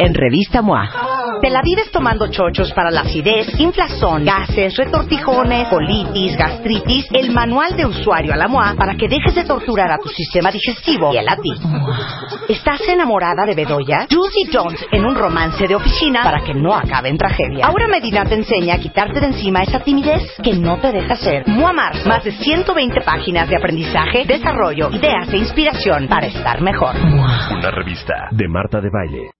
en Revista MOA, te la vives tomando chochos para la acidez, inflazón, gases, retortijones, colitis, gastritis, el manual de usuario a la MOA para que dejes de torturar a tu sistema digestivo y el a ti. ¿Estás enamorada de Bedoya? Juicy Jones en un romance de oficina para que no acabe en tragedia. Ahora Medina te enseña a quitarte de encima esa timidez que no te deja ser. MOAMAR, más de 120 páginas de aprendizaje, desarrollo, ideas e inspiración para estar mejor. Una revista de Marta de Baile.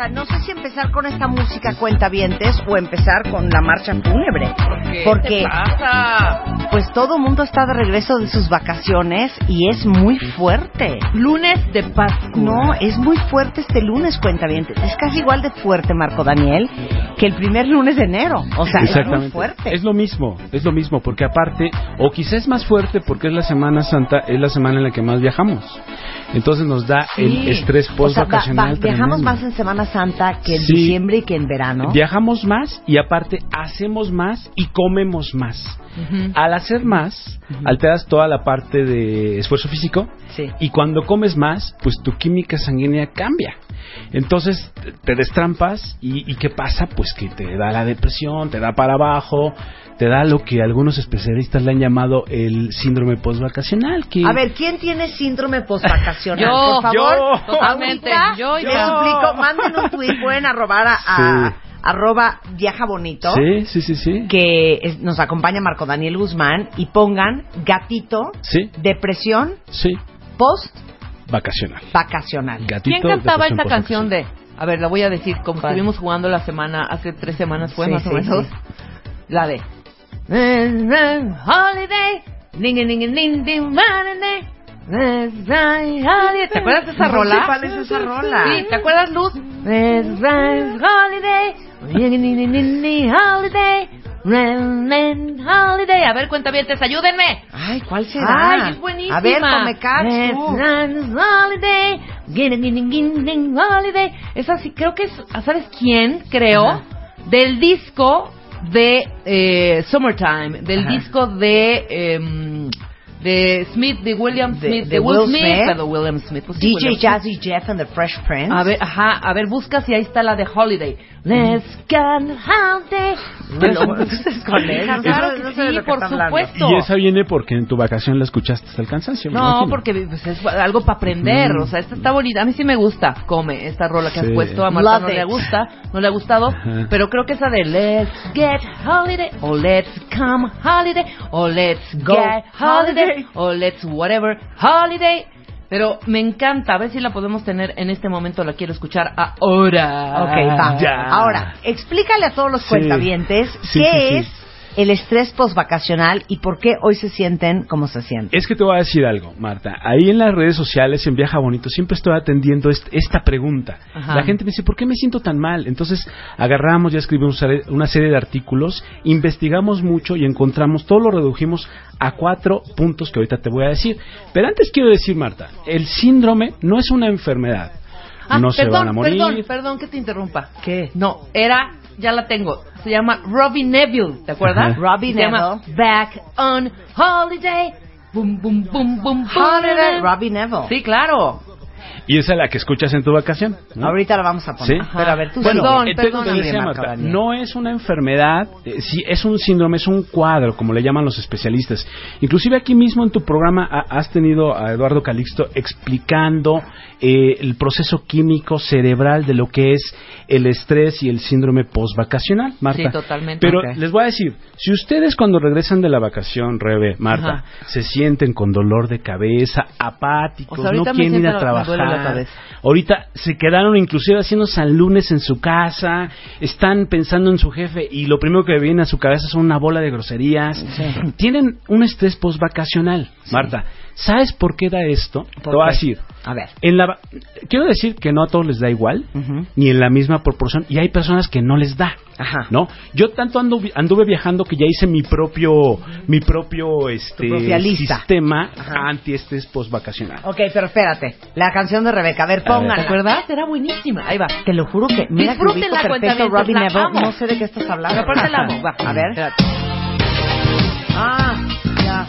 Sea, no empezar con esta música cuentavientes o empezar con la marcha fúnebre. Porque pues todo el mundo está de regreso de sus vacaciones y es muy fuerte. Lunes de Pascua. No, es muy fuerte este lunes cuentavientes. Es casi igual de fuerte, Marco Daniel, que el primer lunes de enero. O sea, es muy fuerte. Es lo mismo, es lo mismo, porque aparte, o quizás es más fuerte porque es la Semana Santa, es la semana en la que más viajamos. Entonces nos da el estrés O sea, post-vacacional. va- va- viajamos más en Semana Santa que en Sí. diciembre y que en verano. Viajamos más y aparte hacemos más y comemos más. Al hacer más, alteras toda la parte de esfuerzo físico Sí. y cuando comes más, pues tu química sanguínea cambia. Entonces te- te destrampas y, y ¿qué pasa? Pues que te da la depresión, te da para abajo, te da lo que algunos especialistas le han llamado el síndrome postvacacional. Que A ver, ¿quién tiene síndrome postvacacional? Yo, Por favor, yo. Totalmente. ahorita Yo, les yo. suplico, manden un tweet, pueden arrobar a, a- Sí. arroba viaja bonito, Sí, sí, sí, sí. que es- nos acompaña Marco Daniel Guzmán, y pongan gatito, Sí, depresión sí, post vacacional. vacacional. Gatito, ¿Quién cantaba esta canción de? A ver, la voy a decir, como estuvimos jugando la semana, hace tres semanas fue Sí, más o menos. sí. La de. Holiday. ¿Te acuerdas de esa rola? cuál es esa rola. Sí, ¿te acuerdas, Luz? Holiday. Holiday. Holiday. A ver, cuentavientes, ayúdenme. Ay, ¿cuál será? Ay, es buenísima. A ver, run holiday. Holiday. Es así, creo que es, ¿sabes quién? Creo. Del disco de eh, Summertime. Del Ajá. disco de... em, de Smith, de William De- Smith, de de, Will, Will Smith, Smith. pero William Smith. pues sí, DJ William Smith. Jazzy Jeff and the Fresh Prince. A ver, ajá, a ver, busca si ahí está la de Holiday. Let's get holiday. Pero, ¿ustedes con él? Claro No que de sí, que por supuesto. Y esa viene porque en tu vacación la escuchaste hasta el cansancio. No, porque pues, es algo para aprender. Ujú. O sea, esta está bonita. A mí sí me gusta. Come esta rola que has Sí. puesto. A Marta Love no it. le gusta. No le ha gustado. Ajá. Pero creo que esa de Let's get holiday. O Let's come holiday. O Let's Go get holiday. Holiday. O Let's whatever holiday. Pero me encanta. A ver si la podemos tener en este momento. La quiero escuchar ahora. Ok, va. Ya. Ahora, explícale a todos los Sí. cuentavientes Sí, qué sí, sí. es el estrés postvacacional y por qué hoy se sienten como se sienten. Es que te voy a decir algo, Marta. Ahí en las redes sociales, en Viaja Bonito, siempre estoy atendiendo est- esta pregunta. Ajá. La gente me dice, ¿por qué me siento tan mal? Entonces agarramos, ya escribimos una serie de artículos, investigamos mucho y encontramos, todo lo redujimos a cuatro puntos que ahorita te voy a decir. Pero antes quiero decir, Marta, el síndrome no es una enfermedad. Ah, no se perdón, van a morir. Perdón, perdón que te interrumpa. ¿Qué? No, era, ya la tengo. Se llama Robbie Neville, ¿te acuerdas? Robbie Se llama Neville. Back on Holiday. Boom, boom, boom, boom, Holiday, boom. Robbie Neville. Sí, claro. Y esa es la que escuchas en tu vacación. ¿no? Ahorita la vamos a poner. Sí. Pero a ver, tú Bueno, Perdón, decía. Marta, no es una enfermedad, eh, sí, es un síndrome, es un cuadro, como le llaman los especialistas. Inclusive aquí mismo en tu programa ha- has tenido a Eduardo Calixto explicando eh, el proceso químico cerebral de lo que es el estrés y el síndrome postvacacional, Marta. Sí, totalmente. Pero les voy a decir, si ustedes cuando regresan de la vacación, Rebe, Marta, Ajá. se sienten con dolor de cabeza, apáticos, O sea, ahorita no quieren ir a siento- cabeza. Ahorita se quedaron inclusive haciendo San Lunes en su casa, están pensando en su jefe y lo primero que viene a su cabeza son una bola de groserías. Tienen un estrés postvacacional, Marta. ¿Sabes por qué da esto? Te ¿Por voy a decir. A ver. En la, va- quiero decir que no a todos les da igual, Ujú. ni en la misma proporción, y hay personas que no les da. Ajá. ¿No? Yo tanto ando, anduve viajando que ya hice mi propio, mi propio este, sistema Ajá. anti-estrés postvacacional. Ok, pero espérate. La canción de Rebeca. A ver, A póngala. ¿Te acuerdas? Era buenísima. Ahí va. Te lo juro que. Mira que Disfruten la perfecto cuentavientes, Robbie la amo. No sé de qué estás hablando. Pero la amo. Va. A ver. Espérate. Ah, ya.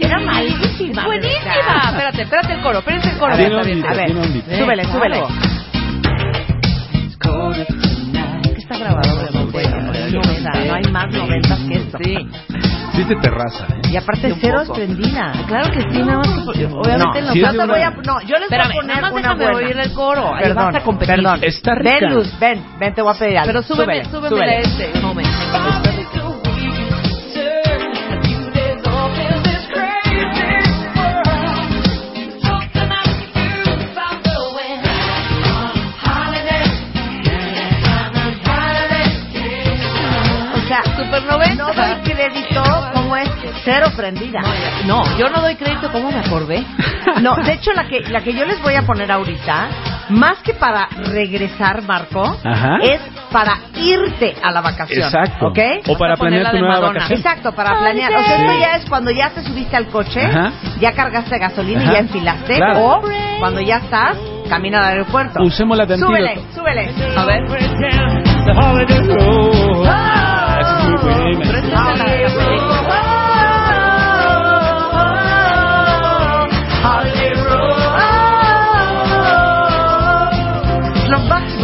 Era malísima. Buenísima. Espérate, espérate el coro. Espérate el coro. A ver, Está bien. a ver. Súbele, Claro. súbele. Que está grabado de no, no hay más noventas que esto. Sí. Sí de terraza, ¿eh? Y aparte Un cero prendida. Claro que sí, nada más obviamente No, sí de te una- voy a, no, yo les Espérame, voy a poner nada más una déjame buena. oír el coro. Ahí Perdón, vas a competir. perdón. Está rica. Ven, Luz, ven, ven, te voy a pedir algo. Pero súbeme, súbele, súbeme súbele. a este momento. Sea, Super 90. no doy crédito como es cero prendida. No, yo no doy crédito. ¿Cómo me acordé? No, de hecho la que la que yo les voy a poner ahorita, más que para regresar, Marco, Ajá. es para irte a la vacación. Exacto. ¿Ok? O para planear la tu nueva Madonna. vacación. Exacto, para planear. O sea, Sí. esto ya es cuando ya te subiste al coche, Ajá. ya cargaste gasolina y Ajá. ya enfilaste. Claro. O cuando ya estás, camina al aeropuerto. Usémosla de Súbele, súbele. A ver. Ah,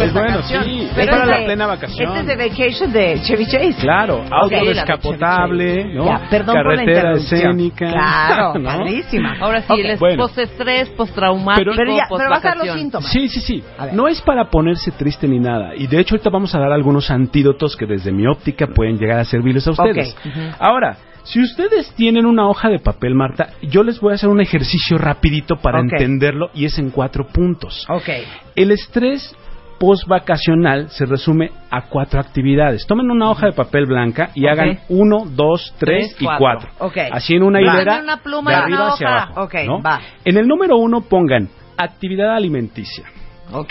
máximo Es esta bueno, canción. sí. Es para la de- plena vacación. Este es de Vacation de Chevy Chase. Claro, auto descapotable, ¿no? Ya, perdón por la Carretera escénica. Claro, ¿no? padrísima. Ahora sí, Ok. el Bueno. postestrés, postraumático, Pero- Pero ya, pero dar los síntomas. Sí, sí, sí. No es para ponerse triste ni nada. Y de hecho ahorita vamos a dar algunos antídotos que desde mi óptica pueden llegar a servirles a ustedes. Ahora, si ustedes tienen una hoja de papel, Marta, yo les voy a hacer un ejercicio rapidito para entenderlo y es en cuatro puntos. Ok. El estrés postvacacional se resume a cuatro actividades. Tomen una hoja de papel blanca y hagan uno, dos, tres, Tres, y cuatro. cuatro. Así en una Va. hilera una pluma de una arriba hacia abajo. Ok, ¿no? va. En el número uno pongan actividad alimenticia.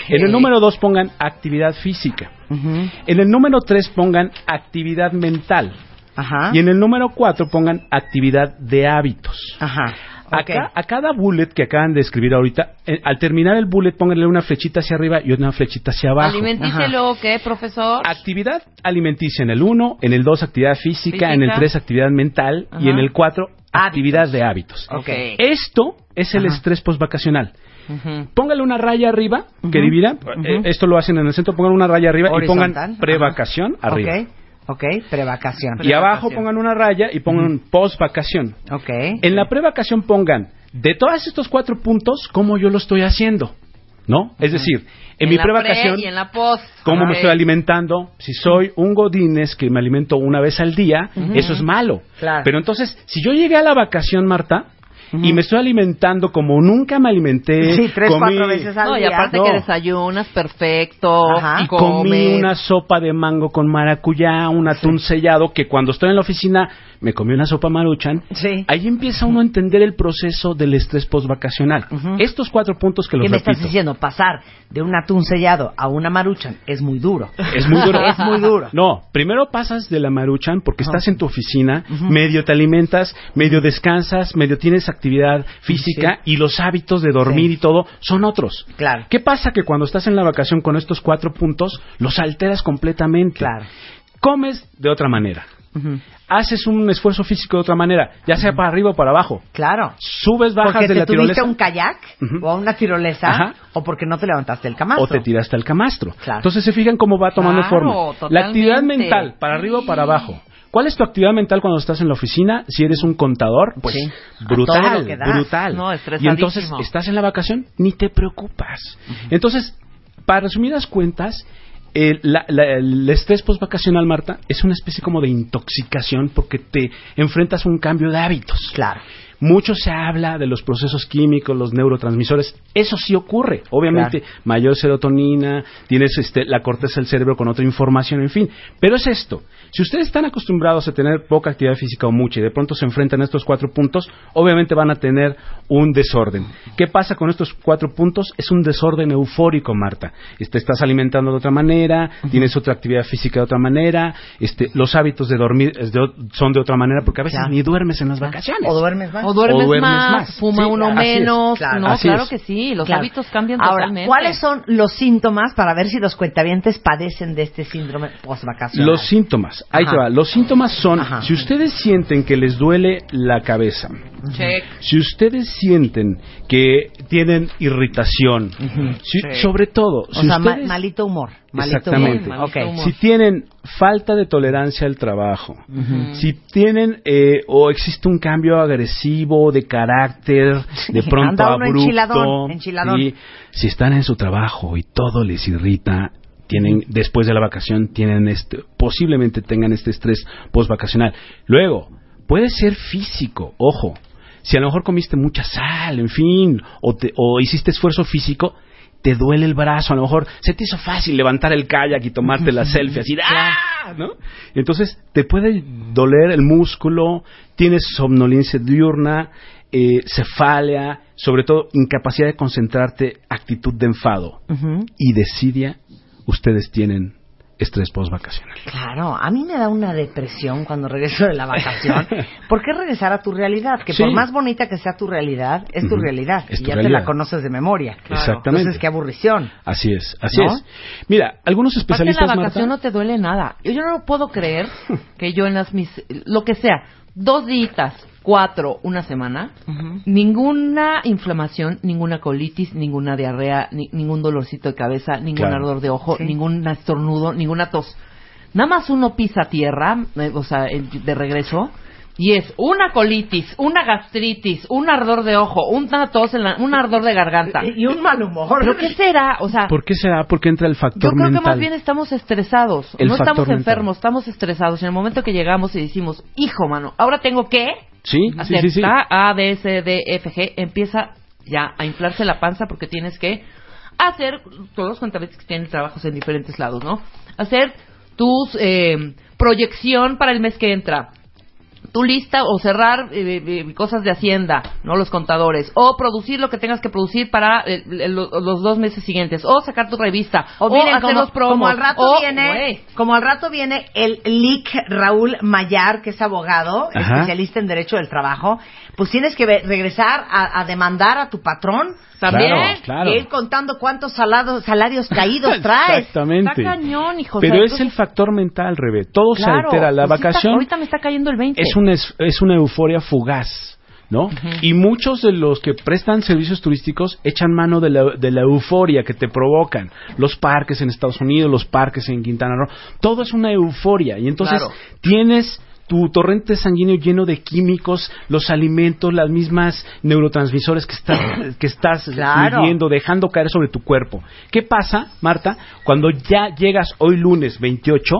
En el número dos pongan actividad física. En el número tres pongan actividad mental. Ajá. Y en el número cuatro pongan actividad de hábitos. Ajá. A, cada bullet que acaban de escribir ahorita, eh, al terminar el bullet pónganle una flechita hacia arriba y una flechita hacia abajo. Alimenticia y luego qué, profesor. Actividad alimenticia en el 1, en el 2 actividad física, Física. en el 3 actividad mental y en el 4 actividad de hábitos. Ok. Esto es el Ajá. estrés postvacacional. Ujú. Póngale una raya arriba que divida. Eh, esto lo hacen en el centro. Pongan una raya arriba y Horizontal. pongan prevacación arriba. Ok. Ok. Prevacación. Y abajo Prevacación. pongan una raya y pongan postvacación. Ok. En la prevacación pongan de todos estos cuatro puntos cómo yo lo estoy haciendo. ¿No? Es decir, en, mi la prevacación pre y en la post. cómo me Ok. estoy alimentando. Si soy un godines que me alimento una vez al día, eso es malo. Claro. Pero entonces, si yo llegué a la vacación, Marta, y me estoy alimentando como nunca me alimenté, Sí, tres, comí- cuatro veces al No, y día. aparte No. que desayunas perfecto. Ajá. y comí una sopa de mango con maracuyá, un atún sellado, que cuando estoy en la oficina me comí una sopa maruchan. Sí. Ahí empieza uno a entender el proceso del estrés postvacacional. Estos cuatro puntos que los ¿Qué me repito. estás diciendo? Pasar de un atún sellado a una maruchan es muy duro. Es muy duro. Es muy duro. No, primero pasas de la maruchan porque estás en tu oficina, medio te alimentas, medio descansas, medio tienes actividad física y los hábitos de dormir Sí. y todo son otros. Claro. ¿Qué pasa? Que cuando estás en la vacación con estos cuatro puntos, los alteras completamente. Claro. Comes de otra manera. Haces un esfuerzo físico de otra manera, ya sea para arriba o para abajo. Claro. Subes, bajas Porque de te la tuviste tirolesa un kayak Ujú. o a una tirolesa Ajá. o porque no te levantaste el camastro. o te tiraste al camastro. Claro. Entonces se fijan cómo va tomando Claro, forma. totalmente. La actividad mental, para arriba o para abajo. ¿Cuál es tu actividad mental cuando estás en la oficina? Si eres un contador, pues Sí. Brutal, brutal. No, y entonces estás en la vacación, ni te preocupas. Entonces, para resumidas cuentas, el, la- la- el estrés postvacacional, Marta, es una especie como de intoxicación porque te enfrentas a un cambio de hábitos. Claro. Mucho se habla de los procesos químicos, los neurotransmisores. Eso sí ocurre. Obviamente, mayor serotonina, tienes este, la corteza del cerebro con otra información, en fin. Pero es esto. Si ustedes están acostumbrados a tener poca actividad física o mucha y de pronto se enfrentan a estos cuatro puntos, obviamente van a tener un desorden. ¿Qué pasa con estos cuatro puntos? Es un desorden eufórico, Marta. Te estás alimentando de otra manera, tienes otra actividad física de otra manera, este, los hábitos de dormir es de son de otra manera porque a veces ni duermes en las vacaciones. O duermes más. O duermes, O duermes más, más. fuma Sí, uno así es. menos. Claro. no, Así claro es. que sí, los Claro. hábitos cambian Ahora, totalmente. ¿cuáles son los síntomas para ver si los cuentavientes padecen de este síndrome postvacacional? Los síntomas, ahí Ajá. te va. Los síntomas son, Ajá. si ustedes sienten que les duele la cabeza, Check. si ustedes sienten que tienen irritación, si- Sí. sobre todo, o si sea, ma- ustedes, malito humor. Malito Exactamente. humor. Malito Ok. humor. si tienen falta de tolerancia al trabajo, si tienen eh, o existe un cambio agresivo de carácter, de pronto Anda uno abrupto, enchiladón, enchiladón. sí, si están en su trabajo y todo les irrita, tienen después de la vacación tienen este posiblemente tengan este estrés postvacacional. Luego, puede ser físico, ojo. Si a lo mejor comiste mucha sal, en fin, o, te- o hiciste esfuerzo físico, te duele el brazo, a lo mejor se te hizo fácil levantar el kayak y tomarte la selfie así, ¡ah! ¿no? Entonces, te puede doler el músculo, tienes somnolencia diurna, eh, cefalia, sobre todo incapacidad de concentrarte, actitud de enfado Ujú. y desidia, ustedes tienen estrés postvacacional. Claro, a mí me da una depresión cuando regreso de la vacación. ¿Por qué regresar a tu realidad? Que Sí. por más bonita que sea tu realidad, es tu realidad. Es y ya te la conoces de memoria. Exactamente. Entonces, qué aburrición. Así es, así ¿No? es. Mira, algunos Aparte especialistas la vacación Marta, no te duele nada. Yo, yo no puedo creer que yo en las mis lo que sea, dos días, cuatro, una semana, ninguna inflamación, ninguna colitis, ninguna diarrea, ni- ningún dolorcito de cabeza, ningún Claro. ardor de ojo, Sí. ningún estornudo, ninguna tos. Nada más uno pisa tierra, eh, o sea, de regreso. Y es una colitis, una gastritis, un ardor de ojo, una tos, en la- un ardor de garganta. Y un mal humor. ¿Pero qué será? O sea, ¿por qué será? Porque entra el yo factor creo mental. que más bien estamos estresados. El no estamos mental. enfermos, estamos estresados. En el momento que llegamos y decimos, hijo, mano, ahora tengo que Sí, hacer sí, sí. A, A, B, C, D, F, G, empieza ya a inflarse la panza porque tienes que hacer, todos los cuentavientes que tienen trabajos en diferentes lados, ¿no? Hacer tus eh, proyección para el mes que entra. Tu lista o cerrar eh, eh, cosas de Hacienda, no los contadores, o producir lo que tengas que producir para eh, eh, lo- los dos meses siguientes, o sacar tu revista, O, o, miren, hacer como, los promos, como al rato o- viene, como al rato viene el LIC Raúl Mayar, que es abogado, Ajá. especialista en derecho del trabajo, pues tienes que regresar a, a demandar a tu patrón También. Claro, claro. y ir contando cuántos salados- salarios caídos traes. Exactamente. Está cañón, hijo. Pero es el factor mental, Rebe. Todo Claro, se altera. La pues está- vacación ahorita me está cayendo el 20. es una, es, una euforia fugaz. ¿No? Y muchos de los que prestan servicios turísticos echan mano de la, de la euforia que te provocan. Los parques en Estados Unidos, los parques en Quintana Roo. Todo es una euforia. Y entonces Claro. tienes tu torrente sanguíneo lleno de químicos, los alimentos, las mismas neurotransmisores que estás, que estás Claro. dejando caer sobre tu cuerpo. ¿Qué pasa, Marta? Cuando ya llegas hoy lunes 28,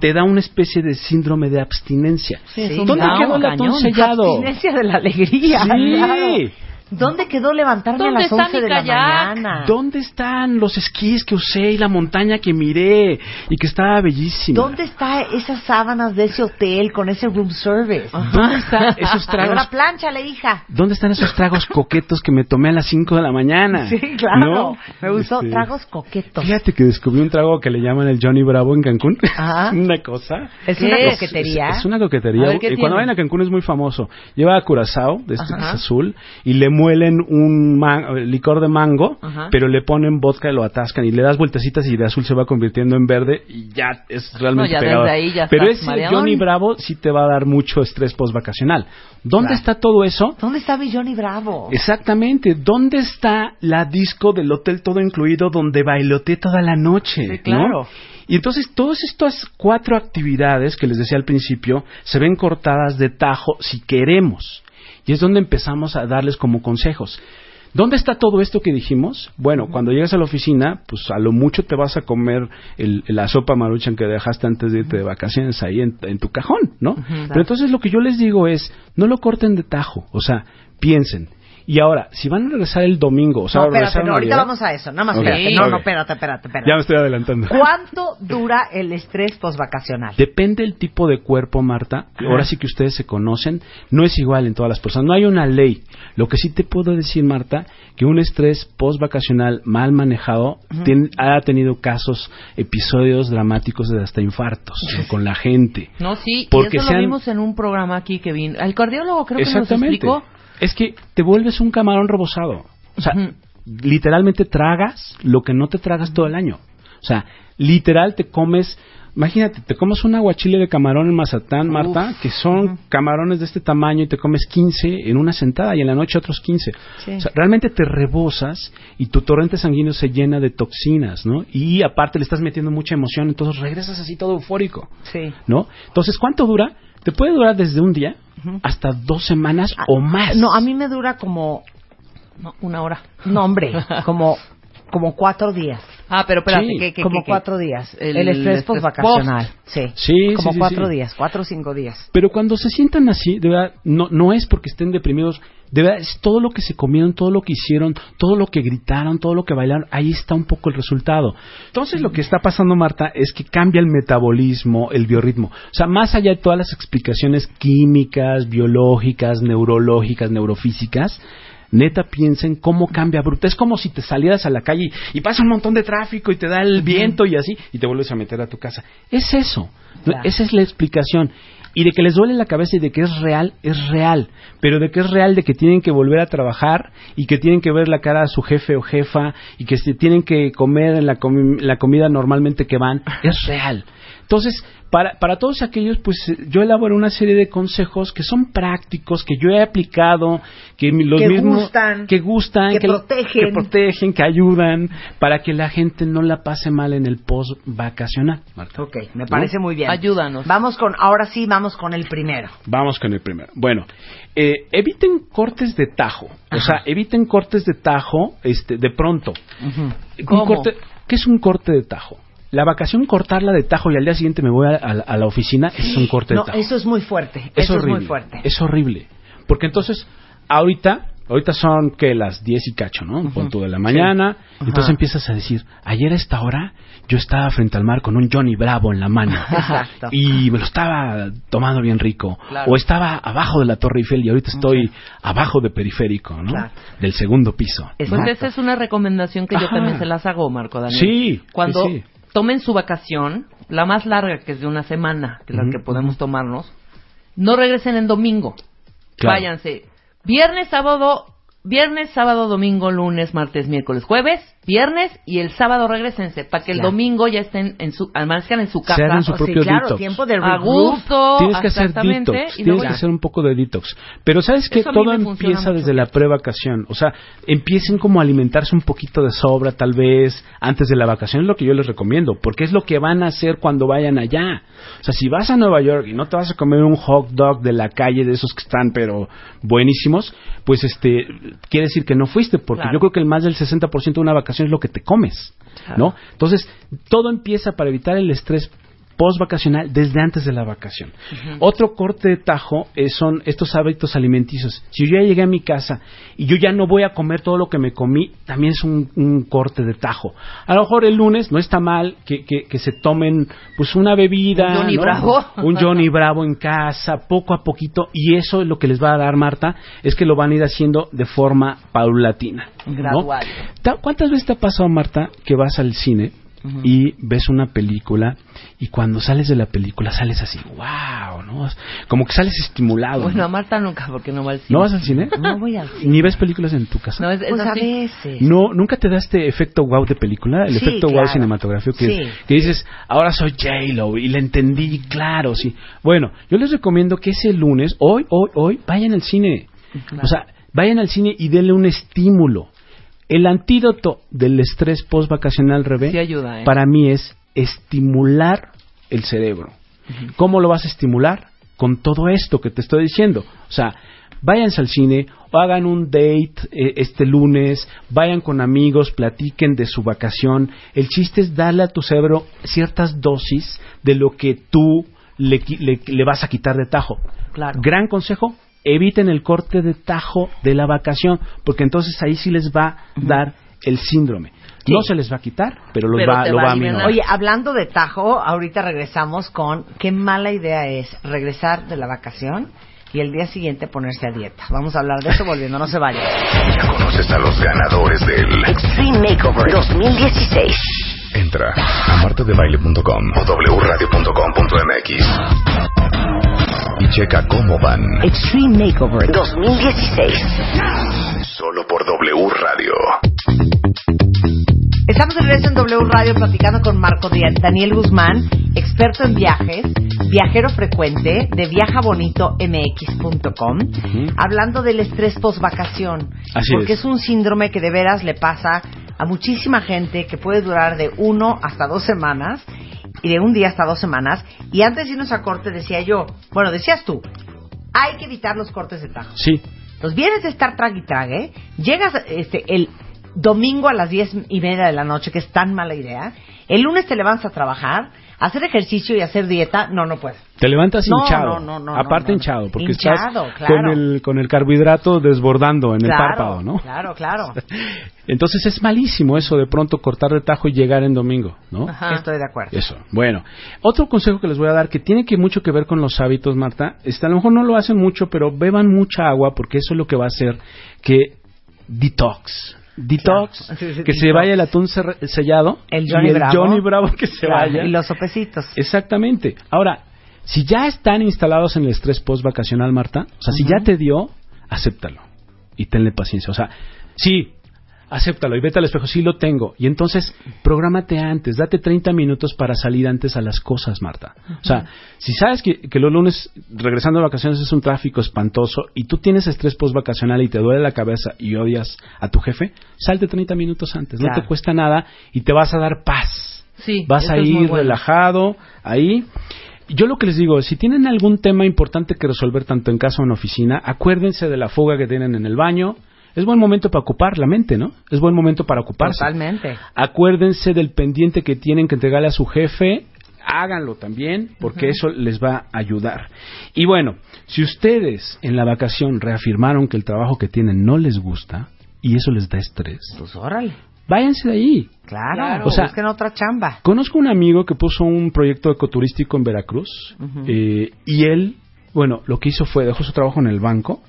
te da una especie de síndrome de abstinencia. Sí, ¿Dónde quedó el sellado? Abstinencia de la alegría. Sí. claro. ¿Dónde quedó levantarme a ¿Dónde las está 11 mi de la mañana? ¿Dónde están los esquís que usé y la montaña que miré y que estaba bellísima? ¿Dónde está esas sábanas de ese hotel con ese room service? ¿Dónde están esos tragos? plánchale, hija. ¿Dónde están esos tragos coquetos que me tomé a las 5 de la mañana? Sí, claro. ¿No? Me gustó. Este, Tragos coquetos. Fíjate que descubrí un trago que le llaman el Johnny Bravo en Cancún. Ajá. una cosa. Es ¿Qué una es? coquetería. Es, es una coquetería. A ver, ¿qué Eh, Cuando vayan a Cancún es muy famoso. Lleva curazao, de este que es azul, y le muelen un licor de mango, Ajá. pero le ponen vodka y lo atascan y le das vueltecitas y de azul se va convirtiendo en verde y ya es realmente No, ya pegado. desde ahí ya pero ese. Johnny Bravo sí te va a dar mucho estrés postvacacional. ¿Dónde Claro. está todo eso? ¿Dónde está mi Johnny Bravo? Exactamente. ¿Dónde está la disco del hotel todo incluido donde bailoteé toda la noche? Sí, claro. ¿no? Y entonces todas estas cuatro actividades que les decía al principio se ven cortadas de tajo si queremos. Y es donde empezamos a darles como consejos. ¿Dónde está todo esto que dijimos? Bueno, cuando llegas a la oficina, pues a lo mucho te vas a comer el- la sopa maruchan que dejaste antes de irte de vacaciones ahí en, en tu cajón, ¿no? Pero entonces lo que yo les digo es, no lo corten de tajo, o sea, piensen. Y ahora, si van a regresar el domingo, o sea, no, espérate, regresar no, ahorita vamos a eso. Nada más Ok, espérate. No, no, espérate, espérate, espérate. Ya me estoy adelantando. ¿Cuánto dura el estrés postvacacional? Depende del tipo de cuerpo, Marta. Ahora sí que ustedes se conocen. No es igual en todas las personas. No hay una ley. Lo que sí te puedo decir, Marta, que un estrés post-vacacional mal manejado tien- ha tenido casos, episodios dramáticos de hasta infartos con la gente. No, sí, Porque y eso sean- lo vimos en un programa aquí que vino. El cardiólogo creo que nos Exactamente. explicó. Es que te vuelves un camarón rebozado. O sea, literalmente tragas lo que no te tragas todo el año. O sea, literal te comes, imagínate, te comes un aguachile de camarón en Mazatán, Marta, que son camarones de este tamaño y te comes 15 en una sentada y en la noche otros 15. Sí. O sea, realmente te rebosas y tu torrente sanguíneo se llena de toxinas, ¿no? Y aparte le estás metiendo mucha emoción, entonces regresas así todo eufórico. Sí. ¿no? Entonces, ¿cuánto dura? Te puede durar desde un día hasta dos semanas o más. No, a mí me dura como, No, una hora. no hombre, como, como cuatro días. Ah, pero espérate, Sí, ¿qué, qué, como qué, qué? cuatro días. El El, estrés postvacacional. Sí. Sí, Como sí, sí, cuatro sí. días, cuatro o cinco días. Pero cuando se sientan así, de verdad, no, no es porque estén deprimidos, de verdad, es todo lo que se comieron, todo lo que hicieron, todo lo que gritaron, todo lo que bailaron, ahí está un poco el resultado. Entonces, lo que está pasando, Marta, es que cambia el metabolismo, el biorritmo. O sea, más allá de todas las explicaciones químicas, biológicas, neurológicas, neurofísicas, neta piensen cómo cambia bruto. Es como si te salieras a la calle y, y pasa un montón de tráfico y te da el viento y así, y te vuelves a meter a tu casa. Es eso. Esa es la explicación. Y de que les duele la cabeza y de que es real, es real. Pero de que es real de que tienen que volver a trabajar y que tienen que ver la cara a su jefe o jefa y que se tienen que comer en la, comi- la comida normalmente que van, es real. Entonces, para, para todos aquellos, pues eh, yo elaboro una serie de consejos que son prácticos, que yo he aplicado, que los Que mismos gustan, que gustan, que protegen. que protegen, que ayudan, para que la gente no la pase mal en el post vacacional. Marta. Ok, me parece muy bien. Ayúdanos. Vamos con, ahora sí, vamos con el primero. Vamos con el primero. Bueno, eh, eviten cortes de tajo. O sea, eviten cortes de tajo este, de pronto. Corte- ¿Qué es un corte de tajo? La vacación, cortarla de tajo y al día siguiente me voy a, a la- a la oficina, es un corte No, de tajo. eso es muy fuerte. es eso horrible. es muy fuerte. Es horrible. Porque entonces, ahorita, ahorita son que las 10 y cacho, ¿no? Punto de la mañana. Entonces empiezas a decir, ayer a esta hora yo estaba frente al mar con un Johnny Bravo en la mano. Exacto. Y me lo estaba tomando bien rico. Claro. O estaba abajo de la Torre Eiffel y ahorita estoy abajo de periférico, ¿no? Claro. Del segundo piso. Pues esa es una recomendación que yo también se las hago, Marco Daniel. Sí, Cuando sí, sí. Tomen su vacación, la más larga, que es de una semana, que es la que podemos tomarnos, no regresen en domingo. Claro. Váyanse. Viernes, sábado, viernes, sábado, domingo, lunes, martes, miércoles, jueves, viernes y el sábado regresense para que el domingo ya estén en su, amanezcan en su casa. hagan su sí, propio claro, detox. tiempo de a gusto, Tienes que hacer detox, y tienes luego que hacer un poco de detox. Pero sabes que todo empieza mucho. desde la pre-vacación. O sea, empiecen como a alimentarse un poquito de sobra tal vez antes de la vacación, es lo que yo les recomiendo, porque es lo que van a hacer cuando vayan allá. O sea, si vas a Nueva York y no te vas a comer un hot dog de la calle de esos que están pero buenísimos, pues este quiere decir que no fuiste, porque Claro. yo creo que el más del 60% de una vacación es lo que te comes, ¿no? Entonces, todo empieza para evitar el estrés post vacacional desde antes de la vacación. Otro corte de tajo eh, son estos hábitos alimenticios. Si yo ya llegué a mi casa y yo ya no voy a comer todo lo que me comí, también es un, un corte de tajo. A lo mejor el lunes no está mal que, que- que se tomen pues una bebida, Un Johnny ¿no? Bravo. un Johnny Bravo en casa, poco a poquito, y eso es lo que les va a dar Marta, es que lo van a ir haciendo de forma paulatina. Gradual. Ta- ¿Cuántas veces te ha pasado, Marta, que vas al cine y ves una película y cuando sales de la película sales así, wow, ¿no? Como que sales estimulado. Bueno, ¿no? a Marta nunca, porque no va al cine. ¿No vas al cine? No voy al cine. ¿Ni ves películas en tu casa? No, es, es Pues a veces. No, ¿Nunca te da este efecto wow de película? El Sí, efecto wow cinematográfico que, Sí. que dices, ahora soy J-Lo y le entendí, claro, sí. Bueno, yo les recomiendo que ese lunes, hoy, hoy, hoy, vayan al cine. O sea, vayan al cine y denle un estímulo. El antídoto del estrés post-vacacional, Rebe, Sí ayuda, ¿eh? para mí es estimular el cerebro. ¿Cómo lo vas a estimular? Con todo esto que te estoy diciendo. O sea, váyanse al cine o hagan un date eh, este lunes, vayan con amigos, platiquen de su vacación. El chiste es darle a tu cerebro ciertas dosis de lo que tú le- le vas a quitar de tajo. Claro. Gran consejo, eviten el corte de tajo de la vacación, porque entonces ahí sí les va a dar el síndrome. Sí. No se les va a quitar, pero, los Pero va, lo va va a minorar. Oye, hablando de Tajo, ahorita regresamos con qué mala idea es regresar de la vacación y el día siguiente ponerse a dieta. Vamos a hablar de eso volviendo, no se vayan. ¿Ya conoces a los ganadores del Extreme Makeover 2016. Entra a martadebaile.com o wradio.com.mx y checa cómo van Extreme Makeover 2016. solo por W Radio. Estamos de regreso en W Radio platicando con Marco Díaz- Daniel Guzmán, experto en viajes, viajero frecuente de viajabonitomx.com, hablando del estrés post vacación, Así porque es. es un síndrome que de veras le pasa a muchísima gente que puede durar de uno hasta dos semanas y de un día hasta dos semanas. Y antes de irnos a corte decía yo, bueno, decías tú, hay que evitar los cortes de tajo. Sí, Entonces vienes de estar trague y trague, llegas este, el domingo a las diez y media de la noche, que es tan mala idea, el lunes te levantas a trabajar, hacer ejercicio y hacer dieta, no, no puedo. Te levantas No, hinchado. no, no, no, Aparte hinchado, porque Hinchado, estás claro. con el con el carbohidrato desbordando en el párpado, ¿no? Claro, claro. Entonces es malísimo eso de pronto cortar de tajo y llegar en domingo, ¿no? Ajá. Estoy de acuerdo. Eso. Bueno, otro consejo que les voy a dar que tiene que mucho que ver con los hábitos, Marta. Este, a lo mejor no lo hacen mucho, pero beban mucha agua porque eso es lo que va a hacer que detox. Detox, Claro. Que se vaya el atún sellado El y Johnny el Bravo. Johnny Bravo que se Claro, vaya. Y los sopecitos. Exactamente. Ahora, si ya están instalados en el estrés post vacacional, Marta, o sea, si ya te dio, acéptalo y tenle paciencia. O sea, sí, acéptalo y vete al espejo, sí lo tengo. Y entonces, prográmate antes, date 30 minutos para salir antes a las cosas, Marta. O sea, si sabes que, que los lunes, regresando de vacaciones, es un tráfico espantoso y tú tienes estrés post vacacional y te duele la cabeza y odias a tu jefe, salte 30 minutos antes, no te cuesta nada y te vas a dar paz Sí, vas a ir bueno. relajado ahí. Yo lo que les digo, si tienen algún tema importante que resolver tanto en casa o en oficina, acuérdense de la fuga que tienen en el baño. Es buen momento para ocupar la mente, ¿no? Es buen momento para ocuparse. Totalmente. Acuérdense del pendiente que tienen que entregarle a su jefe. Háganlo también, porque eso les va a ayudar. Y bueno, si ustedes en la vacación reafirmaron que el trabajo que tienen no les gusta y eso les da estrés, Pues órale. váyanse de ahí. Claro. Claro. O sea, busquen otra chamba. Conozco un amigo que puso un proyecto ecoturístico en Veracruz eh, y él, bueno, lo que hizo fue dejó su trabajo en el banco,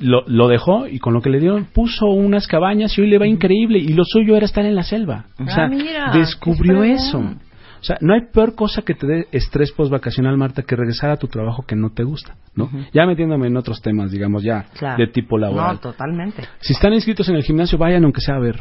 lo, lo dejó y con lo que le dieron puso unas cabañas y hoy le va increíble y lo suyo era estar en la selva. O Ah, sea, mira, descubrió eso. O sea, no hay peor cosa que te dé estrés post-vacacional, Marta, que regresar a tu trabajo que no te gusta, ¿no? Ya metiéndome en otros temas, digamos, ya Claro. de tipo laboral. No, totalmente. si están inscritos en el gimnasio, vayan aunque sea a ver.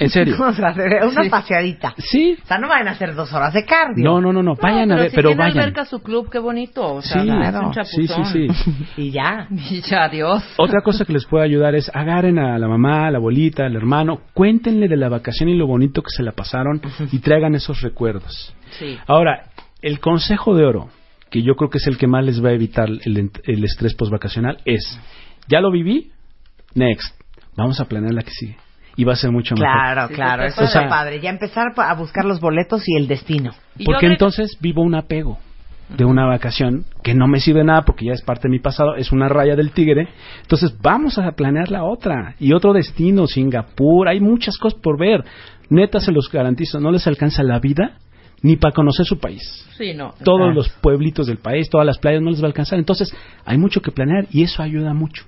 En serio. O sea, una Sí. paseadita. Sí. O sea, no vayan a hacer dos horas de cardio. No, no, no, no, vayan a ver, si pero tiene vayan. alberca su club, qué bonito. O sea, Sí, es un sí, sí, sí. Y ya. Y ya, adiós. Otra cosa que les puede ayudar es agarren a la mamá, a la abuelita, al hermano, cuéntenle de la vacación y lo bonito que se la pasaron y traigan esos recuerdos. Sí. Ahora, el consejo de oro, que yo creo que es el que más les va a evitar el, ent- el estrés postvacacional, es, ya lo viví, next, vamos a planear la que sigue. Y va a ser mucho mejor. Claro, Sí, claro. Eso está sea- padre. Ya empezar a buscar los boletos y el destino. Porque entonces vivo un apego de una vacación que no me sirve nada porque ya es parte de mi pasado, es una raya del tigre. Entonces vamos a planear la otra y otro destino, Singapur, hay muchas cosas por ver. Neta se los garantizo, no les alcanza la vida ni para conocer su país. Sí, no. Todos Claro. los pueblitos del país, todas las playas no les va a alcanzar. Entonces hay mucho que planear y eso ayuda mucho.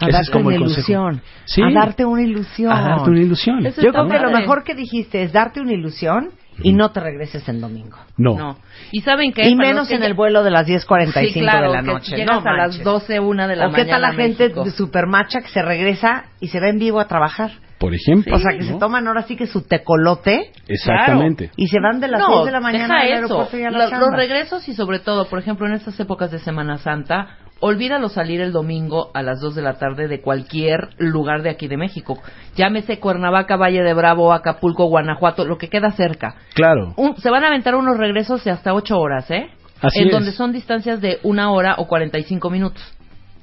A Ese darte es como una el ilusión. Sí. A darte una ilusión. A darte una ilusión. Eso Yo creo que lo mejor que dijiste es darte una ilusión y no te regreses en domingo. No. No. ¿Y saben qué? Y Para menos que en ya- el vuelo de las 10.45 Sí, claro, de la que noche. Llegas No a las manches. 12, 1 de la ¿O mañana. qué tal la gente México? super macha que se regresa y se va en vivo a trabajar? Por ejemplo. o sea, que ¿no? se toman ahora sí que su tecolote Exactamente. y se van de las no, 6 de la mañana deja al eso. aeropuerto y a la los regresos y sobre todo, por ejemplo, en estas épocas de Semana Santa, olvídalo salir el domingo a las 2 de la tarde de cualquier lugar de aquí de México. Llámese Cuernavaca, Valle de Bravo, Acapulco, Guanajuato, lo que queda cerca. Claro. Un- se van a aventar unos regresos de hasta 8 horas, ¿eh? Así en es. donde son distancias de una hora o 45 minutos.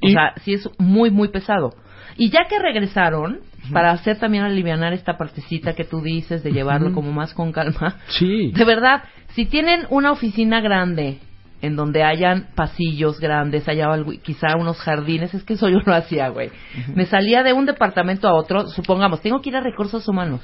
O Y- sea, sí es muy, muy pesado. Y ya que regresaron, para hacer también alivianar esta partecita que tú dices de llevarlo como más con calma, Sí. de verdad, si tienen una oficina grande en donde hayan pasillos grandes, haya algo- quizá unos jardines, es que eso yo lo hacía, güey. Me salía de un departamento a otro, supongamos, tengo que ir a recursos humanos.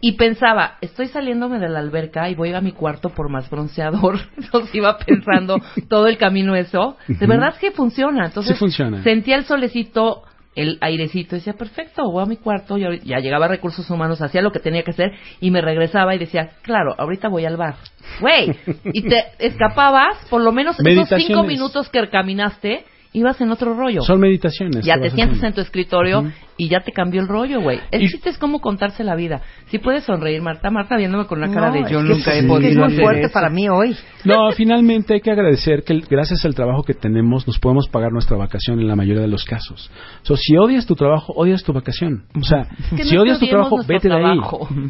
Y pensaba, estoy saliéndome de la alberca y voy a mi cuarto por más bronceador. Entonces iba pensando todo el camino eso. De verdad es que funciona. Entonces Sí funciona. sentía el solecito, el airecito, decía, perfecto, voy a mi cuarto. Y ya llegaba a recursos humanos, hacía lo que tenía que hacer y me regresaba y decía, claro, ahorita voy al bar. Güey, y te escapabas, por lo menos esos cinco minutos que caminaste, ibas en otro rollo. Son meditaciones. Ya te sientes haciendo. en tu escritorio y ya te cambió el rollo, güey. El Y- chiste es cómo contarse la vida. Si puedes sonreír, Marta, Marta viéndome con una cara No, de es yo que nunca sí, he es podido es muy hacer fuerte eso". para mí hoy. No, finalmente hay que agradecer que gracias al trabajo que tenemos nos podemos pagar nuestra vacación en la mayoría de los casos. So, si odias tu trabajo, odias tu vacación. O sea, que si no odias tu trabajo, vete de ahí.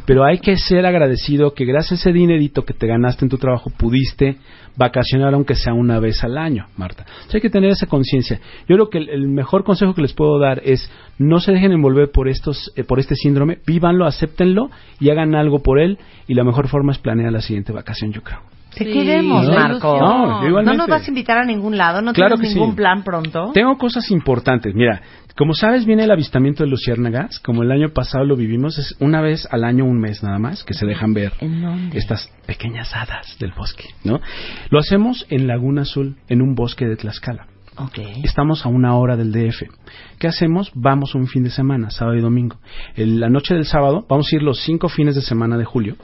Pero hay que ser agradecido que gracias a ese dinerito que te ganaste en tu trabajo pudiste vacacionar aunque sea una vez al año, Marta. O sea, hay que tener esa conciencia. Yo creo que el, el mejor consejo que les puedo dar es no se dejen envolver por estos eh, por este síndrome, vívanlo, acéptenlo y hagan algo por él y la mejor forma es planear la siguiente vacación, yo creo. Te Sí, queremos, ¿no? Marco. No, yo igualmente. ¿No nos vas a invitar a ningún lado? ¿No Claro tienes que ningún sí. plan pronto? Tengo cosas importantes. Mira, como sabes, viene el avistamiento de luciérnagas. Como el año pasado lo vivimos, es una vez al año, un mes nada más, que se dejan ver estas pequeñas hadas del bosque, ¿no? Lo hacemos en Laguna Azul, en un bosque de Tlaxcala. Estamos a una hora del DF. ¿Qué hacemos? Vamos un fin de semana, sábado y domingo. En la noche del sábado, vamos a ir los cinco fines de semana de julio.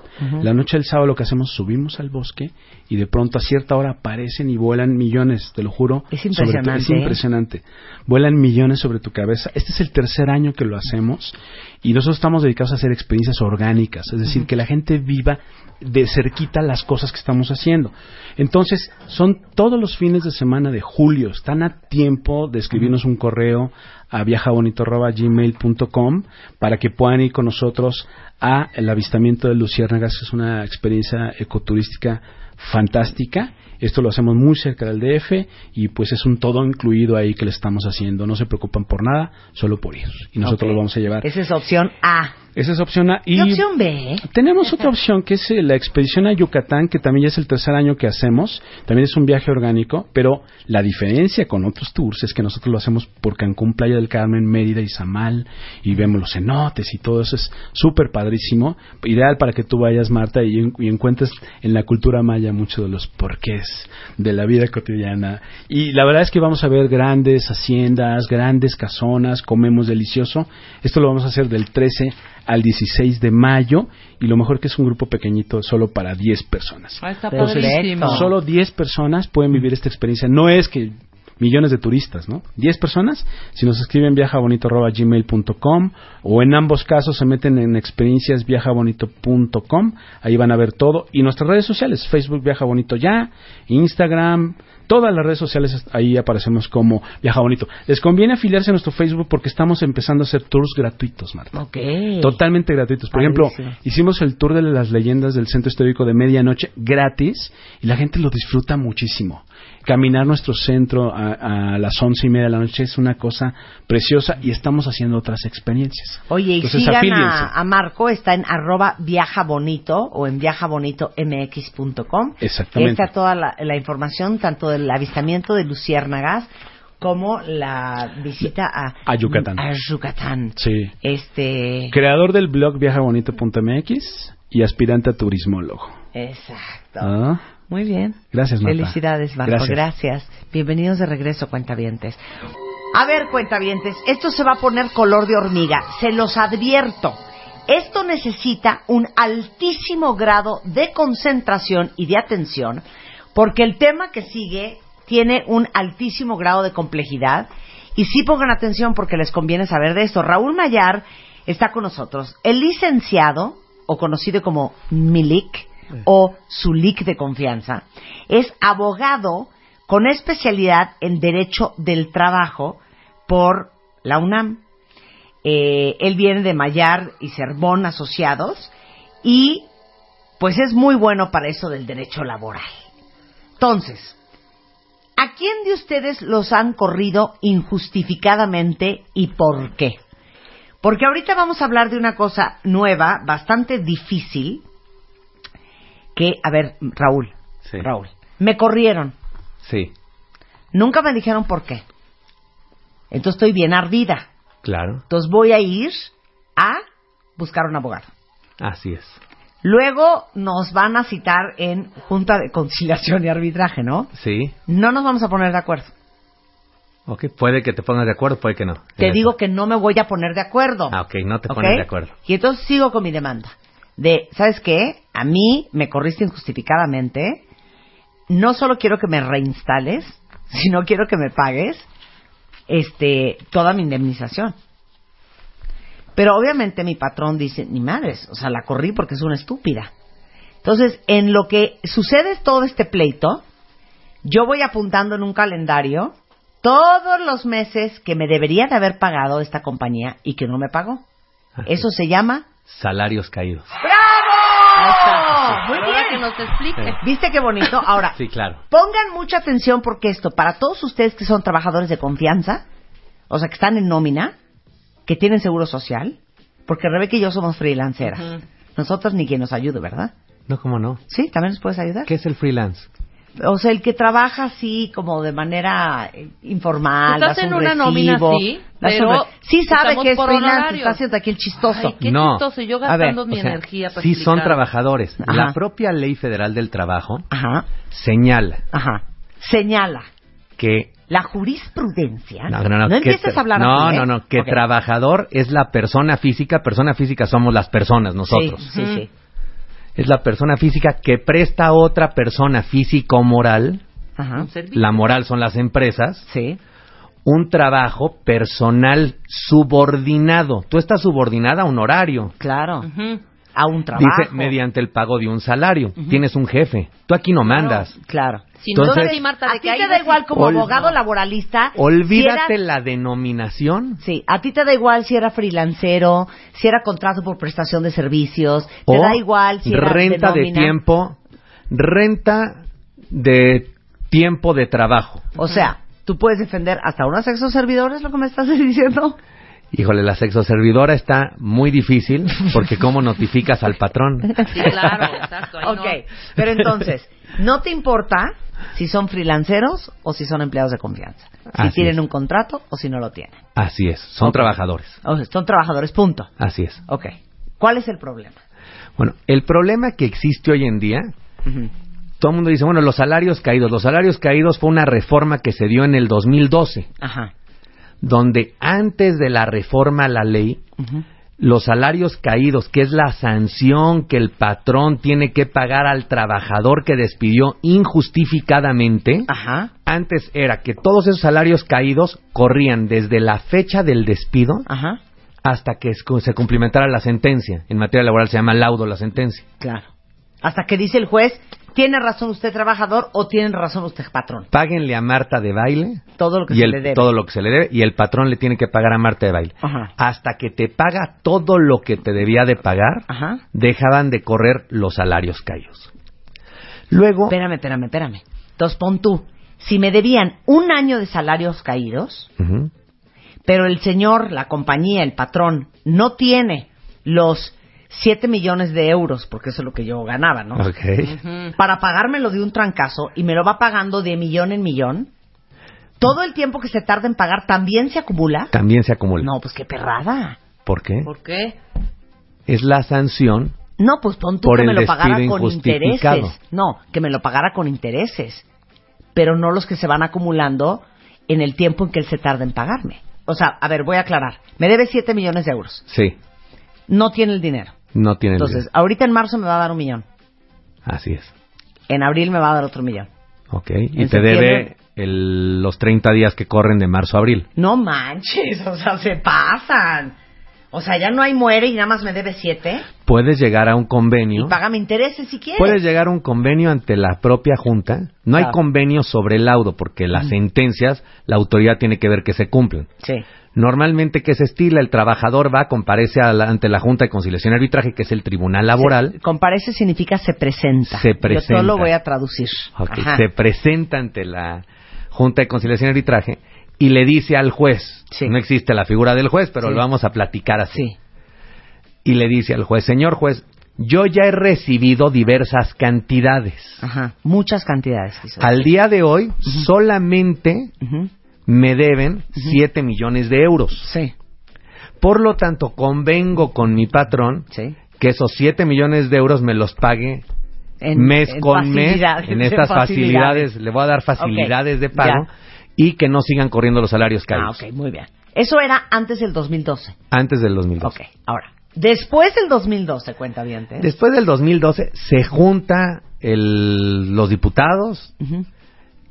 La noche del sábado lo que hacemos, subimos al bosque y de pronto a cierta hora aparecen y vuelan millones, te lo juro. Es sobre tu- impresionante, es ¿eh? impresionante. Vuelan millones sobre tu cabeza. Este es el tercer año que lo hacemos y nosotros estamos dedicados a hacer experiencias orgánicas, es decir, que la gente viva de cerquita las cosas que estamos haciendo. Entonces, son todos los fines de semana de julio. Están a tiempo de escribirnos un correo a viajabonito.gmail.com para que puedan ir con nosotros a el avistamiento de luciérnagas. Es una experiencia ecoturística fantástica. Esto lo hacemos muy cerca del DF y pues es un todo incluido ahí que le estamos haciendo. No se preocupan por nada, solo por ir. Y nosotros Ok. lo vamos a llevar. Esa es opción A. Esa es opción A. Y ¿Qué opción B? tenemos otra opción que es eh, la expedición a Yucatán, que también ya es el tercer año que hacemos. También es un viaje orgánico, pero la diferencia con otros tours es que nosotros lo hacemos por Cancún, Playa del Carmen, Mérida y Zamal, y vemos los cenotes y todo eso es súper padrísimo. Ideal para que tú vayas, Marta, y, y encuentres en la cultura maya mucho de los porqués de la vida cotidiana. Y la verdad es que vamos a ver grandes haciendas, grandes casonas, comemos delicioso. Esto lo vamos a hacer del 13 al 16 de mayo y lo mejor que es un grupo pequeñito solo para 10 personas. Ah, está. Solo 10 personas pueden vivir esta experiencia. No es que millones de turistas, ¿no? 10 personas, si nos escriben viajabonito.gmail.com o en ambos casos se meten en experienciasviajabonito.com, ahí van a ver todo. Y nuestras redes sociales, Facebook Viaja Bonito Ya, Instagram, todas las redes sociales ahí aparecemos como Viaja Bonito. Les conviene afiliarse a nuestro Facebook porque estamos empezando a hacer tours gratuitos, Marta. Ok. Totalmente gratuitos. Por ejemplo, hicimos el tour de las leyendas del centro histórico de medianoche gratis y la gente lo disfruta muchísimo. Caminar nuestro centro a, a las once y media de la noche es una cosa preciosa y estamos haciendo otras experiencias. Oye, y sigan a, a Marco, está en arroba viajabonito o en viajabonitomx.com. Exactamente. Está toda la, la información, tanto del avistamiento de luciérnagas como la visita a, A Yucatán. A Yucatán. Sí. Este. Creador del blog viajabonito.mx y aspirante a turismólogo. Exacto. Ah, Muy bien. Gracias, Marta. Felicidades, Marco. Gracias. Gracias. Bienvenidos de regreso, cuentavientes. A ver, cuentavientes, esto se va a poner color de hormiga, se los advierto. Esto necesita un altísimo grado de concentración y de atención, porque el tema que sigue tiene un altísimo grado de complejidad. Y sí pongan atención porque les conviene saber de esto. Raúl Mayar está con nosotros. El licenciado, o conocido como Milik, o Zulik de confianza, es abogado con especialidad en Derecho del Trabajo por la UNAM. Eh, él viene de Mayar y Cervón asociados y pues es muy bueno para eso del derecho laboral. Entonces, ¿a quién de ustedes los han corrido injustificadamente y por qué? Porque ahorita vamos a hablar de una cosa nueva, bastante difícil, que, a ver, Raúl, Sí. Raúl, me corrieron, Sí, nunca me dijeron por qué. Entonces estoy bien ardida. claro. Entonces voy a ir a buscar un abogado. Así es. Luego nos van a citar en Junta de Conciliación y Arbitraje, ¿no? Sí. No nos vamos a poner de acuerdo. Ok, puede que te pongas de acuerdo, puede que no. Te Eso. digo que no me voy a poner de acuerdo. Ah, ok, no te pones de acuerdo. Y entonces sigo con mi demanda. De, ¿sabes qué? A mí me corriste injustificadamente. No solo quiero que me reinstales, sino quiero que me pagues este toda mi indemnización. Pero obviamente mi patrón dice, ni madres, o sea, la corrí porque es una estúpida. Entonces, en lo que sucede todo este pleito, yo voy apuntando en un calendario todos los meses que me debería de haber pagado esta compañía y que no me pagó. Eso es. se llama Salarios caídos. ¡Bravo! Muy Ahora que bien. nos explique. ¿Viste qué bonito? Ahora, Sí, claro. pongan mucha atención porque esto, para todos ustedes que son trabajadores de confianza, o sea, que están en nómina, que tienen seguro social, porque Rebeca y yo somos freelanceras. Nosotros ni quien nos ayude, ¿verdad? No, ¿cómo no? Sí, también nos puedes ayudar. ¿Qué es el freelance? O sea, el que trabaja así como de manera eh, informal, Estás en un una nómina, recibo, sí, pero sí sabe que es freelance, está haciendo aquí el chistoso. Ay, qué No. chistoso. Y yo A ver, gastando mi O sea, energía para sí son explicar. trabajadores. Ajá. La propia Ley Federal del Trabajo Ajá, señala ajá. Señala que la jurisprudencia. No, no, no. que empieces a hablar No, ¿eh? no, no. Que Ok. trabajador es la persona física. Persona física somos las personas, nosotros. Sí, sí, sí. Es la persona física que presta a otra persona físico-moral. Ajá. Un servicio. La moral son las empresas. Sí. Un trabajo personal subordinado. Tú estás subordinada a un horario. Claro. A un trabajo. Dice mediante el pago de un salario. Tienes un jefe. Tú aquí no mandas. Claro. No Entonces- Marta, a ti te da igual como Ol- abogado laboralista. Olvídate si la denominación. Sí, a ti te da igual si era freelancero, si era contrato por prestación de servicios, te da igual si era renta de, tiempo, renta de tiempo de trabajo. O sea, tú puedes defender hasta unos sexos servidores, lo que me estás diciendo. Híjole, la sexoservidora está muy difícil porque cómo notificas al patrón. Sí, claro, exacto. no. ok, pero entonces, ¿no te importa si son freelanceros o si son empleados de confianza? Si Así tienen es. un contrato o si no lo tienen. Así es, son trabajadores. O sea, son trabajadores, punto. Así es. Ok. ¿Cuál es el problema? Bueno, el problema que existe hoy en día, todo el mundo dice, bueno, los salarios caídos. Los salarios caídos fue una reforma que se dio en el 2012, Ajá. Donde antes de la reforma a la ley, los salarios caídos, que es la sanción que el patrón tiene que pagar al trabajador que despidió injustificadamente, Ajá. antes era que todos esos salarios caídos corrían desde la fecha del despido Ajá. hasta que se cumplimentara la sentencia. En materia laboral se llama laudo la sentencia. Claro. Hasta que dice el juez, ¿tiene razón usted trabajador o tiene razón usted patrón? Páguenle a Marta de baile Todo lo que y se el- le debe. todo lo que se le debe y el patrón le tiene que pagar a Marta de baile. Ajá. Hasta que te paga todo lo que te debía de pagar, Ajá. dejaban de correr los salarios caídos. Luego, Espérame, espérame, espérame. Entonces pon tú, si me debían un año de salarios caídos, pero el señor, la compañía, el patrón, no tiene los 7 millones de euros, porque eso es lo que yo ganaba, ¿no? Ok. Ujú. Para pagármelo de un trancazo y me lo va pagando de millón en millón, todo el tiempo que se tarda en pagar también se acumula. También se acumula. No, pues qué perrada. ¿Por qué? ¿Por qué? Es la sanción No, pues pon tú que me lo pagara con intereses. No, que me lo pagara con intereses. Pero no los que se van acumulando en el tiempo en que él se tarda en pagarme. O sea, a ver, voy a aclarar. Me debe 7 millones de euros. Sí, No tiene el dinero. No tienen. Entonces, ahorita en marzo me va a dar un millón. Así es. En abril me va a dar otro millón. Ok. Y En te debe el- los 30 días que corren de marzo a abril. No manches, o sea, se pasan. O sea, ya no hay muere y nada más me debe 7. Puedes llegar a un convenio. Y págame intereses si quieres. Puedes llegar a un convenio ante la propia Junta. No hay convenio sobre el laudo porque las sentencias la autoridad tiene que ver que se cumplen. Sí. Normalmente, ¿qué se estila? El trabajador va, comparece a la- ante la Junta de Conciliación y Arbitraje, que es el tribunal laboral. Se- comparece significa se presenta. Se Yo presenta. todo lo voy a traducir. Ok, Ajá. Se presenta ante la Junta de Conciliación y Arbitraje y le dice al juez, Sí. no existe la figura del juez, pero Sí. lo vamos a platicar así. Sí. Y le dice al juez, señor juez, yo ya he recibido diversas cantidades. Ajá. Muchas cantidades. quiso Al día de hoy, solamente. Me deben 7 millones de euros. Sí. Por lo tanto, convengo con mi patrón Sí. que esos 7 millones de euros me los pague En- mes en con mes facilidades, en estas facilidades. Le voy a dar facilidades Ok, de pago ya. y que no sigan corriendo los salarios Ah, caídos ok, muy bien. Eso era antes del 2012. antes del 2012. Ok, ahora. Después del 2012, cuenta bien. Después del 2012 se junta el- los diputados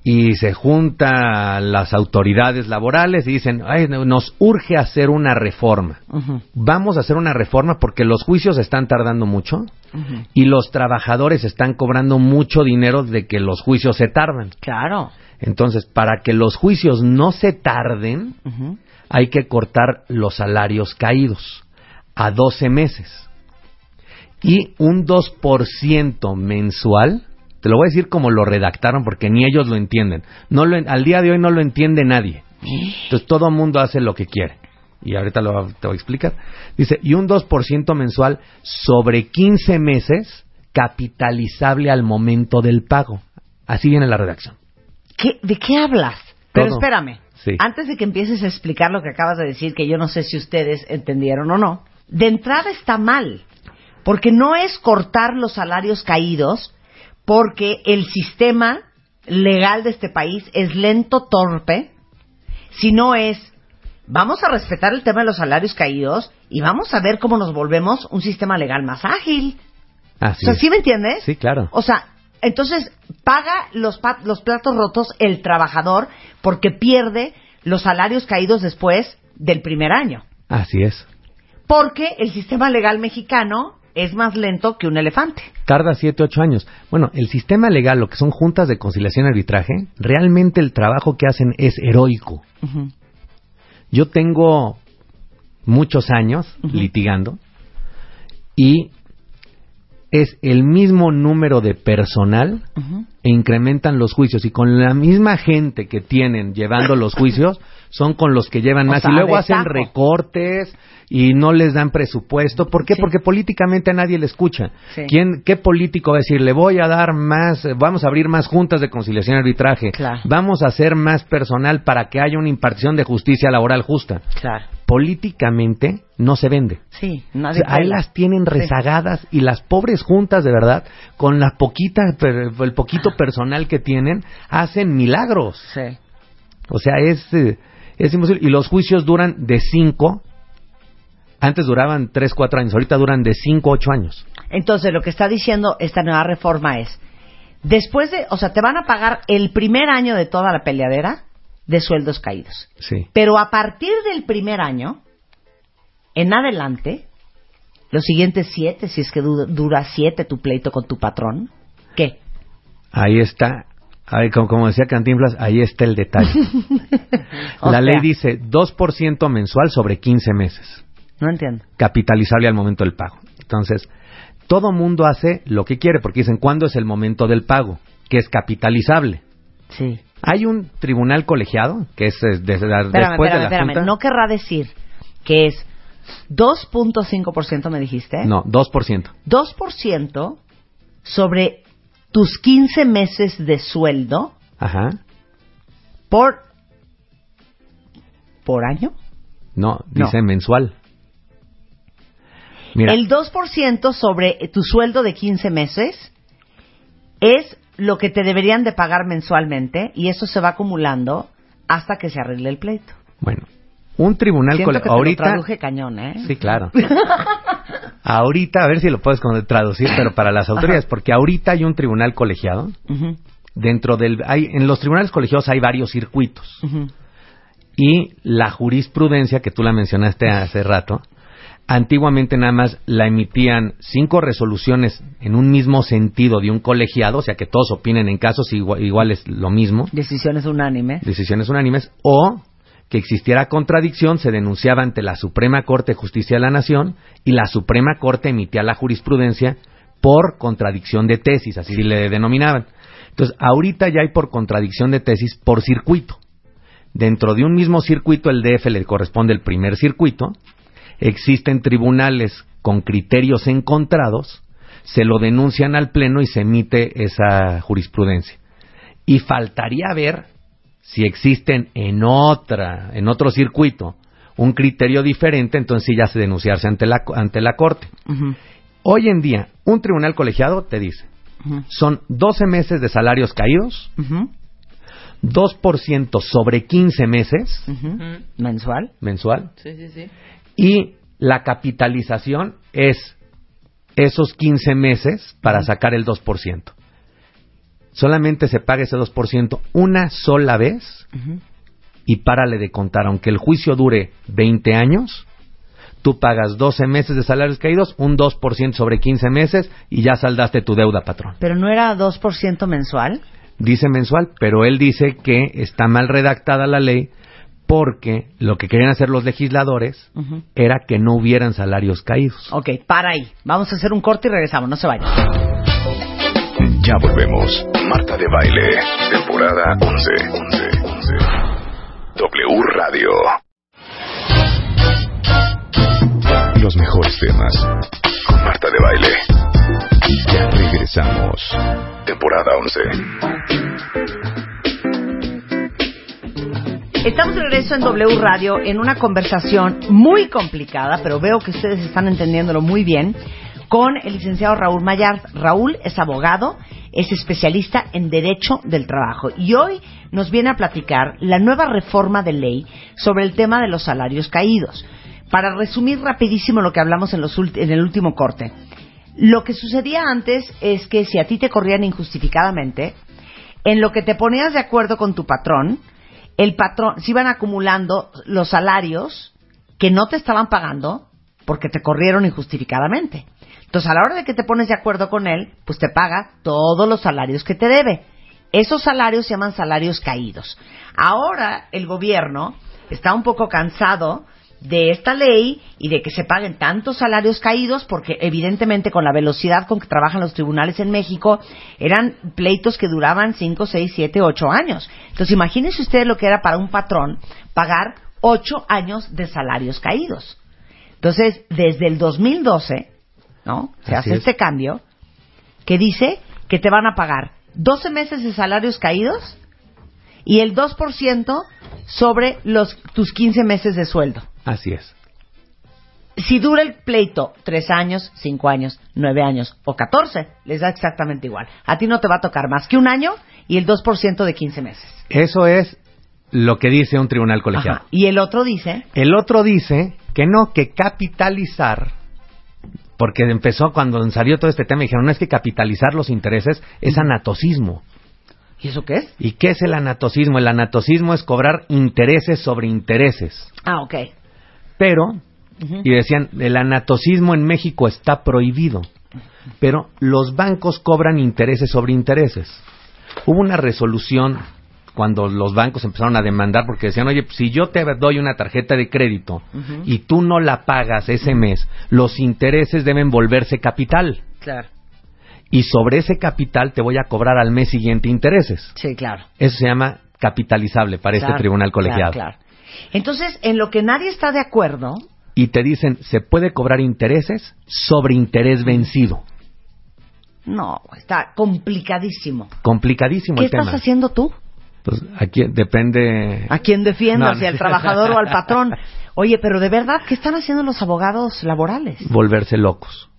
y se junta las autoridades laborales y dicen, "Ay, nos urge hacer una reforma. Vamos a hacer una reforma porque los juicios están tardando mucho y los trabajadores están cobrando mucho dinero de que los juicios se tardan. Claro. Entonces, para que los juicios no se tarden, hay que cortar los salarios caídos a 12 meses. Y un 2% mensual, te lo voy a decir como lo redactaron porque ni ellos lo entienden. No lo en- al día de hoy no lo entiende nadie. Entonces todo el mundo hace lo que quiere. Y ahorita lo, te voy a explicar. Dice, y un 2% mensual sobre 15 meses capitalizable al momento del pago. Así viene la redacción. ¿Qué- ¿De qué hablas? Pero espérame. Sí. Antes de que empieces a explicar lo que acabas de decir, que yo no sé si ustedes entendieron o no, de entrada está mal. Porque no es cortar los salarios caídos, porque el sistema legal de este país es lento, torpe, sino es, vamos a respetar el tema de los salarios caídos y vamos a ver cómo nos volvemos un sistema legal más ágil. Así o sea, es. ¿sí me entiendes? Sí, claro. O sea, entonces paga los, los platos rotos el trabajador porque pierde los salarios caídos después del primer año. Así es. Porque el sistema legal mexicano es más lento que un elefante. Tarda 7, 8 años. Bueno, el sistema legal, lo que son juntas de conciliación y arbitraje, realmente el trabajo que hacen es heroico. Yo tengo muchos años litigando y es el mismo número de personal e incrementan los juicios y con la misma gente que tienen llevando los juicios son con los que llevan O más sea, y luego hacen recortes y no les dan presupuesto. ¿Por qué? Sí. Porque políticamente a nadie le escucha. Sí. ¿Quién, ¿Qué político va a decir, le voy a dar más, vamos a abrir más juntas de conciliación y arbitraje, Claro. vamos a hacer más personal para que haya una impartición de justicia laboral justa? Claro. Políticamente no se vende. Sí, O nadie sea, ahí las tienen Sí. rezagadas y las pobres juntas de verdad, con la poquita, el poquito personal que tienen, hacen milagros. Sí. O sea, es, eh, es imposible. Y los juicios duran de 5, antes duraban 3, 4 años, ahorita duran de 5, 8 años. Entonces, lo que está diciendo esta nueva reforma es, después de, o sea, te van a pagar el primer año de toda la peleadera de sueldos caídos. Sí. Pero a partir del primer año, en adelante, los siguientes siete, si es que du- dura siete tu pleito con tu patrón, ¿qué? Ahí está, ahí, como, como decía Cantinflas, ahí está el detalle. La ley dice 2% mensual sobre 15 meses, No entiendo. capitalizable al momento del pago. Entonces, todo mundo hace lo que quiere, porque dicen, ¿cuándo es el momento del pago? Que es capitalizable. Sí. Hay un tribunal colegiado, que es eh, desde la- Espérame, después espérame, de la espérame. Junta. No querrá decir que es 2.5% me dijiste. No, 2%. 2% sobre tus 15 meses de sueldo Ajá. por por año. No, No. dice mensual. Mira, El 2% sobre tu sueldo de 15 meses es lo que te deberían de pagar mensualmente y eso se va acumulando hasta que se arregle el pleito. Bueno, un tribunal Siento que te lo ahorita cañón, ¿eh? Sí, claro. ahorita, a ver si lo puedes traducir, pero para las autoridades, porque ahorita hay un tribunal colegiado. Dentro del, hay, en los tribunales colegiados hay varios circuitos. Y la jurisprudencia, que tú la mencionaste hace rato, antiguamente nada más la emitían cinco resoluciones en un mismo sentido de un colegiado, o sea que todos opinen en casos igua- iguales lo mismo, Decisiones unánimes. decisiones unánimes, o que existiera contradicción, se denunciaba ante la Suprema Corte de Justicia de la Nación y la Suprema Corte emitía la jurisprudencia por contradicción de tesis, así le denominaban. Entonces, ahorita ya hay por contradicción de tesis por circuito. Dentro de un mismo circuito, el DF le corresponde el primer circuito, existen tribunales con criterios encontrados, se lo denuncian al Pleno y se emite esa jurisprudencia. Y faltaría ver si existen en otra, en otro circuito, un criterio diferente, entonces sí ya se denunciarse ante la, ante la Corte. Hoy en día, un tribunal colegiado te dice, son 12 meses de salarios caídos, ujú, 2% sobre 15 meses Mensual. mensual, Sí, sí, sí. y la capitalización es esos 15 meses para sacar el 2%. Solamente se paga ese 2% una sola vez y párale de contar, aunque el juicio dure 20 años, tú pagas 12 meses de salarios caídos, un 2% sobre 15 meses y ya saldaste tu deuda, patrón. Pero no era 2% mensual. Dice mensual, pero él dice que está mal redactada la ley porque lo que querían hacer los legisladores era que no hubieran salarios caídos. Ok, para ahí. Vamos a hacer un corte y regresamos. No se vayan. Ya volvemos. Marta de Baile, temporada 11. 11, 11. W Radio. Los mejores temas con Marta de Baile. Ya regresamos. Temporada 11. Estamos de regreso en W Radio en una conversación muy complicada, pero veo que ustedes están entendiéndolo muy bien, con el licenciado Raúl Mayar. Raúl es abogado, es especialista en Derecho del Trabajo y hoy nos viene a platicar la nueva reforma de ley sobre el tema de los salarios caídos. Para resumir rapidísimo lo que hablamos en, los en el último corte, lo que sucedía antes es que si a ti te corrían injustificadamente, en lo que te ponías de acuerdo con tu patrón, el patrón se iban acumulando los salarios que no te estaban pagando porque te corrieron injustificadamente. Entonces, a la hora de que te pones de acuerdo con él, pues te paga todos los salarios que te debe. Esos salarios se llaman salarios caídos. Ahora el gobierno está un poco cansado de esta ley y de que se paguen tantos salarios caídos porque evidentemente con la velocidad con que trabajan los tribunales en México eran pleitos que duraban 5, 6, 7, 8 años. Entonces imagínense ustedes lo que era para un patrón pagar 8 años de salarios caídos. Entonces, desde el 2012, ¿no? Se Así hace es. este cambio que dice que te van a pagar 12 meses de salarios caídos y el 2% sobre los, tus 15 meses de sueldo. Así es. Si dura el pleito 3 años, 5 años, 9 años o 14, les da exactamente igual. A ti no te va a tocar más que un año y el 2% de 15 meses. Eso es lo que dice un tribunal colegiado. Ajá. Y el otro dice, El otro dice que no, que capitalizar, porque empezó cuando salió todo este tema, dijeron, no es que capitalizar los intereses es anatocismo. ¿y eso qué es? ¿Y qué es el anatocismo? El anatocismo es cobrar intereses sobre intereses. Ah, ok. Pero, y decían, el anatocismo en México está prohibido, pero los bancos cobran intereses sobre intereses. Hubo una resolución cuando los bancos empezaron a demandar porque decían, oye, si yo te doy una tarjeta de crédito y tú no la pagas ese mes, los intereses deben volverse capital. Claro. Y sobre ese capital te voy a cobrar al mes siguiente intereses. Sí, claro. Eso se llama capitalizable para Claro, este tribunal colegiado. Claro, claro. Entonces, en lo que nadie está de acuerdo, Y te dicen, se puede cobrar intereses sobre interés vencido. no, está complicadísimo. Complicadísimo ¿Qué el tema. estás haciendo tú? Pues aquí depende. ¿A quién defiendas? No, ¿Si al trabajador o al patrón? Oye, pero de verdad, ¿qué están haciendo los abogados laborales? volverse locos.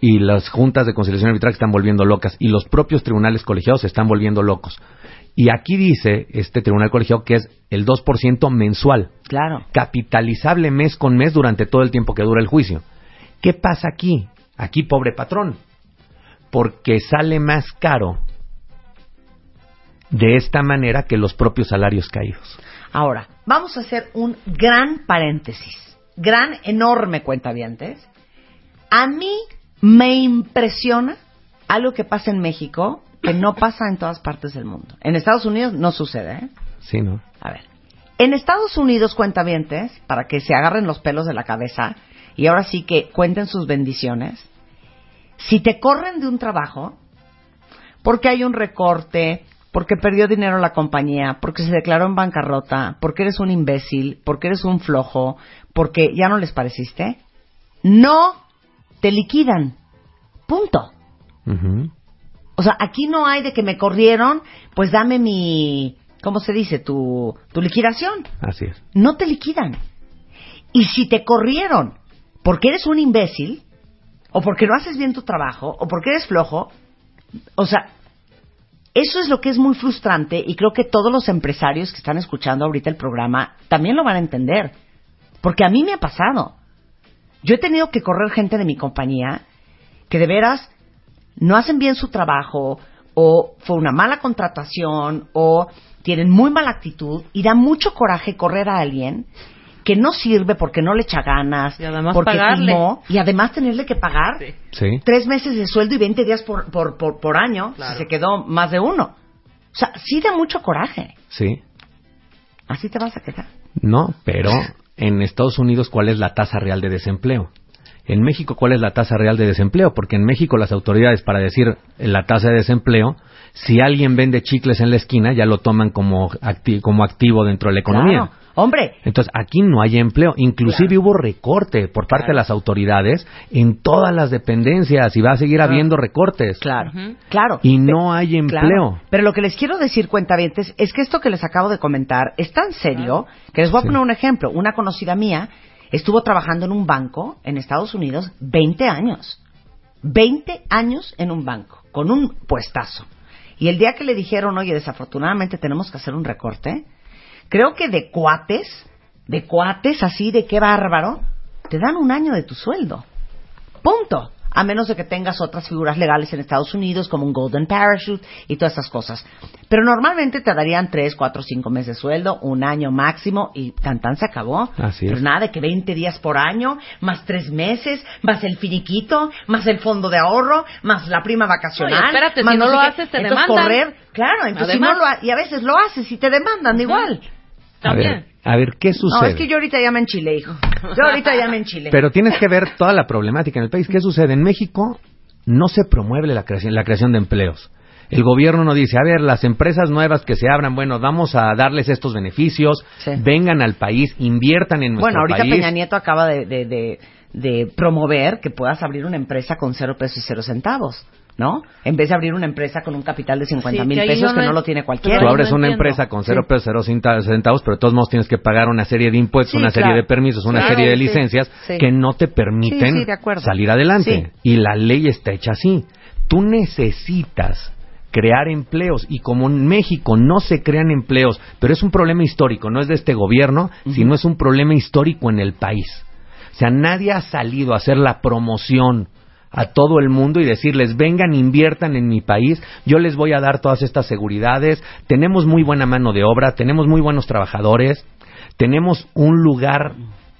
Y las juntas de conciliación arbitral se están volviendo locas. Y los propios tribunales colegiados se están volviendo locos. Y aquí dice este tribunal colegiado que es el 2% mensual, Claro. capitalizable mes con mes durante todo el tiempo que dura el juicio. ¿Qué pasa aquí? Aquí, pobre patrón, porque sale más caro de esta manera que los propios salarios caídos. Ahora, vamos a hacer un gran paréntesis. Gran, enorme cuentavientes. A mí me impresiona algo que pasa en México que no pasa en todas partes del mundo. En Estados Unidos no sucede, ¿eh? Sí, ¿no? A ver. En Estados Unidos, cuentavientes, para que se agarren los pelos de la cabeza y ahora sí que cuenten sus bendiciones, si te corren de un trabajo, porque hay un recorte, porque perdió dinero la compañía, porque se declaró en bancarrota, porque eres un imbécil, porque eres un flojo, porque ya no les pareciste, no te liquidan. Punto. O sea, aquí no hay de que me corrieron, pues dame mi, ¿cómo se dice? Tu, tu liquidación. Así es. No te liquidan. Y si te corrieron porque eres un imbécil, o porque no haces bien tu trabajo, o porque eres flojo, o sea, eso es lo que es muy frustrante y creo que todos los empresarios que están escuchando ahorita el programa también lo van a entender. Porque a mí me ha pasado. Yo he tenido que correr gente de mi compañía que de veras no hacen bien su trabajo o fue una mala contratación o tienen muy mala actitud y da mucho coraje correr a alguien que no sirve porque no le echa ganas, Y además porque pagarle. firmó, y además tenerle que pagar Sí. Sí. tres meses de sueldo y 20 días por, por, por, por año Claro. si se quedó más de uno. O sea, sí da mucho coraje. Sí. Así te vas a quedar. No, pero en Estados Unidos, ¿cuál es la tasa real de desempleo? En México, ¿cuál es la tasa real de desempleo? Porque en México las autoridades, para decir la tasa de desempleo, si alguien vende chicles en la esquina, ya lo toman como, acti- como activo dentro de la economía. Claro. Hombre, Entonces, aquí no hay empleo. Inclusive hubo recorte por parte de las autoridades en todas las dependencias y va a seguir habiendo recortes. claro, claro. Y no hay empleo. Claro. Pero lo que les quiero decir, cuentavientes, es que esto que les acabo de comentar es tan serio que les voy a Sí. poner un ejemplo. Una conocida mía estuvo trabajando en un banco en Estados Unidos 20 años. 20 años en un banco, con un puestazo. Y el día que le dijeron, oye, desafortunadamente tenemos que hacer un recorte, creo que de cuates, de cuates así, de qué bárbaro, te dan un año de tu sueldo. Punto. A menos de que tengas otras figuras legales en Estados Unidos, como un Golden Parachute y todas esas cosas. Pero normalmente te darían tres, cuatro, cinco meses de sueldo, un año máximo, y tan tan se acabó. Así Pero es. nada de que 20 días por año, más tres meses, más el finiquito, más el fondo de ahorro, más la prima vacacional. Oye, espérate, más si no lo haces, te entonces demandan. correr, claro, entonces si no lo ha- y a veces lo haces y te demandan igual. A ver, a ver, ¿qué sucede? No, es que yo ahorita ya me enchilé, hijo. Yo ahorita ya me enchilé. Pero tienes que ver toda la problemática en el país. ¿Qué sucede? En México no se promueve la creación, la creación de empleos. El gobierno no dice, a ver, las empresas nuevas que se abran, bueno, vamos a darles estos beneficios, Sí. vengan al país, inviertan en nuestro Bueno, ahorita país. Peña Nieto acaba de, de, de, de promover que puedas abrir una empresa con cero pesos y cero centavos, ¿no? En vez de abrir una empresa con un capital de 50 Sí, mil que pesos que no lo tiene Tú cualquiera. Pero abres no una entiendo. empresa con cero Sí. pesos, cero cinta- centavos, pero de todos modos tienes que pagar una serie de impuestos, Sí, una serie de permisos, una Claro, serie de licencias sí. que no te permiten Sí, sí, de acuerdo. salir adelante. Sí. Y la ley está hecha así. Tú necesitas crear empleos y como en México no se crean empleos, pero es un problema histórico, no es de este gobierno, sino es un problema histórico en el país. O sea, nadie ha salido a hacer la promoción a todo el mundo y decirles, vengan, inviertan en mi país, yo les voy a dar todas estas seguridades, tenemos muy buena mano de obra, tenemos muy buenos trabajadores, tenemos un lugar,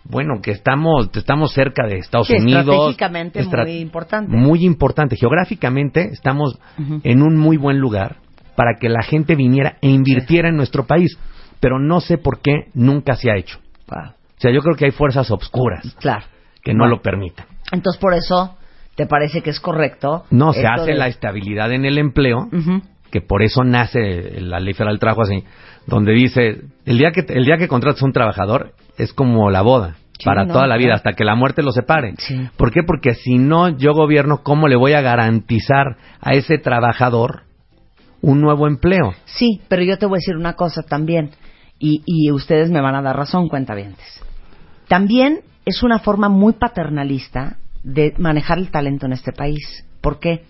bueno, que estamos, estamos cerca de Estados Sí, Unidos. estratégicamente estra- muy importante. Muy importante. Geográficamente estamos en un muy buen lugar para que la gente viniera e invirtiera en nuestro país, pero no sé por qué nunca se ha hecho. Wow. O sea, yo creo que hay fuerzas obscuras Claro. que no lo permitan. Entonces, por eso, ¿te parece que es correcto? No, se hace de- la estabilidad en el empleo, que por eso nace la ley federal del trabajo así, donde dice, el día que el día que contratas a un trabajador es como la boda, Sí, para no, toda la vida, claro. hasta que la muerte lo separe. Sí. ¿Por qué? Porque si no yo gobierno, ¿cómo le voy a garantizar a ese trabajador un nuevo empleo? Sí, pero yo te voy a decir una cosa también, y, y ustedes me van a dar razón, cuentavientes. También es una forma muy paternalista de manejar el talento en este país. ¿Por qué?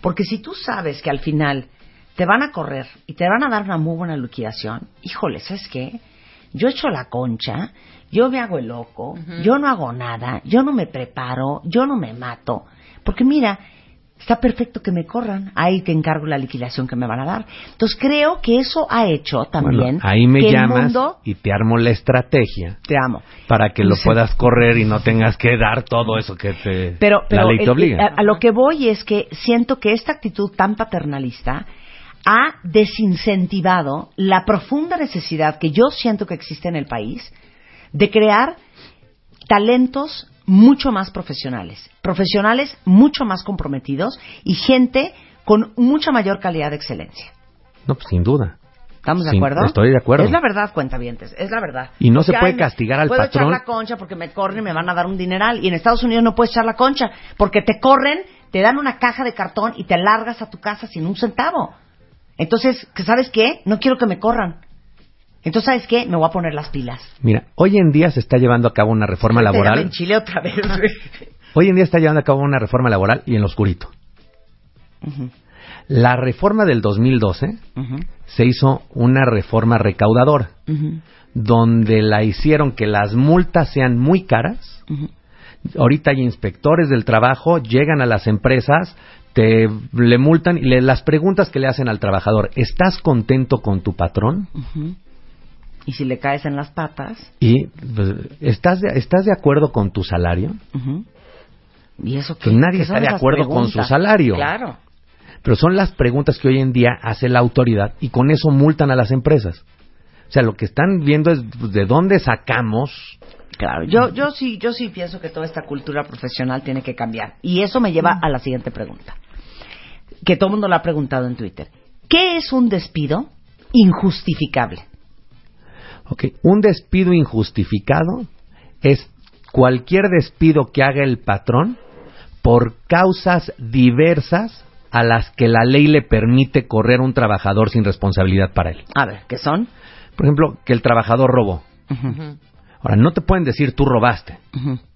Porque si tú sabes que al final te van a correr y te van a dar una muy buena liquidación, híjole, ¿sabes qué? Yo echo la concha, yo me hago el loco, yo no hago nada, yo no me preparo, yo no me mato. Porque mira, está perfecto que me corran, ahí te encargo la liquidación que me van a dar. Entonces creo que eso ha hecho también Bueno, ahí me que el llamas mundo... y te armo la estrategia Te amo. para que lo Sí. puedas correr y no tengas que dar todo eso que te Pero, pero la ley te el- obliga. a, a lo que voy es que siento que esta actitud tan paternalista ha desincentivado la profunda necesidad que yo siento que existe en el país de crear talentos mucho más profesionales, profesionales mucho más comprometidos y gente con mucha mayor calidad de excelencia. No, pues sin duda. ¿Estamos de Sí, acuerdo? estoy de acuerdo. Es la verdad, cuentavientes, es la verdad. Y no se puede ay, castigar al puedo patrón. echar la concha porque me corren y me van a dar un dineral. Y en Estados Unidos no puedes echar la concha porque te corren, te dan una caja de cartón y te largas a tu casa sin un centavo. Entonces, ¿que ¿sabes qué? No quiero que me corran. Entonces, ¿sabes qué? Me voy a poner las pilas. Mira, hoy en día se está llevando a cabo una reforma laboral. en Chile otra vez. Hoy en día está llevando a cabo una reforma laboral y en lo oscurito. La reforma del 2012 Ujú, se hizo una reforma recaudadora, donde la hicieron que las multas sean muy caras. Ahorita hay inspectores del trabajo, llegan a las empresas, te le multan y le, las preguntas que le hacen al trabajador, ¿estás contento con tu patrón? Y si le caes en las patas, Y pues, ¿estás de, ¿estás de acuerdo con tu salario? y eso Que nadie está de acuerdo con su salario. Claro. Pero son las preguntas que hoy en día hace la autoridad y con eso multan a las empresas. O sea, lo que están viendo es pues, de dónde sacamos. Claro, yo, yo sí, yo sí pienso que toda esta cultura profesional tiene que cambiar. Y eso me lleva a la siguiente pregunta, que todo el mundo la ha preguntado en Twitter. ¿Qué es un despido injustificable? Ok, un despido injustificado es cualquier despido que haga el patrón por causas diversas a las que la ley le permite correr a un trabajador sin responsabilidad para él. A ver, ¿qué son? Por ejemplo, que el trabajador robó. Ahora, no te pueden decir tú robaste.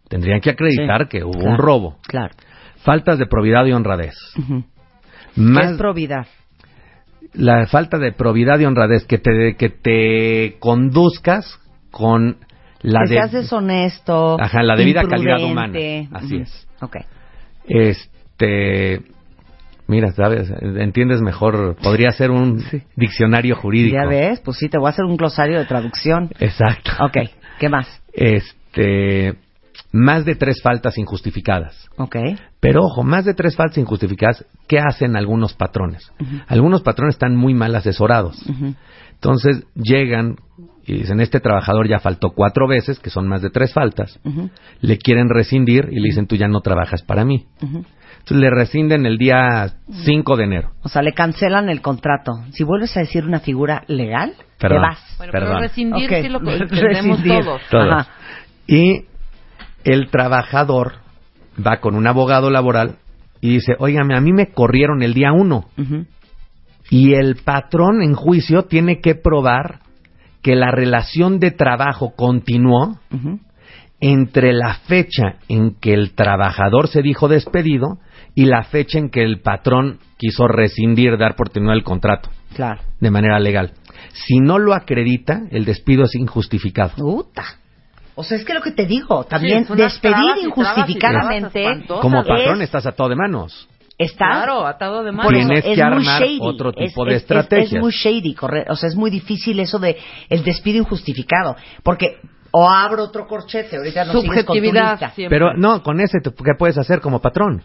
Tendrían que acreditar Sí, que hubo claro. un robo. Claro. Faltas de probidad y honradez. Ujú. ¿Qué Más es probidad? La falta de probidad y honradez que te que te conduzcas con la que de seas deshonesto. Ajá, la debida calidad humana. Así es. Ok. este mira, sabes, entiendes mejor, podría ser un diccionario jurídico. Ya ves, pues sí, te voy a hacer un glosario de traducción. Exacto. Ok, ¿qué más? Este más de tres faltas injustificadas. Ok. Pero ojo, más de tres faltas injustificadas, ¿qué hacen algunos patrones? Algunos patrones están muy mal asesorados. Entonces llegan y dicen, este trabajador ya faltó cuatro veces, que son más de tres faltas. Le quieren rescindir y le dicen, tú ya no trabajas para mí. Entonces le rescinden el día 5 de enero. O sea, le cancelan el contrato. Si vuelves a decir una figura legal, Perdón. te vas. Bueno, Perdón. pero rescindir sí lo entendemos todos. Todos. Ajá. Y el trabajador va con un abogado laboral y dice, óigame, a mí me corrieron el día 1. Ujú. Y el patrón en juicio tiene que probar que la relación de trabajo continuó entre la fecha en que el trabajador se dijo despedido y la fecha en que el patrón quiso rescindir, dar por terminado el contrato Claro. de manera legal. Si no lo acredita, el despido es injustificado. Puta. O sea, es que lo que te digo, también despedir injustificadamente. Como es- patrón estás atado de manos. está Claro, atado de Por manos. Tienes que es muy armar shady. otro Es- tipo de es- es- estrategias. Es, muy shady, correcto. O sea, es muy difícil eso de el despido injustificado. Porque, o abro otro corchete, ahorita no sigues con tu Subjetividad. Pero no, con ese, te- ¿qué puedes hacer como patrón?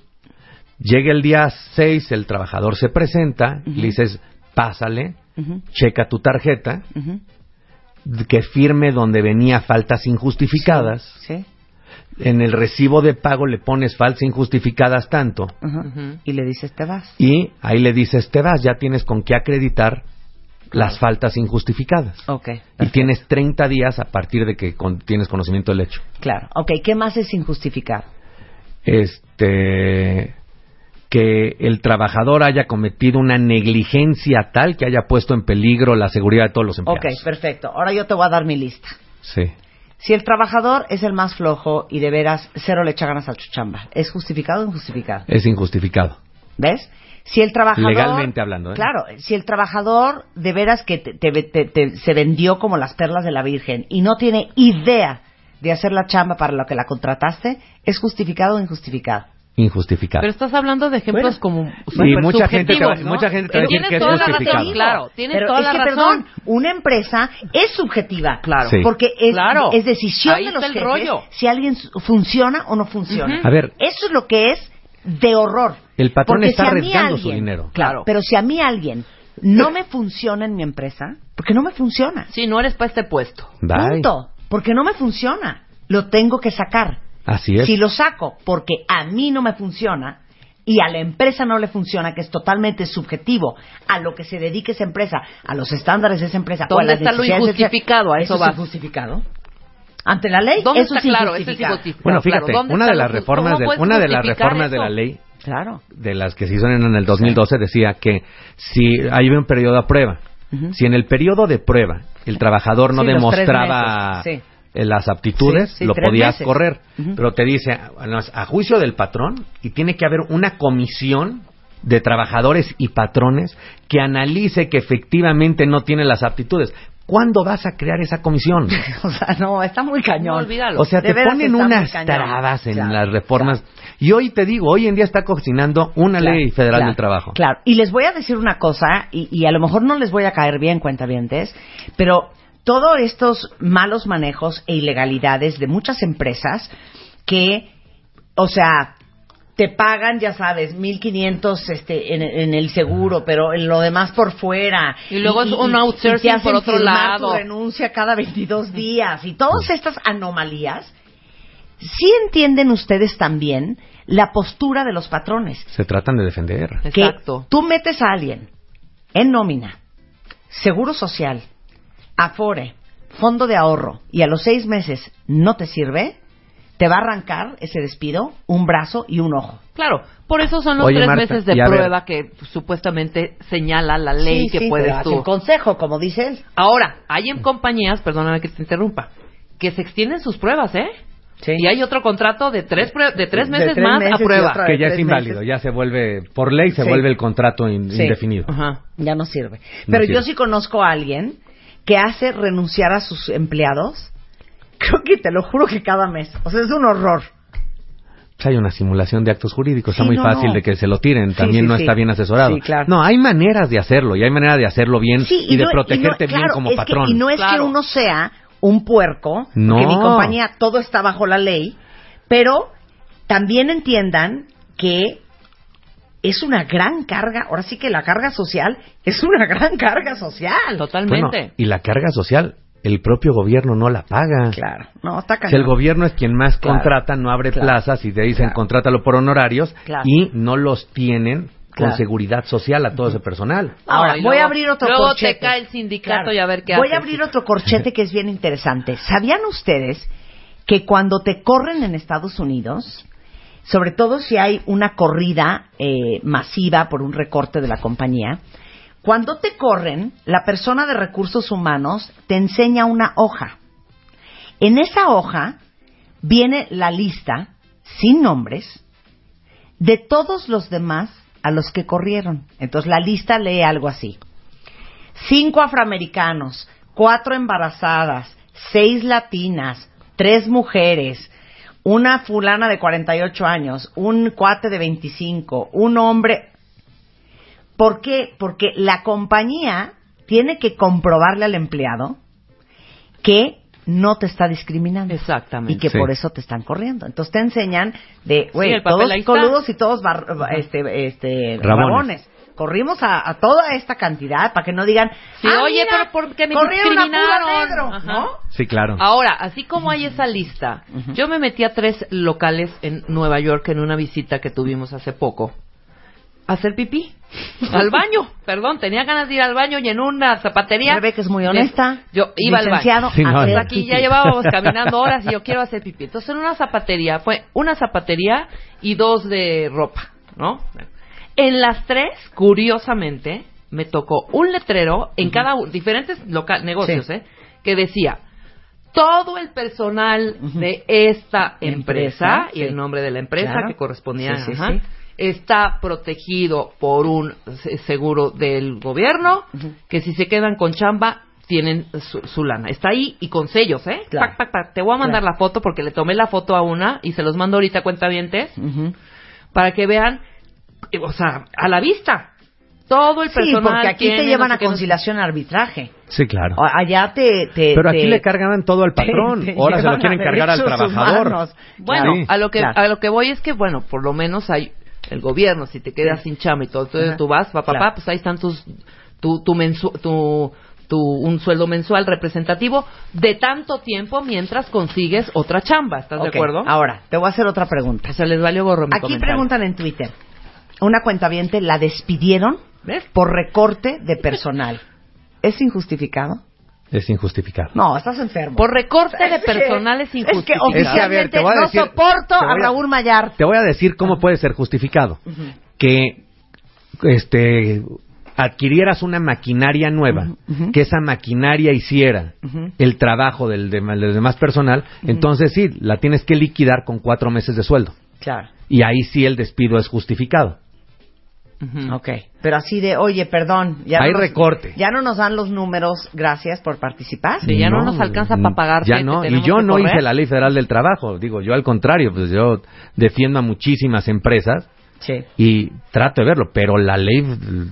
Llega el día 6, el trabajador se presenta, le dices, pásale, checa tu tarjeta, ujú. Que firme donde venía faltas injustificadas. Sí. En el recibo de pago le pones faltas injustificadas tanto. Y le dices, te vas. Y ahí le dices, te vas, ya tienes con qué acreditar las faltas injustificadas. Ok. Y tienes 30 días a partir de que con- tienes conocimiento del hecho. Claro. Ok, ¿qué más es injustificado? Este que el trabajador haya cometido una negligencia tal que haya puesto en peligro la seguridad de todos los Ok, empleados. perfecto. Ahora yo te voy a dar mi lista. Sí. Si el trabajador es el más flojo y de veras cero le echa ganas a su chamba, ¿es justificado o injustificado? Es injustificado. ¿Ves? Si el trabajador. Legalmente hablando, ¿eh? Claro, si el trabajador de veras que te- te- te- te- se vendió como las perlas de la Virgen y no tiene idea de hacer la chamba para lo que la contrataste, ¿es justificado o injustificado? Injustificado. Pero estás hablando de ejemplos como Sí, mucha gente te va- mucha gente te va a decir que es toda la razón, justificado. Claro, tienes Pero toda es la que, razón. perdón, una empresa es subjetiva. Claro. Sí. Porque es, Claro. es decisión Ahí de los jefes rollo. si alguien funciona o no funciona. A ver. Eso es lo que es de horror. El patrón Porque está si arriesgando su dinero. Claro. Pero si a mí alguien no me funciona en mi empresa, porque no me funciona. Sí, no eres para este puesto. Bye. Punto. Porque no me funciona. Lo tengo que sacar. Así es. Si lo saco porque a mí no me funciona y a la empresa no le funciona, que es totalmente subjetivo a lo que se dedique esa empresa, a los estándares de esa empresa. o a ¿Dónde las está lo de injustificado? A eso es vas. injustificado. Ante la ley, ¿Dónde eso está es claro? Eso es. Bueno, claro. fíjate, ¿Dónde una de las reformas de, una de las reformas de la ley Claro. de las que se hicieron en el 2012 decía que si hay un periodo a prueba, si en el periodo de prueba el trabajador no Sí, demostraba meses, las aptitudes, Sí, sí, lo podías meses. correr, pero te dice a juicio del patrón y tiene que haber una comisión de trabajadores y patrones que analice que efectivamente no tiene las aptitudes. ¿Cuándo vas a crear esa comisión? O sea, no, está muy cañón. No, olvídalo. O sea, De te ponen unas trabas en Claro, las reformas. claro. Y hoy te digo, hoy en día está cocinando una Claro, ley federal claro, del trabajo. Claro, y les voy a decir una cosa, y, y a lo mejor no les voy a caer bien, cuentavientes, pero todos estos malos manejos e ilegalidades de muchas empresas que, o sea, te pagan, ya sabes, 1.500 este, en, en el seguro, pero en lo demás por fuera. Y luego es un te outsourcing hacen por otro lado. tu renuncia cada 22 días. Y todas estas anomalías, ¿sí entienden ustedes también la postura de los patrones? Se tratan de defender. que Exacto. tú metes a alguien en nómina, seguro social, afore, fondo de ahorro y a los seis meses no te sirve, te va a arrancar ese despido un brazo y un ojo. Claro, por eso son los Oye, tres Marta, meses de prueba que pues, supuestamente señala la ley Sí, que sí, puedes pero tú. un consejo, como dices. Ahora, hay en compañías, perdóname que te interrumpa, que se extienden sus pruebas, ¿eh? Sí. Y hay otro contrato de tres, prue- de tres De meses tres más meses a prueba. Que ya es inválido, meses. ya se vuelve, por ley se Sí. vuelve el contrato in- Sí. indefinido. Ajá. Ya no sirve. Pero sirve. yo sí conozco a alguien que hace renunciar a sus empleados. Creo que te lo juro que cada mes. O sea, es un horror. Pues hay una simulación de actos jurídicos, Sí, está muy no, fácil no. de que se lo tiren, Sí, también sí, no sí. está bien asesorado. Sí, claro. No, hay maneras de hacerlo y hay manera de hacerlo bien Sí, y, de no- protegerte y no- bien claro, como es que- patrón. y no es que uno sea un puerco, No. que mi compañía todo está bajo la ley, pero también entiendan que es una gran carga, ahora sí que la carga social es una gran carga social. Totalmente. Bueno, y la carga social, el propio gobierno no la paga. Claro, no, está Si el cañón. gobierno es quien más Claro. contrata, no abre Claro. plazas y te dicen Claro. contrátalo por honorarios Claro. y no los tienen con seguridad social a todo ese personal. Ahora, voy luego- a abrir otro luego corchete. te cae el sindicato Claro. y a ver qué Voy haces. a abrir otro corchete que es bien interesante. ¿Sabían ustedes que cuando te corren en Estados Unidos, sobre todo si hay una corrida eh, masiva por un recorte de la compañía, cuando te corren, la persona de recursos humanos te enseña una hoja. En esa hoja viene la lista, sin nombres, de todos los demás a los que corrieron. Entonces la lista lee algo así. Cinco afroamericanos, cuatro embarazadas, seis latinas, tres mujeres, una fulana de 48 años, un cuate de 25, un hombre. ¿Por qué? Porque la compañía tiene que comprobarle al empleado que no te está discriminando. Exactamente. Y que Sí. por eso te están corriendo. Entonces te enseñan de, Sí, güey, papel todos coludos y todos bar- este, este, Rabones. rabones. Corrimos a, a toda esta cantidad para que no digan, Sí, "Ah, oye, mira, pero ¿por qué me discriminaron?" negro". ¿no? Sí, claro. Ahora, así como hay esa lista, yo me metí a tres locales en Nueva York en una visita que tuvimos hace poco. A hacer pipí. al baño. Perdón, tenía ganas de ir al baño y en una zapatería. Rebeca es muy honesta. Yo iba al baño. Sí, no, Hasta aquí pipí. ya llevábamos caminando horas y yo quiero hacer pipí. Entonces en una zapatería, fue una zapatería y dos de ropa, ¿no? En las tres, curiosamente, me tocó un letrero en cada u- diferentes negocios, Sí. ¿eh? Que decía todo el personal de esta empresa, Empresa, y sí. el nombre de la empresa Claro. que correspondía Sí, ajá, está protegido por un se- seguro del gobierno, que si se quedan con chamba tienen su, su lana. Está ahí y con sellos, ¿eh? Claro. Pac, pac, pac. Te voy a mandar la foto porque le tomé la foto a una y se los mando ahorita cuenta Ujú. para que vean, o sea, a la vista. Todo el Sí, personal porque aquí te llevan no a qué, no conciliación arbitraje. Sí, claro. O- Allá te... te Pero aquí te- le cargan todo al patrón. te- te Ahora se lo quieren a cargar al trabajador. humanos. Bueno, Sí. a lo que claro. a lo que voy es que bueno, por lo menos hay el gobierno, si te quedas sin chamba y todo, entonces Ajá. tú vas, papá, Claro. pues ahí están tus tu tu mensu- tu tu un sueldo mensual representativo de tanto tiempo mientras consigues otra chamba, ¿estás de acuerdo? Ahora, te voy a hacer otra pregunta. O sea, les valió gorro mi Aquí comentario. preguntan en Twitter. Una cuentaviente la despidieron ¿Ves? por recorte de personal. ¿Es injustificado? Es injustificado. No, estás enfermo. Por recorte de personal es Es que injustificado. oficialmente Es que, a ver, te voy a no decir- soporto te voy a a- Raúl Mayar. Te voy a decir cómo puede ser justificado. Que este adquirieras una maquinaria nueva, que esa maquinaria hiciera el trabajo del, del demás personal, entonces sí, la tienes que liquidar con cuatro meses de sueldo. Claro. Y ahí sí el despido es justificado. Ujú. Ok. Pero así de, oye, perdón. Ya Hay no nos- recorte. Ya no nos dan los números. Gracias por participar. Sí, ya no nos alcanza pa' pagarte, Ya no, y yo no correr. hice la ley federal del trabajo. Digo, yo al contrario, pues yo defiendo a muchísimas empresas Sí. y trato de verlo, pero la ley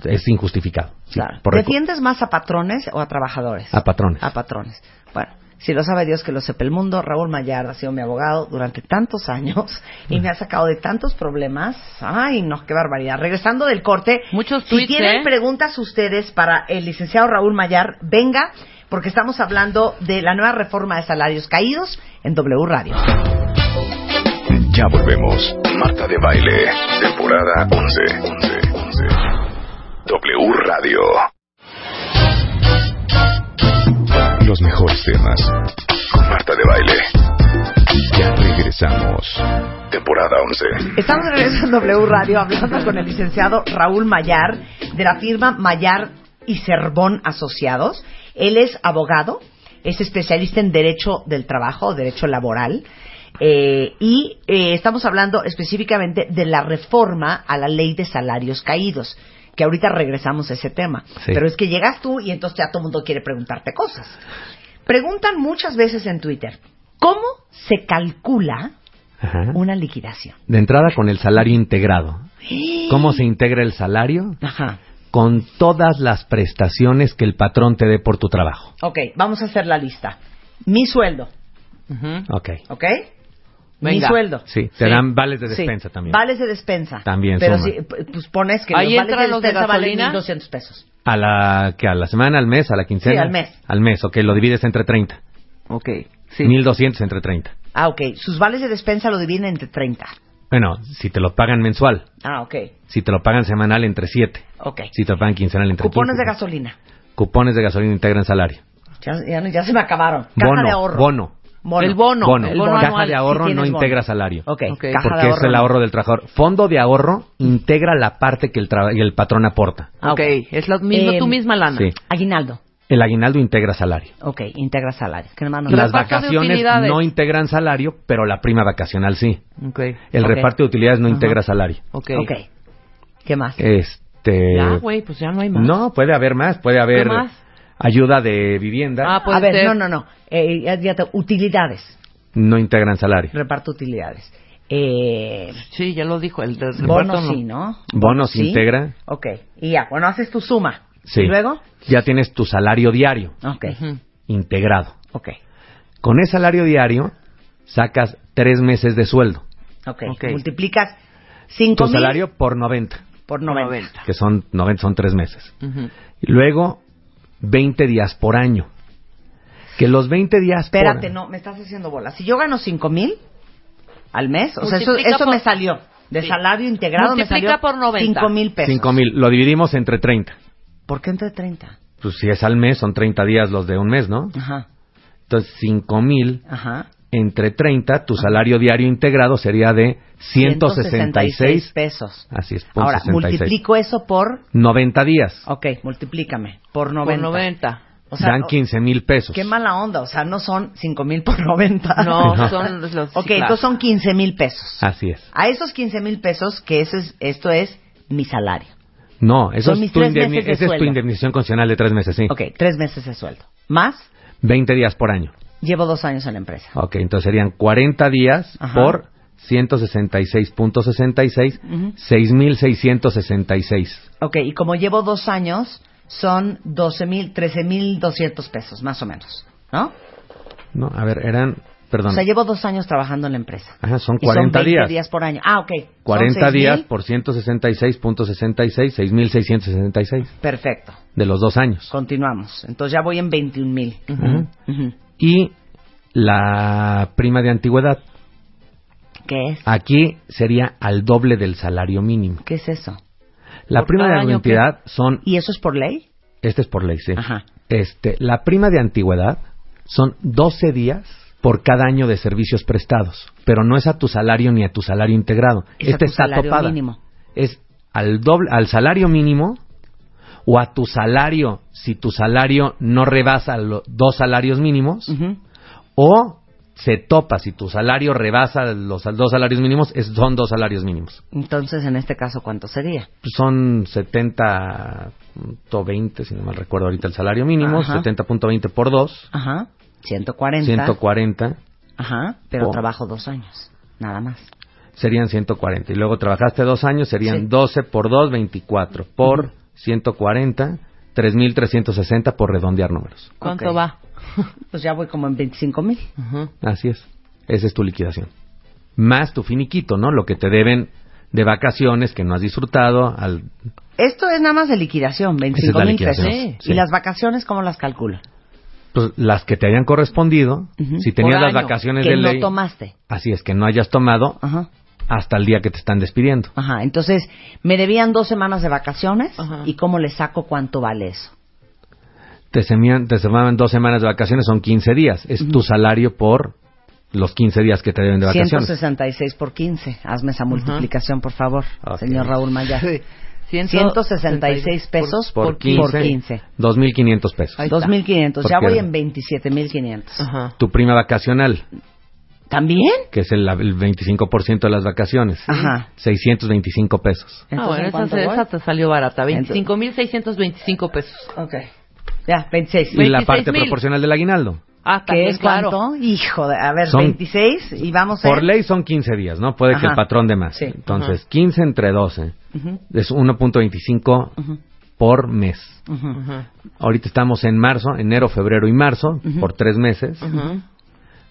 es injustificada. Claro. ¿Defiendes más a patrones o a trabajadores? A patrones. A patrones. Bueno, si lo sabe Dios que lo sepa el mundo, Raúl Mayar ha sido mi abogado durante tantos años y me ha sacado de tantos problemas. Ay, no, qué barbaridad. Regresando del corte, Muchos si tweets, tienen ¿eh? preguntas ustedes para el licenciado Raúl Mayar, venga, porque estamos hablando de la nueva reforma de salarios caídos en W Radio. Ya volvemos. Marta de Baile, temporada 11. 11, 11. W Radio. Los mejores temas. Con Marta de Baile. Ya regresamos. Temporada 11. Estamos de regreso en W Radio hablando con el licenciado Raúl Mayar de la firma Mayar y Cervón Asociados. Él es abogado, es especialista en Derecho del Trabajo, Derecho Laboral. eh, y eh, estamos hablando específicamente de la reforma a la ley de salarios caídos, que ahorita regresamos a ese tema. Sí. Pero es que llegas tú y entonces ya todo el mundo quiere preguntarte cosas. Preguntan muchas veces en Twitter, ¿cómo se calcula Ajá. una liquidación? De entrada con el salario integrado. ¿Cómo se integra el salario? Ajá. Con todas las prestaciones que el patrón te dé por tu trabajo. Ok, vamos a hacer la lista. Mi sueldo, Ujú. Ok. ¿ok? Mi Venga. sueldo. Sí, te Sí. dan vales de Sí, despensa también. Vales de despensa. También Pero suma. si, pues pones que Ahí los vales de los de despensa valen gasolina. 1.200 pesos. A la, que a la semana, al mes, a la quincena. Sí, al mes. Al mes, ok, lo divides entre 30. Ok, 1200 entre 30. Ah, ok. Sus vales de despensa lo dividen entre 30. Bueno, si te lo pagan mensual, Ah, ok. si te lo pagan semanal entre 7, Ok. si te lo pagan quincenal entre Cupones 15. de gasolina. Cupones de gasolina integran salario. Ya, ya, ya se me acabaron. Caja bono, de ahorro. bono, Bono. El bono. bono. el bono Caja anual. de ahorro no bono. integra salario. Ok, Ok. caja Porque de es el ahorro del trabajador. Fondo de ahorro integra la parte que el, el patrón aporta. Ah, ok, es lo mismo, Eh, tu misma lana. Sí. Aguinaldo. El aguinaldo integra salario. Ok, integra salario. Que no- Las vacaciones no integran salario, pero la prima vacacional sí. Ok, El reparto de utilidades no Ajá. integra salario. ok. Ok. ¿Qué más? Este. Ya, güey, pues ya no hay más. No, puede haber más. Puede haber ¿Qué más? Ayuda de vivienda. Ah, puede a ver, ser. no, no, no. Eh, ya- ya te- utilidades. No integran salario. Reparto utilidades. Eh, Sí, ya lo dijo, el bonos no. sí, ¿no? Bonos Sí. integra. Ok. Y ya, bueno, haces tu suma. Sí. ¿Y luego? Ya tienes tu salario diario Ok. Integrado. Ok. Con ese salario diario sacas tres meses de sueldo. Ok. Ok. Multiplicas 5 Tu salario por 90, por 90. que son 90 son tres meses. Y luego 20 días por año. Que los 20 días Espérate, por no, me estás haciendo bola. Si yo gano 5 mil al mes, o sea, eso, eso por- me salió. De Sí. salario integrado me Multiplica salió por 90. 5 mil pesos. 5 mil, lo dividimos entre 30. ¿Por qué entre 30? Pues si es al mes, son 30 días los de un mes, ¿no? Ajá. Entonces, 5 mil Ajá. Entre 30, tu salario diario integrado sería de 166 pesos. Así es, punto Ahora, 66. multiplico eso por... 90 días. Ok, multiplícame. Por Por 90. 90. O sea, dan 15 mil pesos. Qué mala onda, o sea, no son 5 mil por 90. No, No. son los... Ok, sí, claro. entonces son 15 mil pesos. Así es. A esos 15 mil pesos, que eso es, esto es mi salario. No, eso Son es tu esa es tu indemnización condicional de tres meses, sí. Ok, tres meses de sueldo. Más, 20 días por año. Llevo dos años en la empresa. Ok, entonces serían 40 días Ajá. por 166.66, Ujú. 6.666. Ok, y como llevo dos años, son 12 mil, 13 mil 200 pesos, más o menos. ¿No? No, a ver, eran, perdón. O sea, llevo dos años trabajando en la empresa. Ajá, son Y son 40 20 días. por año. Ah, ok. Son 40 6,000. días por 166.66, 6.666 Perfecto. de los dos años. Continuamos. Entonces ya voy en 21 mil. Ujú. Y la prima de antigüedad. ¿Qué es? Aquí sería al doble del salario mínimo. ¿Qué es eso? La ¿Por prima de antigüedad son, ¿Y eso es por ley? este es por ley, sí. Ajá. Este, la prima de antigüedad son 12 días por cada año de servicios prestados, pero no es a tu salario ni a tu salario integrado. Es a este tu está salario topada. mínimo. Es al doble, al salario mínimo o a tu salario si tu salario no rebasa los dos salarios mínimos Ujú. o se topa si tu salario rebasa los dos salarios mínimos es, son dos salarios mínimos Entonces, en este caso, ¿cuánto sería? son 70.20 si no mal recuerdo ahorita el salario mínimo Ajá. 70.20 por 2 Ajá. 140. 140 Ajá. Pero Oh. trabajo dos años. Nada más. serían 140 y luego trabajaste dos años serían Sí. 12 por 2 24 por 140 3.360 por redondear números ¿Cuánto va? Pues ya voy como en 25 mil. Así es. Esa es tu liquidación. Más tu finiquito, ¿no? Lo que te deben de vacaciones que no has disfrutado. Al... Esto es nada más de liquidación, 25 la mil pesos. sí. ¿Y las vacaciones cómo las calculo? Pues, las que te hayan correspondido. Si tenías las vacaciones Que de no ley. tomaste. Así es, que no hayas tomado Ajá. Hasta el día que te están despidiendo. Ajá. Entonces, me debían dos semanas de vacaciones. Ajá. ¿Y cómo le saco cuánto vale eso? Te, semían, te semaban dos semanas de vacaciones, son 15 días. Es tu salario por los 15 días que te deben de vacaciones. 166 por 15. Hazme esa multiplicación, por favor, señor Raúl Maya. Ciento- 166 pesos por, Por 15. 15, 15. 2.500 pesos. Ahí está. 2.500. Ya voy en 27.500. Ajá. Tu prima vacacional, ¿También? que es el, el 25% de las vacaciones. Ajá. 625 pesos. Ah, bueno, ¿en esa, esa te salió barata. Entonces- 25.625 pesos. Ok. Ya, 26. Y la 26,000. parte proporcional del aguinaldo. Ah, ¿Qué es claro. cuánto? Hijo de... A ver, Son- 26 y vamos a... Por ley son 15 días, ¿no? Puede que Ajá. el patrón de más. Sí. Entonces, 15 entre 12 Ujú, es 1.25 ujú, por mes. ujú. Ajá. Ahorita estamos en marzo, enero, febrero y marzo, por tres meses.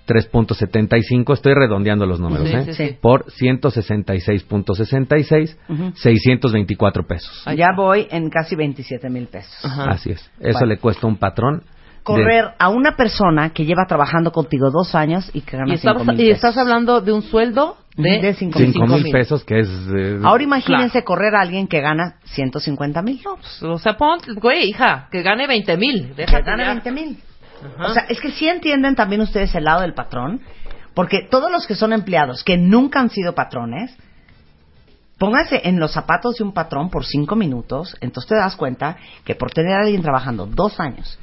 Ujú. 3.75, estoy redondeando los números, Sí, ¿eh? sí, sí. Por 166.66, Ujú. 624 pesos. Ya voy en casi 27 mil pesos. Ajá. Así es. Eso Bueno. le cuesta un patrón. de- Correr a una persona que lleva trabajando contigo dos años y que gana Y, estamos- 5 mil y pesos. estás hablando de un sueldo de, De cinco cinco mil. mil pesos, que es... eh, Ahora imagínense correr a alguien que gana 150 mil. O sea, pon, güey, hija, que gane 20 mil. Que gane ya. 20 mil. Ajá. O sea, es que sí entienden también ustedes el lado del patrón, porque todos los que son empleados que nunca han sido patrones, pónganse en los zapatos de un patrón por cinco minutos, entonces te das cuenta que por tener a alguien trabajando dos años,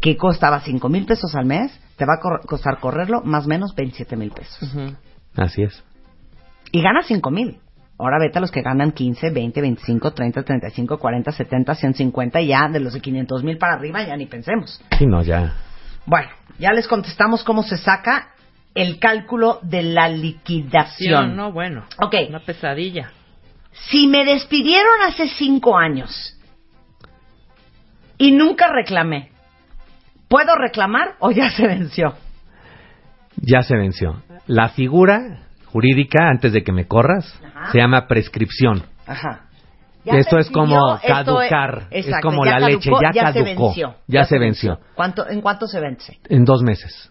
que costaba cinco mil pesos al mes, te va a cor- costar correrlo más o menos 27 mil pesos. Así es. Y gana cinco mil. Ahora vete a los que ganan 15, 20, 25, 30, 35, 40, 70, 150 y ya de los de 500 mil para arriba ya ni pensemos. Sí, no, ya. Bueno, ya les contestamos cómo se saca el cálculo de la liquidación. No, bueno. Ok. Una pesadilla. Si me despidieron hace cinco años y nunca reclamé, ¿puedo reclamar o ya se venció? Ya se venció. La figura jurídica, antes de que me corras, Ajá. se llama prescripción. Ajá. Esto es como caducar. Es exacto, como ya la leche, ya se caducó, venció. ya se venció. ¿Cuánto, ¿En cuánto se vence? En dos meses.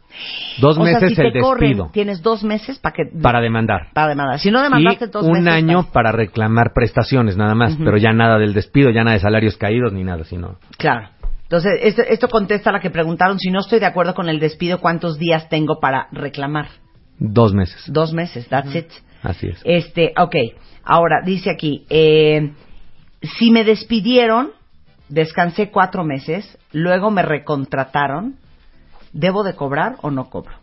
Dos o sea, meses si el te corren, despido tienes dos meses para que para demandar. para demandar. Si no Y demandaste dos un meses, año estás- para reclamar prestaciones nada más, pero ya nada del despido, ya nada de salarios caídos ni nada, sino Claro. Entonces, esto, esto contesta a la que preguntaron, si no estoy de acuerdo con el despido, ¿cuántos días tengo para reclamar? dos meses. Dos meses, that's it. Así es. Este, ok. Ahora, dice aquí, eh, si me despidieron descansé cuatro meses, luego me recontrataron, ¿debo de cobrar o no cobro?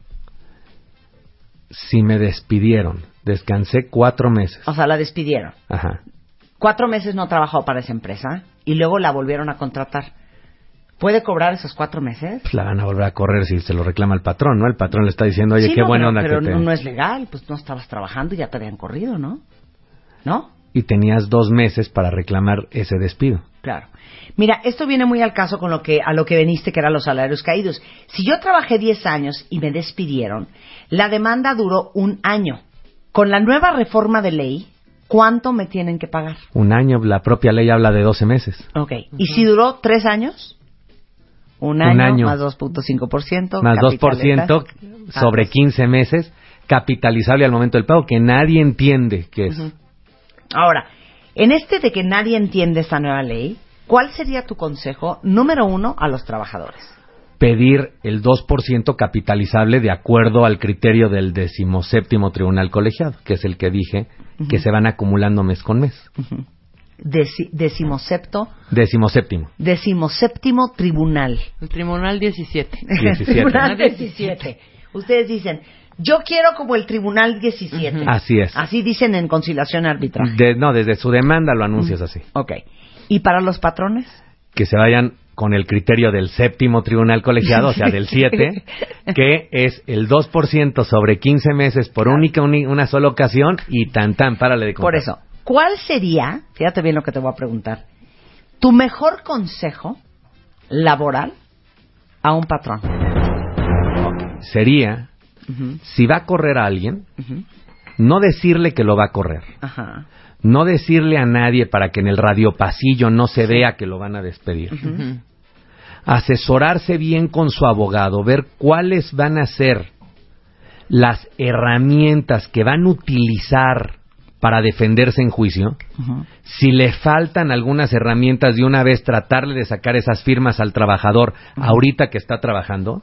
Si me despidieron, descansé cuatro meses. O sea, la despidieron. Ajá. Cuatro meses no trabajó para esa empresa y luego la volvieron a contratar. ¿Puede cobrar esos cuatro meses? Pues la van a volver a correr si se lo reclama el patrón, ¿no? El patrón le está diciendo, oye, Sí, qué no, buena pero, onda pero que te... no, no es legal, pues no estabas trabajando y ya te habían corrido, ¿no? ¿No? Y tenías dos meses para reclamar ese despido. Claro. Mira, esto viene muy al caso con lo que a lo que veniste que eran los salarios caídos. Si yo trabajé 10 años y me despidieron, la demanda duró un año. Con la nueva reforma de ley, ¿cuánto me tienen que pagar? Un año, la propia ley habla de 12 meses. Ok. ¿Y si duró tres años? Un año, año. más 2.5%. Más capital 2% sobre 15 meses, capitalizable al momento del pago, que nadie entiende qué es. Ahora, en este de que nadie entiende esta nueva ley, ¿cuál sería tu consejo número uno a los trabajadores? Pedir el 2% capitalizable de acuerdo al criterio del decimoséptimo tribunal colegiado, que es el que dije que se van acumulando mes con mes. Deci- decimosepto, Decimoséptimo. decimoséptimo tribunal. El Tribunal 17. 17. tribunal 17. Ustedes dicen, yo quiero como el tribunal 17. Así es. Así dicen en conciliación arbitraje. De- no, desde su demanda lo anuncias así. Ok. ¿Y para los patrones? que se vayan con el criterio del séptimo tribunal colegiado, o sea, del 7, que es el 2% sobre 15 meses por única una sola ocasión y tan tan, párale de contar. Por eso, ¿cuál sería, fíjate bien lo que te voy a preguntar, tu mejor consejo laboral a un patrón? Sería, Si va a correr a alguien, no decirle que lo va a correr. Ajá. No decirle a nadie para que en el radiopasillo no se vea que lo van a despedir. Asesorarse bien con su abogado, ver cuáles van a ser las herramientas que van a utilizar para defenderse en juicio. Si le faltan algunas herramientas de una vez tratarle de sacar esas firmas al trabajador ahorita que está trabajando.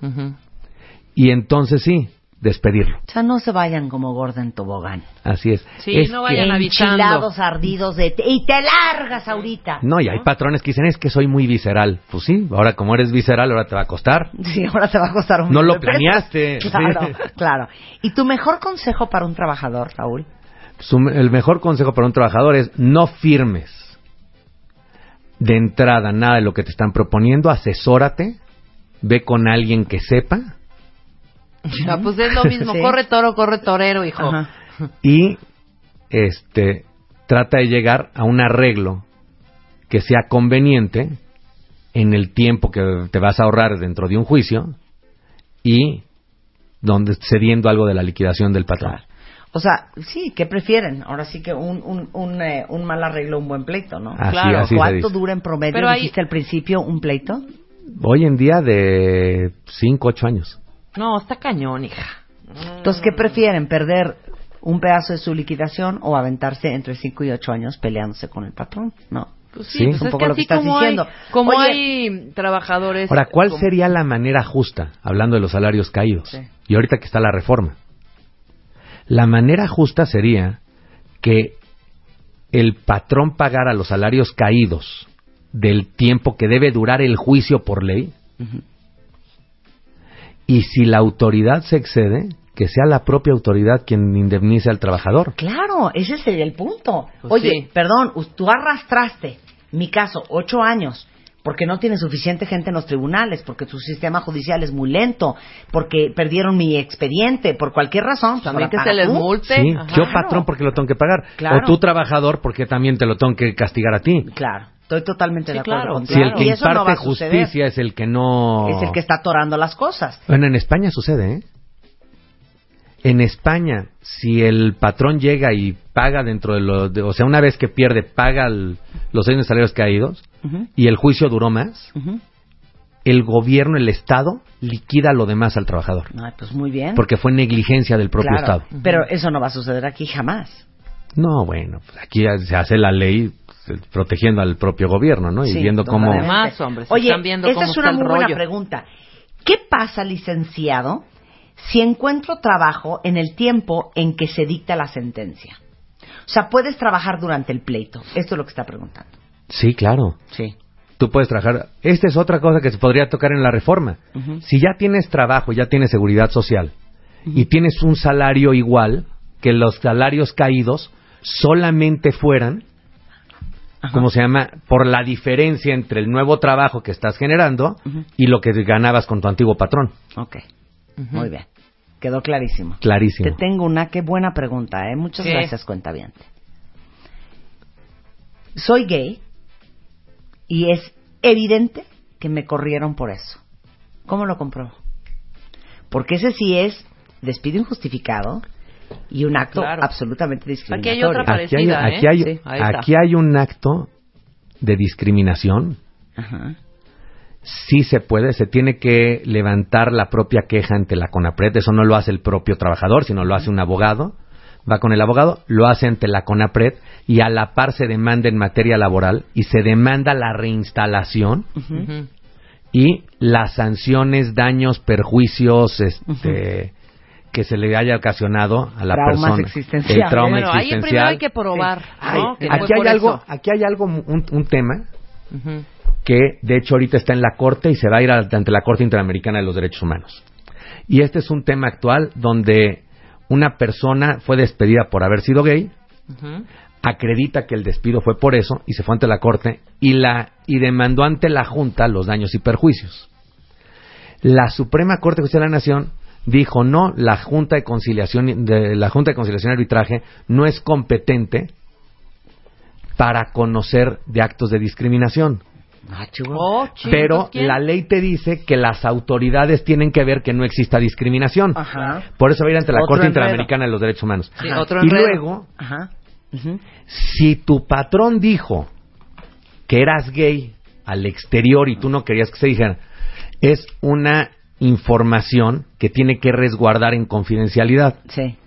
Y entonces sí, despedirlo. O sea, no se vayan como Gordon Tobogán. Así es. Sí, Es no vayan. Enchilados, ardidos de... Y te largas ahorita. No, y hay patrones que dicen es que soy muy visceral. Pues sí, ahora como eres visceral, ahora te va a costar. Sí, ahora te va a costar un No lo planeaste. Claro, Sí. claro. ¿Y tu mejor consejo para un trabajador, Raúl? Su- el mejor consejo para un trabajador es no firmes de entrada nada de lo que te están proponiendo, asesórate, ve con alguien que sepa Ah, pues es lo mismo. Sí. Corre toro, corre torero, hijo. Ajá. y este trata de llegar a un arreglo que sea conveniente en el tiempo que te vas a ahorrar dentro de un juicio y donde cediendo algo de la liquidación del patrón. Claro. O sea, sí, ¿qué prefieren? Ahora sí que un, un, un, eh, un mal arreglo, un buen pleito, ¿no? Así, Claro. así ¿Cuánto dura en promedio, Pero hay- dijiste al principio, un pleito? Hoy en día de 5, 8 años. No, está cañón, hija. Entonces, ¿qué prefieren? ¿Perder un pedazo de su liquidación o aventarse entre 5 y 8 años peleándose con el patrón? No. Pues Sí. sí, pues Es un es poco que lo que estás como diciendo. hay, como Oye. hay trabajadores... Ahora, ¿cuál como- sería la manera justa, hablando de los salarios caídos? Sí. Y ahorita que está la reforma. La manera justa sería que el patrón pagara los salarios caídos del tiempo que debe durar el juicio por ley. Y si la autoridad se excede, que sea la propia autoridad quien indemnice al trabajador. Claro, ese sería el punto. Pues Oye, sí. perdón, tú arrastraste, mi caso, 8 años, porque no tiene suficiente gente en los tribunales, porque su sistema judicial es muy lento, porque perdieron mi expediente, por cualquier razón. pues También que se les multe. Sí, Ajá. yo patrón porque lo tengo que pagar. Claro. O tú trabajador porque también te lo tengo que castigar a ti. Claro, estoy totalmente Sí, de acuerdo claro. contigo. Si el que no imparte justicia es el que no... Es el que está atorando las cosas. Bueno, en España sucede, ¿eh? En España, si el patrón llega y paga dentro de lo... de- o sea, una vez que pierde, paga el- los seis salarios caídos y el juicio duró más, el gobierno, el Estado, liquida lo demás al trabajador. Ay, pues muy bien. Porque fue negligencia del propio Claro, Estado. Pero eso no va a suceder aquí jamás. No, bueno, pues aquí se hace la ley protegiendo al propio gobierno, ¿no? Y Sí, viendo cómo... totalmente. Más, hombre, Oye, están viendo cómo es una muy buena rollo. pregunta. ¿Qué pasa, licenciado, si encuentro trabajo en el tiempo en que se dicta la sentencia? O sea, puedes trabajar durante el pleito. Esto es lo que está preguntando. Sí, claro. Sí. tú puedes trabajar. Esta es otra cosa que se podría tocar en la reforma. Si ya tienes trabajo, ya tienes seguridad social y tienes un salario igual que los salarios caídos solamente fueran, ¿cómo se llama? Por la diferencia entre el nuevo trabajo que estás generando y lo que ganabas con tu antiguo patrón. Ok, muy bien. Quedó clarísimo. Clarísimo. Te tengo una, qué buena pregunta, ¿eh? Muchas gracias, cuenta bien. Soy gay y es evidente que me corrieron por eso. ¿Cómo lo compruebo? Porque ese sí es despido injustificado y un acto Claro. absolutamente Aquí hay discriminatorio. otra Aquí hay, parecida, ¿eh? aquí hay- Sí, ahí está. aquí hay un acto de discriminación. Ajá. Sí se puede, se tiene que levantar la propia queja ante la CONAPRED. Eso no lo hace el propio trabajador, sino lo hace un abogado. Va con el abogado, lo hace ante la CONAPRED y a la par se demanda en materia laboral y se demanda la reinstalación y las sanciones, daños, perjuicios, este, que se le haya ocasionado a la Traumas persona. existenciales. El trauma Bueno, ahí existencial. primero hay que probar, Ay, ¿no? Que aquí hay algo, aquí hay algo, un, un tema que de hecho ahorita está en la Corte y se va a ir ante la Corte Interamericana de los Derechos Humanos. Y este es un tema actual donde una persona fue despedida por haber sido gay, acredita que el despido fue por eso y se fue ante la Corte y la y demandó ante la Junta los daños y perjuicios. La Suprema Corte de Justicia de la Nación dijo no, la Junta de Conciliación de la Junta de Conciliación y Arbitraje no es competente para conocer de actos de discriminación. Ah. Oh, Pero ¿quién? la ley te dice que las autoridades tienen que ver que no exista discriminación. Ajá. Por eso va a ir ante la Otro Corte enredo. Interamericana de los Derechos Humanos. Sí, otro y luego, Ajá. Si tu patrón dijo que eras gay al exterior y tú no querías que se dijera, es una información que tiene que resguardar en confidencialidad. Sí.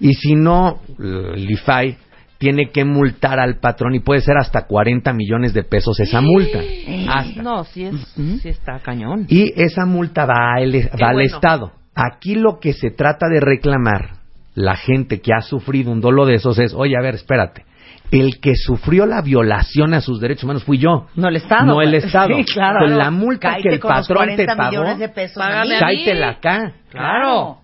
Y si no, el IFAI tiene que multar al patrón y puede ser hasta 40 millones de pesos esa multa. Hasta. No, sí, es, sí está cañón. Y esa multa va al, va al. Estado. Aquí lo que se trata de reclamar la gente que ha sufrido un dolo de esos es, oye, a ver, espérate. El que sufrió la violación a sus derechos humanos fui yo. No el Estado. No el pues. Estado. Sí, claro. Con la multa Cáete que el patrón te 40 pagó, millones de pesos a págame mí. a cáitela acá. Claro.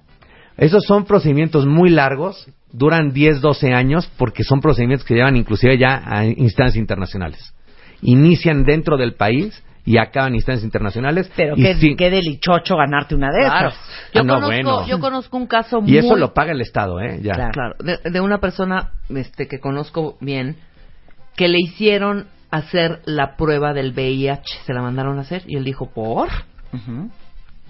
Esos son procedimientos muy largos, duran 10, 12 años, porque son procedimientos que llevan inclusive ya a instancias internacionales. Inician dentro del país y acaban instancias internacionales. Pero y qué, sí- qué delichocho ganarte una de Claro. esas. Yo, Ah, no, conozco, bueno. yo conozco un caso y muy... eso lo paga el Estado, ¿eh? Ya. Claro. Claro, de, de una persona este, que conozco bien, que le hicieron hacer la prueba del VIH. Se la mandaron a hacer y él dijo, ¿por? Ujú.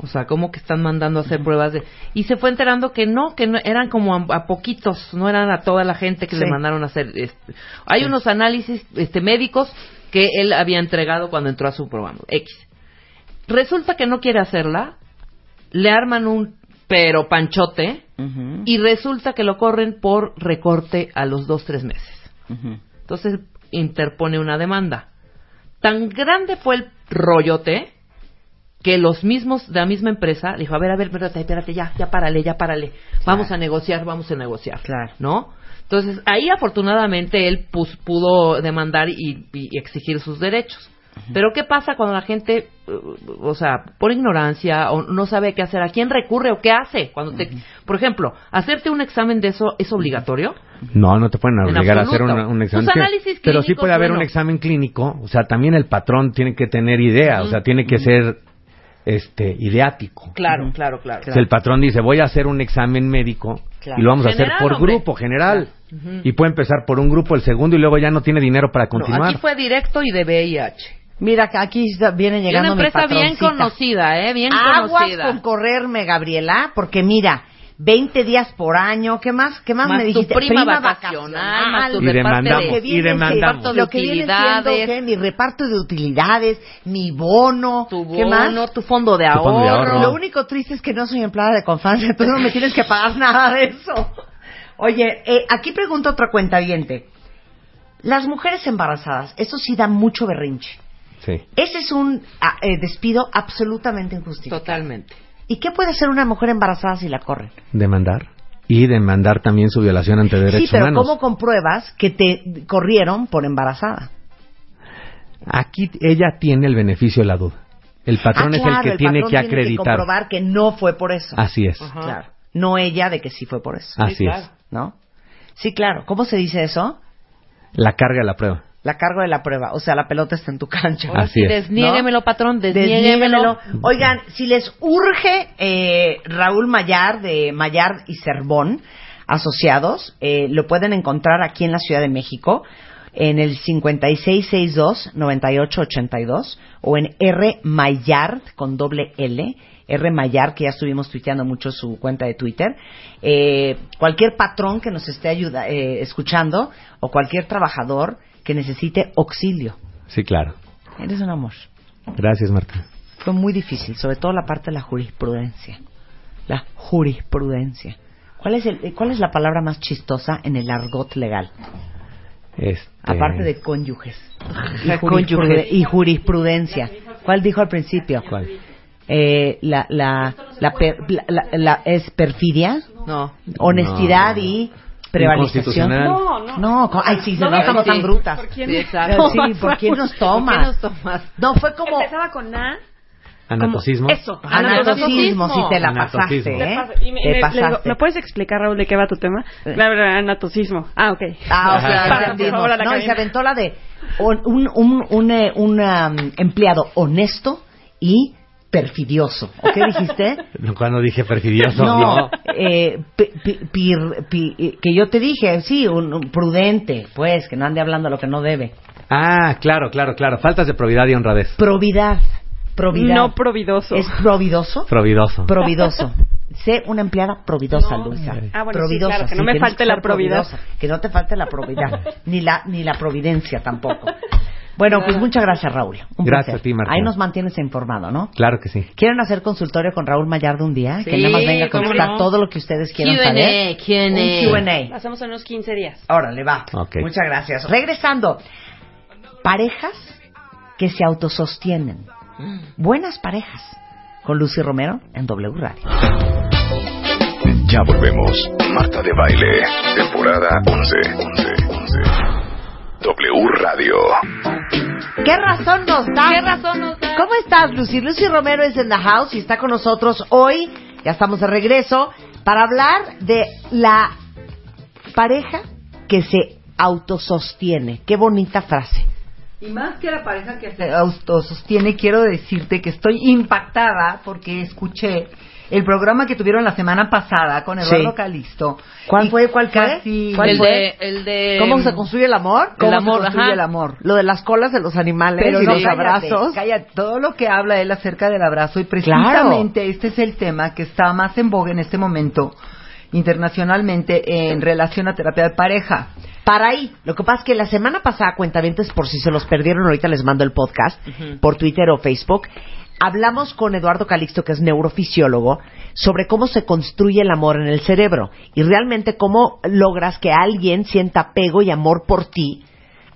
O sea, ¿cómo que están mandando a hacer pruebas de...? Y se fue enterando que no, que no, eran como a, a poquitos, no eran a toda la gente que Sí. le mandaron a hacer... este, hay unos análisis este, médicos que él había entregado cuando entró a su programa, X. Resulta que no quiere hacerla, le arman un pero panchote y resulta que lo corren por recorte a los dos, tres meses. Entonces interpone una demanda. Tan grande fue el rollote que los mismos de la misma empresa le dijo, a ver, a ver, espérate, espérate, ya, ya párale, ya párale. Vamos a negociar, vamos a negociar. Claro. ¿No? Entonces, ahí afortunadamente él pus- pudo demandar y, y exigir sus derechos. Pero ¿qué pasa cuando la gente, uh, o sea, por ignorancia o no sabe qué hacer? ¿A quién recurre o qué hace? Cuando te, por ejemplo, hacerte un examen de eso es obligatorio. No, no te pueden En obligar a hacer un, examen. Tus análisis Pero sí clínicos, puede haber bueno. un examen clínico. O sea, también el patrón tiene que tener idea. O sea, tiene que ser este ideático. Claro, claro, claro. Si el patrón dice, voy a hacer un examen médico Claro. y lo vamos a hacer por hombre. grupo, general. Y puede empezar por un grupo, el segundo, y luego ya no tiene dinero para No, continuar. aquí fue directo y de VIH. Mira, que aquí está- viene Y llegando una mi empresa bien conocida, ¿eh? Bien Aguas conocida. con correrme, Gabriela, porque mira, 20 días por año, ¿qué más? ¿Qué más, Más me tu dijiste? prima vacacional, más tu Y demandamos, de- Lo que y viene demandamos. lo que viene siendo. ¿qué? mi reparto de utilidades, mi bono, tu ¿qué más? bono, tu fondo de ahorro. fondo de ahorro. Lo único triste es que no soy empleada de Confanza, entonces no me tienes que pagar nada de eso. Oye, eh, aquí pregunta otra cuenta Las mujeres embarazadas, eso sí da mucho berrinche. Sí. Ese es un ah, eh, despido absolutamente injustificado. Totalmente. ¿Y qué puede hacer una mujer embarazada si la corren? Demandar. Y demandar también su violación ante derechos sí, pero humanos. ¿cómo compruebas que te corrieron por embarazada? Aquí ella tiene el beneficio de la duda. El patrón Ah, es claro, el que tiene patrón que Tiene que acreditar. comprobar que no fue por eso. Así es. Claro. No ella de que sí fue por eso. Así es. ¿No? Sí, claro. ¿Cómo se dice eso? La carga de la prueba. La cargo de la prueba. O sea, la pelota está en tu cancha. Ahora Así sí, es. desniéguemelo, patrón, Desniéguemelo. desniéguemelo. Oigan, si les urge eh, Raúl Mayar de Mayar y Cervón asociados, eh, lo pueden encontrar aquí en la Ciudad de México en el 5662-9882 o en R Mayard con doble L. R Mayar, que ya estuvimos tuiteando mucho su cuenta de Twitter. Eh, cualquier patrón que nos esté ayuda, eh, escuchando o cualquier trabajador que necesite auxilio. Sí, claro. Eres un amor. Gracias, Marta. Fue muy difícil, sobre todo la parte de la jurisprudencia. La jurisprudencia. ¿Cuál es, el, ¿Cuál es la palabra más chistosa en el argot legal? Este... Aparte de cónyuges. Y, Ja, jurisprude- cónyuges. y jurisprudencia. ¿Cuál dijo al principio? ¿Cuál? Eh, la, la, la, per- la- la- la- ¿Es perfidia? No. Honestidad No. y prevaricación. Inconstitucional. No, no. No, ay, sí, No no, somos tan sí. brutas. ¿Por quién? Sí, exacto. Sí, ¿por quién nos tomas? ¿Por qué nos tomas? No, fue como Empezaba con A. Anatocismo. como- Eso. anatocismo, si te la pasaste, ¿eh? y me- Te le pasaste. ¿Me puedes explicar, Raúl, de qué va tu tema? Claro, anatocismo. Ah, ok. Ah, o sea, Para, por favor, a la No, y se aventó la de un, un, un, un, eh, un, um, empleado honesto y perfidioso. ¿O qué dijiste? No, Cuando dije perfidioso. No, eh, pi- pi- pir- pi- que yo te dije, sí, un, un prudente, pues, que no ande hablando lo que no debe. Ah, claro, claro, claro. Faltas de probidad y honradez. Probidad, probidad. No providoso. ¿Es providoso? Providoso. Providoso. Sé una empleada providosa, Luisa. Ah, bueno, sí, providosa, claro, que no me falte que la providosa, Que no te falte la probidad, ni la ni la providencia tampoco. Bueno, pues muchas gracias, Raúl. Un Gracias placer. a ti, Marta. Ahí nos mantienes informado, ¿no? Claro que sí. ¿Quieren hacer consultorio con Raúl Mayardo un día? que Sí, nada más venga a contestar no. todo lo que ustedes quieran saber. Q&A. Q&A. hacemos en unos 15 días. Órale, va. Ok. Muchas gracias. Regresando. Parejas que se autosostienen. Buenas parejas. Con Lucy Romero en W Radio. Ya volvemos. Marta de Baile, temporada 11. 11, 11. W Radio. ¿Qué razón nos da? ¿Qué razón nos da? ¿Cómo estás, Lucy? Lucy Romero es en the house y está con nosotros hoy. Ya estamos de regreso para hablar de la pareja que se autosostiene. Qué bonita frase. Y más que la pareja que se autosostiene, quiero decirte que estoy impactada porque escuché el programa que tuvieron la semana pasada con Eduardo Sí. Calixto. ¿Cuál Y fue? ¿Cuál fue? casi- ¿Cuál el fue? de, el de... ¿Cómo se construye el amor? ¿Cómo el amor, se construye ajá. el amor? Lo de las colas de los animales Pero y no, los cállate, abrazos. cállate. todo lo que habla él acerca del abrazo y precisamente este es el tema que está más en boga en este momento internacionalmente en relación a terapia de pareja. Para ahí. Lo que pasa es que la semana pasada, cuentavientes, por si se los perdieron, ahorita les mando el podcast por Twitter o Facebook. Hablamos con Eduardo Calixto, que es neurofisiólogo, sobre cómo se construye el amor en el cerebro y realmente cómo logras que alguien sienta apego y amor por ti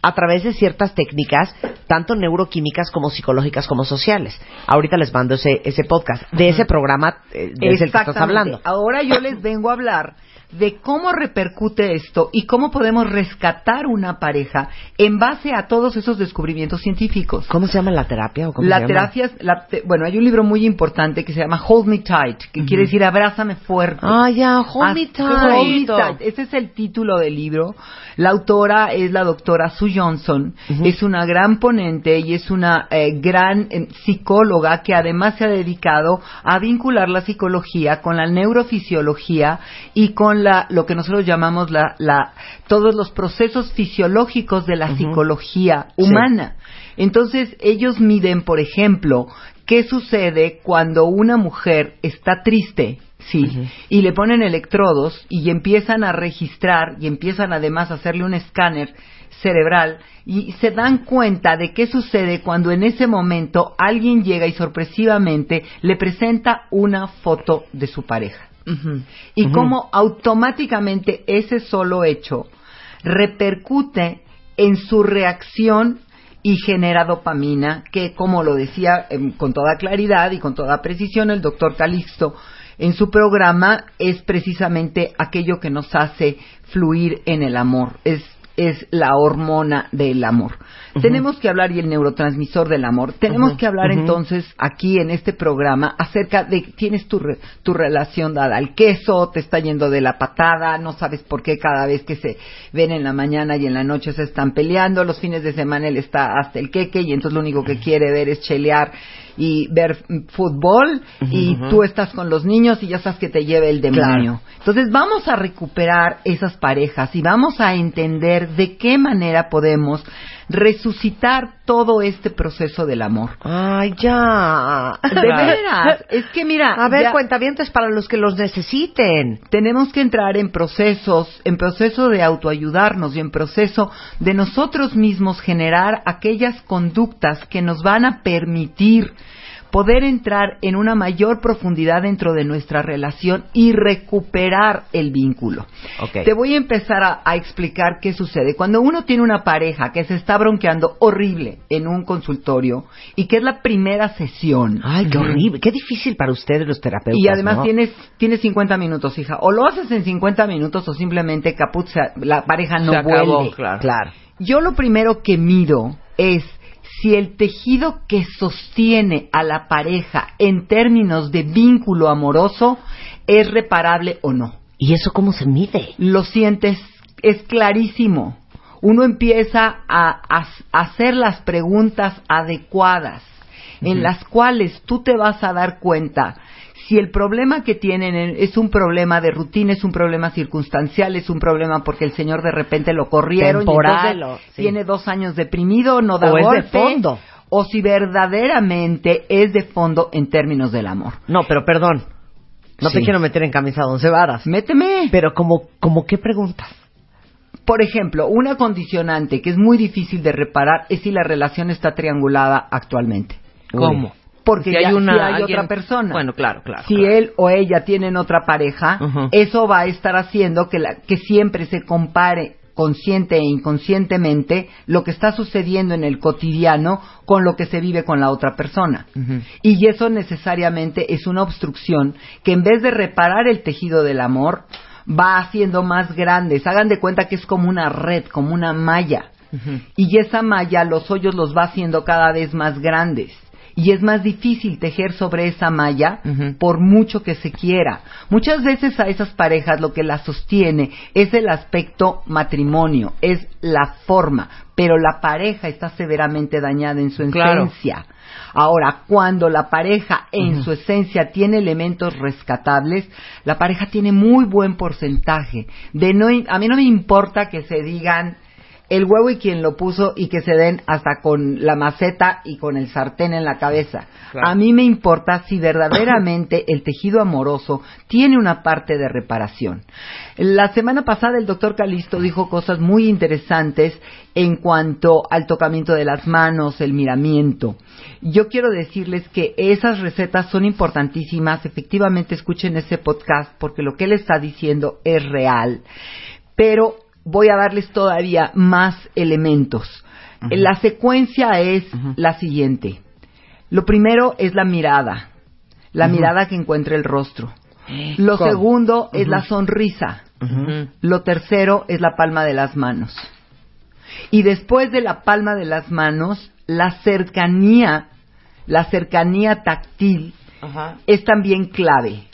a través de ciertas técnicas, tanto neuroquímicas como psicológicas como sociales. Ahorita les mando ese, ese podcast, de ese programa eh, de ese el que estás hablando. Ahora yo les vengo a hablar de cómo repercute esto y cómo podemos rescatar una pareja en base a todos esos descubrimientos científicos. ¿Cómo se llama la terapia? o cómo se La llama? terapia, es- la te- bueno, hay un libro muy importante que se llama Hold Me Tight, que quiere decir abrázame fuerte. Ah, ya, hold me Ah, Hold Me tight. Tight. Ese es el título del libro. La autora es la doctora Sue Johnson. Es una gran ponente y es una eh, gran eh, psicóloga que además se ha dedicado a vincular la psicología con la neurofisiología y con la lo que nosotros llamamos la, la todos los procesos fisiológicos de la psicología Sí. humana. Entonces, ellos miden, por ejemplo, qué sucede cuando una mujer está triste, sí, y le ponen electrodos y empiezan a registrar y empiezan además a hacerle un escáner cerebral y se dan cuenta de qué sucede cuando en ese momento alguien llega y sorpresivamente le presenta una foto de su pareja y cómo automáticamente ese solo hecho repercute en su reacción y genera dopamina, que como lo decía em, con toda claridad y con toda precisión el doctor Calixto en su programa, es precisamente aquello que nos hace fluir en el amor. Es es la hormona del amor. Tenemos que hablar y el neurotransmisor del amor. Tenemos que hablar entonces aquí en este programa acerca de tienes tu, re- tu relación dada al queso, te está yendo de la patada, no sabes por qué cada vez que se ven en la mañana y en la noche se están peleando, los fines de semana él está hasta el queque y entonces lo único que quiere ver es chelear y ver fútbol y tú estás con los niños y ya sabes que te lleve el demonio. Entonces vamos a recuperar esas parejas y vamos a entender de qué manera podemos resucitar todo este proceso del amor. Ay, ya. De veras, es que mira, A ver, cuentavientes para los que los necesiten. tenemos que entrar en procesos, en proceso de autoayudarnos y en proceso de nosotros mismos generar aquellas conductas que nos van a permitir poder entrar en una mayor profundidad dentro de nuestra relación y recuperar el vínculo. Ok. Te voy a empezar a, a explicar qué sucede. Cuando uno tiene una pareja que se está bronqueando horrible en un consultorio y que es la primera sesión. Ay, qué horrible. Qué difícil para ustedes los terapeutas. Y además ¿no? tienes, tienes 50 minutos, hija. O lo haces en 50 minutos o simplemente caput, la pareja no Se acabó, vuelve. claro. Claro. Yo lo primero que mido es si el tejido que sostiene a la pareja en términos de vínculo amoroso es reparable o no. ¿Y eso cómo se mide? Lo sientes, es clarísimo. Uno empieza a, a- a hacer las preguntas adecuadas en las cuales tú te vas a dar cuenta si el problema que tienen es un problema de rutina, es un problema circunstancial, es un problema porque el señor de repente lo corrieron y Temporal, entonces sí. tiene dos años deprimido, no da O es de fondo. o si verdaderamente es de fondo en términos del amor. No, pero perdón. No te quiero meter en camisa de once varas. Méteme. Pero como, como qué preguntas. Por ejemplo, una condicionante que es muy difícil de reparar es si la relación está triangulada actualmente. ¿Cómo? Porque Si hay ya- una- si hay alguien- otra persona. Bueno, claro, claro. si claro. él o ella tienen otra pareja, eso va a estar haciendo que, la- que siempre se compare consciente e inconscientemente lo que está sucediendo en el cotidiano con lo que se vive con la otra persona. Y eso necesariamente es una obstrucción que en vez de reparar el tejido del amor, va haciendo más grandes. Hagan de cuenta que es como una red, como una malla. Y esa malla, los hoyos los va haciendo cada vez más grandes. Y es más difícil tejer sobre esa malla por mucho que se quiera. Muchas veces a esas parejas lo que las sostiene es el aspecto matrimonio, es la forma, pero la pareja está severamente dañada en su Claro. esencia. Ahora, cuando la pareja en su esencia tiene elementos rescatables, la pareja tiene muy buen porcentaje de no a mí no me importa que se digan el huevo y quien lo puso y que se den hasta con la maceta y con el sartén en la cabeza. Claro. A mí me importa si verdaderamente el tejido amoroso tiene una parte de reparación. La semana pasada el doctor Calisto dijo cosas muy interesantes en cuanto al tocamiento de las manos, el miramiento. Yo quiero decirles que esas recetas son importantísimas. Efectivamente, escuchen ese podcast porque lo que él está diciendo es real. Pero voy a darles todavía más elementos. La secuencia es la siguiente. Lo primero es la mirada, la mirada que encuentra el rostro. Lo ¿Cómo? segundo es la sonrisa. Lo tercero es la palma de las manos. Y después de la palma de las manos, la cercanía, la cercanía táctil es también clave.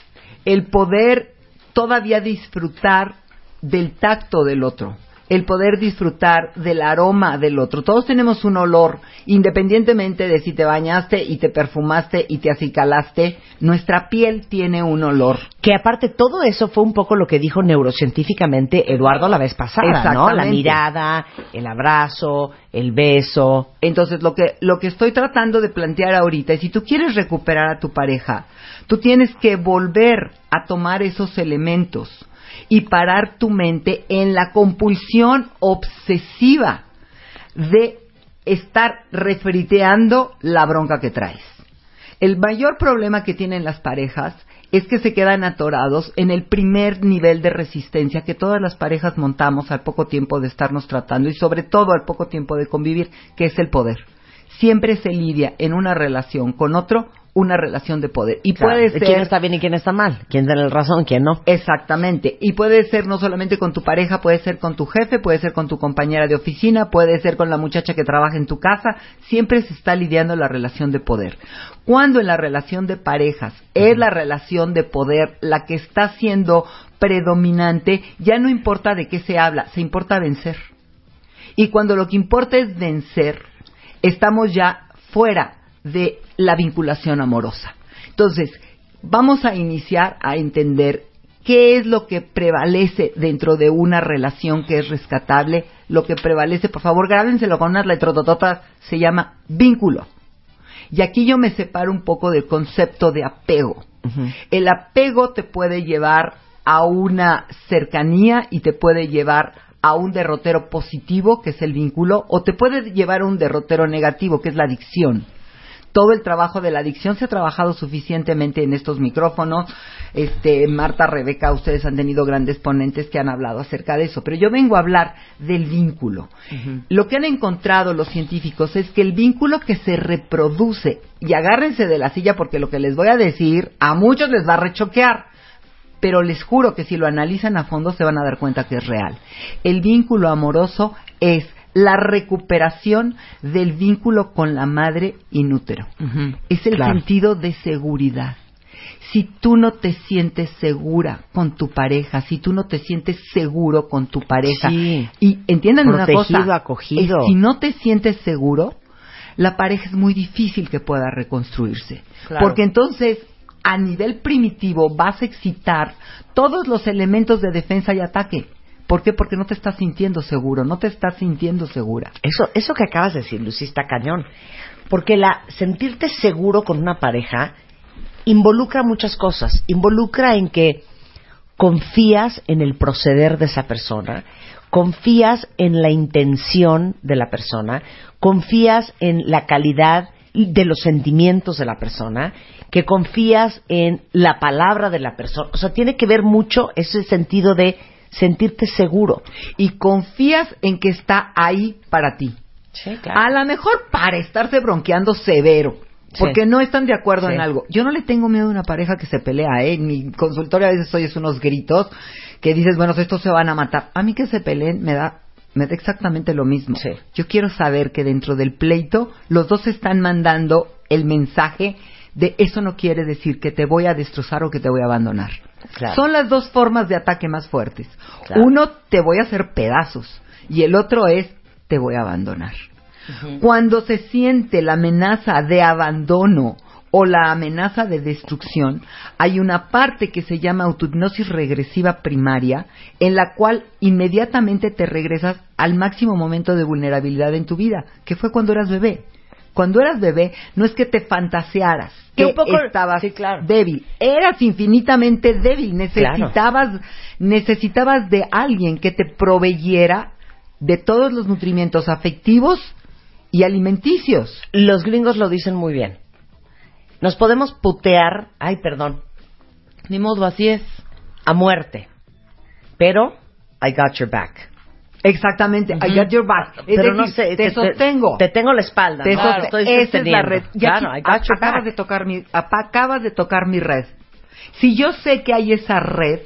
El poder todavía disfrutar del tacto del otro, el poder disfrutar del aroma del otro. Todos tenemos un olor, independientemente de si te bañaste y te perfumaste y te acicalaste, nuestra piel tiene un olor. Que aparte todo eso fue un poco lo que dijo neurocientíficamente Eduardo la vez pasada, ¿no? La mirada, el abrazo, el beso. Entonces, lo que, lo que estoy tratando de plantear ahorita es si tú quieres recuperar a tu pareja, tú tienes que volver a tomar esos elementos y parar tu mente en la compulsión obsesiva de estar refriteando la bronca que traes. El mayor problema que tienen las parejas es que se quedan atorados en el primer nivel de resistencia que todas las parejas montamos al poco tiempo de estarnos tratando y sobre todo al poco tiempo de convivir, que es el poder. Siempre se lidia en una relación con otro una relación de poder. Y Claro, puede de ser... quién está bien y quién está mal, quién tiene la razón, quién no. Exactamente. Y puede ser no solamente con tu pareja, puede ser con tu jefe, puede ser con tu compañera de oficina, puede ser con la muchacha que trabaja en tu casa. Siempre se está lidiando la relación de poder. Cuando en la relación de parejas es la relación de poder la que está siendo predominante, ya no importa de qué se habla, se importa vencer. Y cuando lo que importa es vencer, estamos ya fuera de la vinculación amorosa. Entonces, vamos a iniciar a entender qué es lo que prevalece dentro de una relación que es rescatable. Lo que prevalece, por favor, grábenselo con unas letrotototas, se llama vínculo. Y aquí yo me separo un poco del concepto de apego. El apego te puede llevar a una cercanía y te puede llevar a un derrotero positivo, que es el vínculo, o te puede llevar a un derrotero negativo, que es la adicción. Todo el trabajo de la adicción se ha trabajado suficientemente en estos micrófonos. Este, Marta, Rebeca, ustedes han tenido grandes ponentes que han hablado acerca de eso, pero yo vengo a hablar del vínculo. Lo que han encontrado los científicos es que el vínculo que se reproduce, y agárrense de la silla porque lo que les voy a decir a muchos les va a rechoquear, pero les juro que si lo analizan a fondo se van a dar cuenta que es real. El vínculo amoroso es la recuperación del vínculo con la madre inútero. Es el Claro. sentido de seguridad. Si tú no te sientes segura con tu pareja, si tú no te sientes seguro con tu pareja, Sí. y entiendan una cosa, acogido. es si no te sientes seguro, la pareja es muy difícil que pueda reconstruirse. Claro. Porque entonces, a nivel primitivo, vas a excitar todos los elementos de defensa y ataque. ¿Por qué? Porque no te estás sintiendo seguro, no te estás sintiendo segura. Eso, eso que acabas de decir, Lucy, está cañón. Porque la sentirte seguro con una pareja involucra muchas cosas. Involucra en que confías en el proceder de esa persona, confías en la intención de la persona, confías en la calidad de los sentimientos de la persona, que confías en la palabra de la persona. O sea, tiene que ver mucho ese sentido de sentirte seguro. Y confías en que está ahí para ti. Sí, A lo mejor para estarse bronqueando severo. Porque Sí. no están de acuerdo Sí. en algo. Yo no le tengo miedo a una pareja que se pelea, ¿eh? En mi consultorio a veces oyes unos gritos que dices, bueno, estos se van a matar. A mí que se peleen me da, me da exactamente lo mismo. Sí. Yo quiero saber que dentro del pleito los dos están mandando el mensaje de eso no quiere decir que te voy a destrozar o que te voy a abandonar. Claro. Son las dos formas de ataque más fuertes. Claro. Uno, te voy a hacer pedazos. Y el otro es, te voy a abandonar. Cuando se siente la amenaza de abandono o la amenaza de destrucción, hay una parte que se llama autohipnosis regresiva primaria, en la cual inmediatamente te regresas al máximo momento de vulnerabilidad en tu vida, que fue cuando eras bebé. Cuando eras bebé, no es que te fantasearas Que un poco- estabas sí, claro. débil, eras infinitamente débil, necesitabas, necesitabas de alguien que te proveyera de todos los nutrimientos afectivos y alimenticios. Los gringos lo dicen muy bien. Nos podemos putear, ay, perdón, Ni modo, así es. a muerte. Pero I got your back. Exactamente, I got your back. Es Pero decir, no sé, te, sostengo. Te, tengo la espalda. Te soste- Estoy esa es la red. Ya Claro, aquí- acabas de tocar mi, acabas de tocar mi red. Si yo sé que hay esa red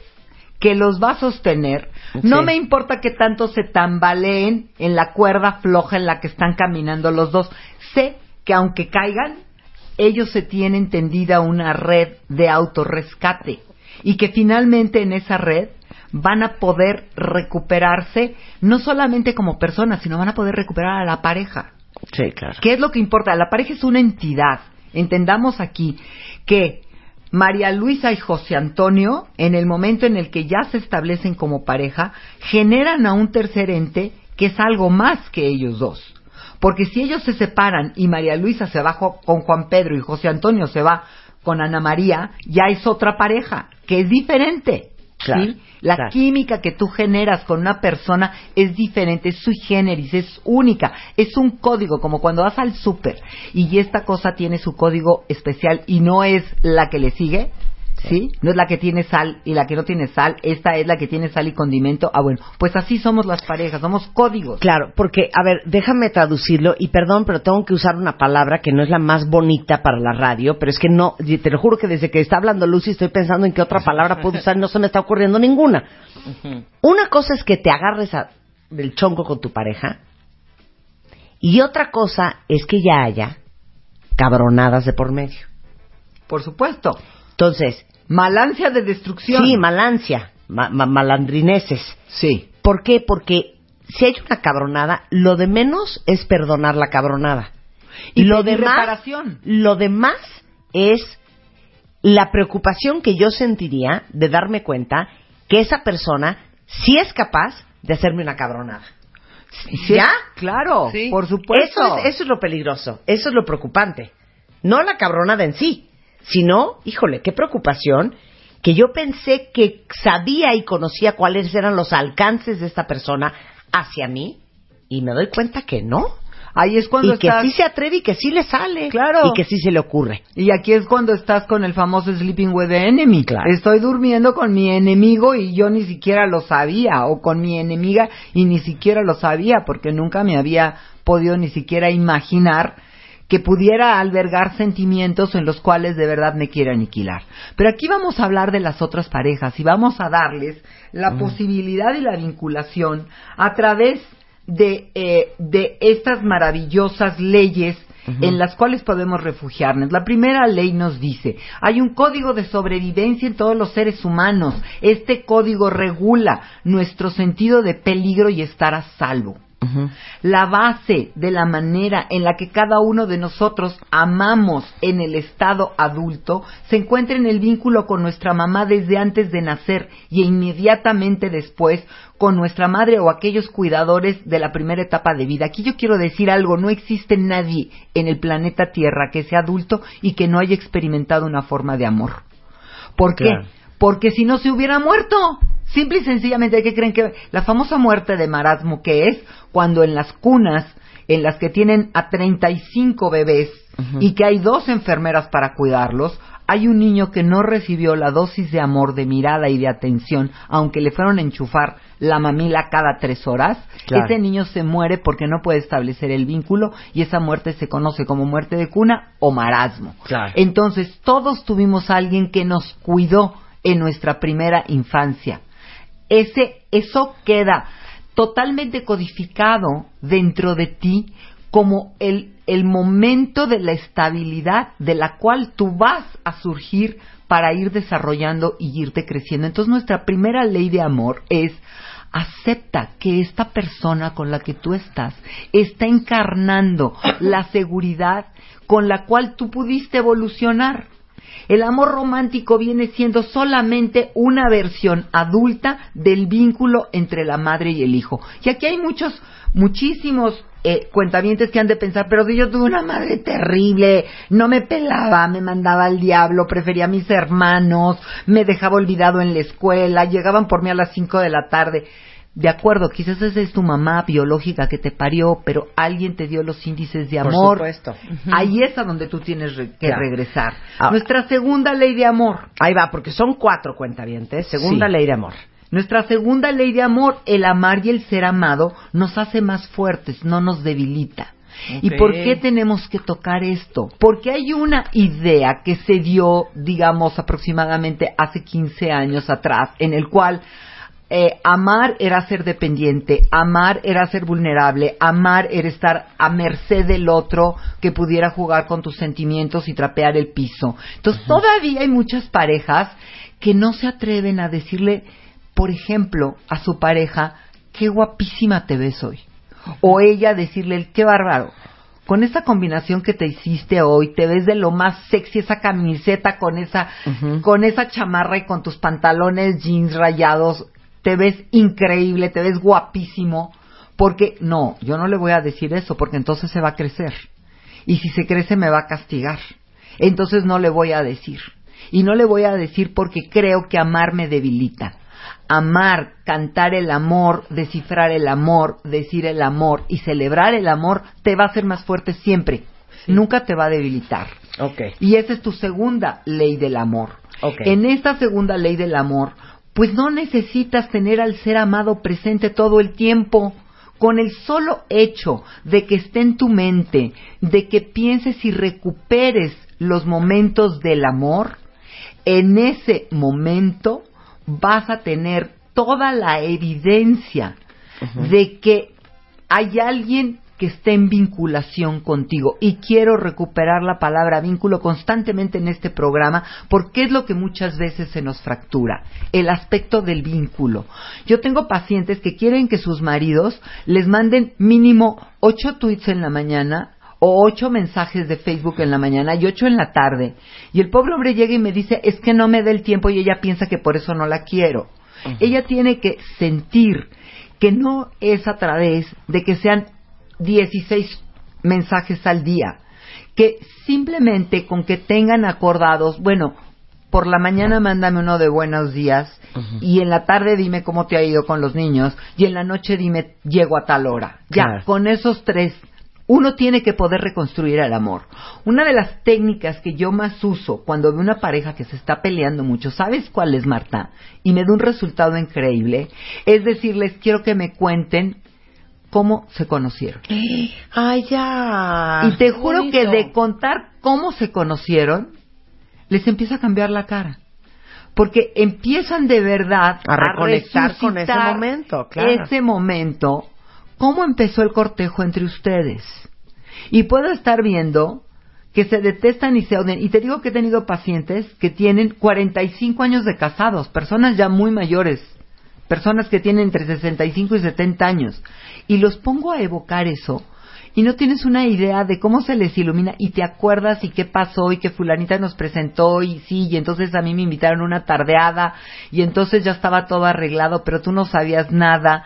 que los va a sostener, no me importa que tanto se tambaleen en la cuerda floja en la que están caminando los dos. Sé que aunque caigan, ellos se tienen tendida una red de autorrescate y que finalmente en esa red van a poder recuperarse no solamente como personas, sino van a poder recuperar a la pareja. Sí, claro. ¿Qué es lo que importa? La pareja es una entidad. Entendamos aquí que María Luisa y José Antonio, en el momento en el que ya se establecen como pareja, generan a un tercer ente que es algo más que ellos dos. Porque si ellos se separan y María Luisa se va con Juan Pedro y José Antonio se va con Ana María, ya es otra pareja, que es diferente. Claro, ¿sí? La claro. química que tú generas con una persona es diferente, es sui generis, es única, es un código, como cuando vas al súper y esta cosa tiene su código especial y no es la que le sigue. ¿Sí? No es la que tiene sal y la que no tiene sal, esta es la que tiene sal y condimento. Ah, bueno, pues así somos las parejas, somos códigos. Claro, porque, a ver, déjame traducirlo y perdón, pero tengo que usar una palabra que no es la más bonita para la radio, pero es que no, te lo juro que desde que está hablando Lucy estoy pensando en qué otra palabra puedo usar y no se me está ocurriendo ninguna. Una cosa es que te agarres a- del chonco con tu pareja y otra cosa es que ya haya cabronadas de por medio. Por supuesto. Entonces, Malancia de destrucción. sí, malancia, ma- ma- malandrineses. Sí. ¿Por qué? Porque si hay una cabronada, lo de menos es perdonar la cabronada. Y lo demás, reparación. lo demás es la preocupación que yo sentiría de darme cuenta que esa persona sí es capaz de hacerme una cabronada. Sí, ¿Ya? Claro, Sí. por supuesto. Eso es, eso es lo peligroso, eso es lo preocupante. No la cabronada en sí, sino, híjole, qué preocupación que yo pensé que sabía y conocía cuáles eran los alcances de esta persona hacia mí y me doy cuenta que no. Ahí es cuando y que estás... sí se atreve y que sí le sale. Claro. Y que sí se le ocurre. Y aquí es cuando estás con el famoso sleeping with the enemy. Claro. Estoy durmiendo con mi enemigo y yo ni siquiera lo sabía, o con mi enemiga y ni siquiera lo sabía, porque nunca me había podido ni siquiera imaginar que pudiera albergar sentimientos en los cuales de verdad me quiere aniquilar. Pero aquí vamos a hablar de las otras parejas y vamos a darles la posibilidad y la vinculación a través de, eh, de estas maravillosas leyes en las cuales podemos refugiarnos. La primera ley nos dice, hay un código de sobrevivencia en todos los seres humanos. Este código regula nuestro sentido de peligro y estar a salvo. La base de la manera en la que cada uno de nosotros amamos en el estado adulto se encuentra en el vínculo con nuestra mamá desde antes de nacer y inmediatamente después con nuestra madre o aquellos cuidadores de la primera etapa de vida. Aquí yo quiero decir algo, no existe nadie en el planeta Tierra que sea adulto y que no haya experimentado una forma de amor. ¿Por qué? Porque si no se hubiera muerto. Simple y sencillamente, ¿qué creen que la famosa muerte de marasmo que es cuando en las cunas en las que tienen a 35 bebés y que hay dos enfermeras para cuidarlos, hay un niño que no recibió la dosis de amor, de mirada y de atención, aunque le fueron a enchufar la mamila cada tres horas, Claro. ese niño se muere porque no puede establecer el vínculo y esa muerte se conoce como muerte de cuna o marasmo. Claro. Entonces, todos tuvimos a alguien que nos cuidó en nuestra primera infancia. Ese, eso queda totalmente codificado dentro de ti como el, el momento de la estabilidad de la cual tú vas a surgir para ir desarrollando y irte creciendo. Entonces nuestra primera ley de amor es acepta que esta persona con la que tú estás está encarnando la seguridad con la cual tú pudiste evolucionar. El amor romántico viene siendo solamente una versión adulta del vínculo entre la madre y el hijo. Y aquí hay muchos, muchísimos eh, que han de pensar, pero yo tuve una madre terrible, no me pelaba, me mandaba al diablo, prefería a mis hermanos, me dejaba olvidado en la escuela, llegaban por mí a las cinco de la tarde. De acuerdo, quizás esa es tu mamá biológica que te parió, pero alguien te dio los índices de Por amor. supuesto. Ahí es a donde tú tienes re- que regresar. Ahora- Nuestra segunda ley de amor. Ahí va, porque son cuatro cuentavientes. Segunda Sí. ley de amor. Nuestra segunda ley de amor, el amar y el ser amado, nos hace más fuertes, no nos debilita. ¿Y por qué tenemos que tocar esto? Porque hay una idea que se dio, digamos, aproximadamente hace 15 años atrás, en el cual eh, amar era ser dependiente, amar era ser vulnerable, amar era estar a merced del otro que pudiera jugar con tus sentimientos y trapear el piso. Entonces todavía hay muchas parejas que no se atreven a decirle, por ejemplo, a su pareja, qué guapísima te ves hoy. O ella decirle, qué bárbaro. Con esa combinación que te hiciste hoy, te ves de lo más sexy esa camiseta con esa, con esa chamarra y con tus pantalones jeans rayados, te ves increíble, te ves guapísimo. Porque, no, yo no le voy a decir eso, porque entonces se va a crecer. Y si se crece me va a castigar. Entonces no le voy a decir. Y no le voy a decir porque creo que amar me debilita. Amar, cantar el amor, descifrar el amor, decir el amor y celebrar el amor te va a hacer más fuerte siempre. Nunca te va a debilitar. Ok. Y esa es tu segunda ley del amor. Ok. En esta segunda ley del amor, pues no necesitas tener al ser amado presente todo el tiempo. Con el solo hecho de que esté en tu mente, de que pienses y recuperes los momentos del amor, en ese momento vas a tener toda la evidencia de que hay alguien que esté en vinculación contigo. Y quiero recuperar la palabra vínculo constantemente en este programa porque es lo que muchas veces se nos fractura, el aspecto del vínculo. Yo tengo pacientes que quieren que sus maridos les manden mínimo ocho tweets en la mañana o ocho mensajes de Facebook en la mañana y ocho en la tarde. Y el pobre hombre llega y me dice, es que no me da el tiempo y ella piensa que por eso no la quiero. Ella tiene que sentir que no es a través de que sean 16 mensajes al día, que simplemente con que tengan acordados, bueno, por la mañana mándame uno de buenos días y en la tarde dime cómo te ha ido con los niños y en la noche dime llego a tal hora. Ya, Claro. con esos tres uno tiene que poder reconstruir el amor. Una de las técnicas que yo más uso cuando veo una pareja que se está peleando mucho, ¿sabes cuál es, Marta? Y me da un resultado increíble. Es decirles, quiero que me cuenten cómo se conocieron. Ay, ya. y te juro bonito. que de contar cómo se conocieron, les empieza a cambiar la cara. Porque empiezan de verdad A reconectar con ese momento, claro. Ese momento, cómo empezó el cortejo entre ustedes. Y puedo estar viendo que se detestan y se odian. Y te digo que he tenido pacientes que tienen 45 años de casados, personas ya muy mayores, personas que tienen entre 65 y 70 años. Y los pongo a evocar eso. Y no tienes una idea de cómo se les ilumina y te acuerdas y qué pasó y que fulanita nos presentó y sí, y entonces a mí me invitaron una tardeada y entonces ya estaba todo arreglado, pero tú no sabías nada.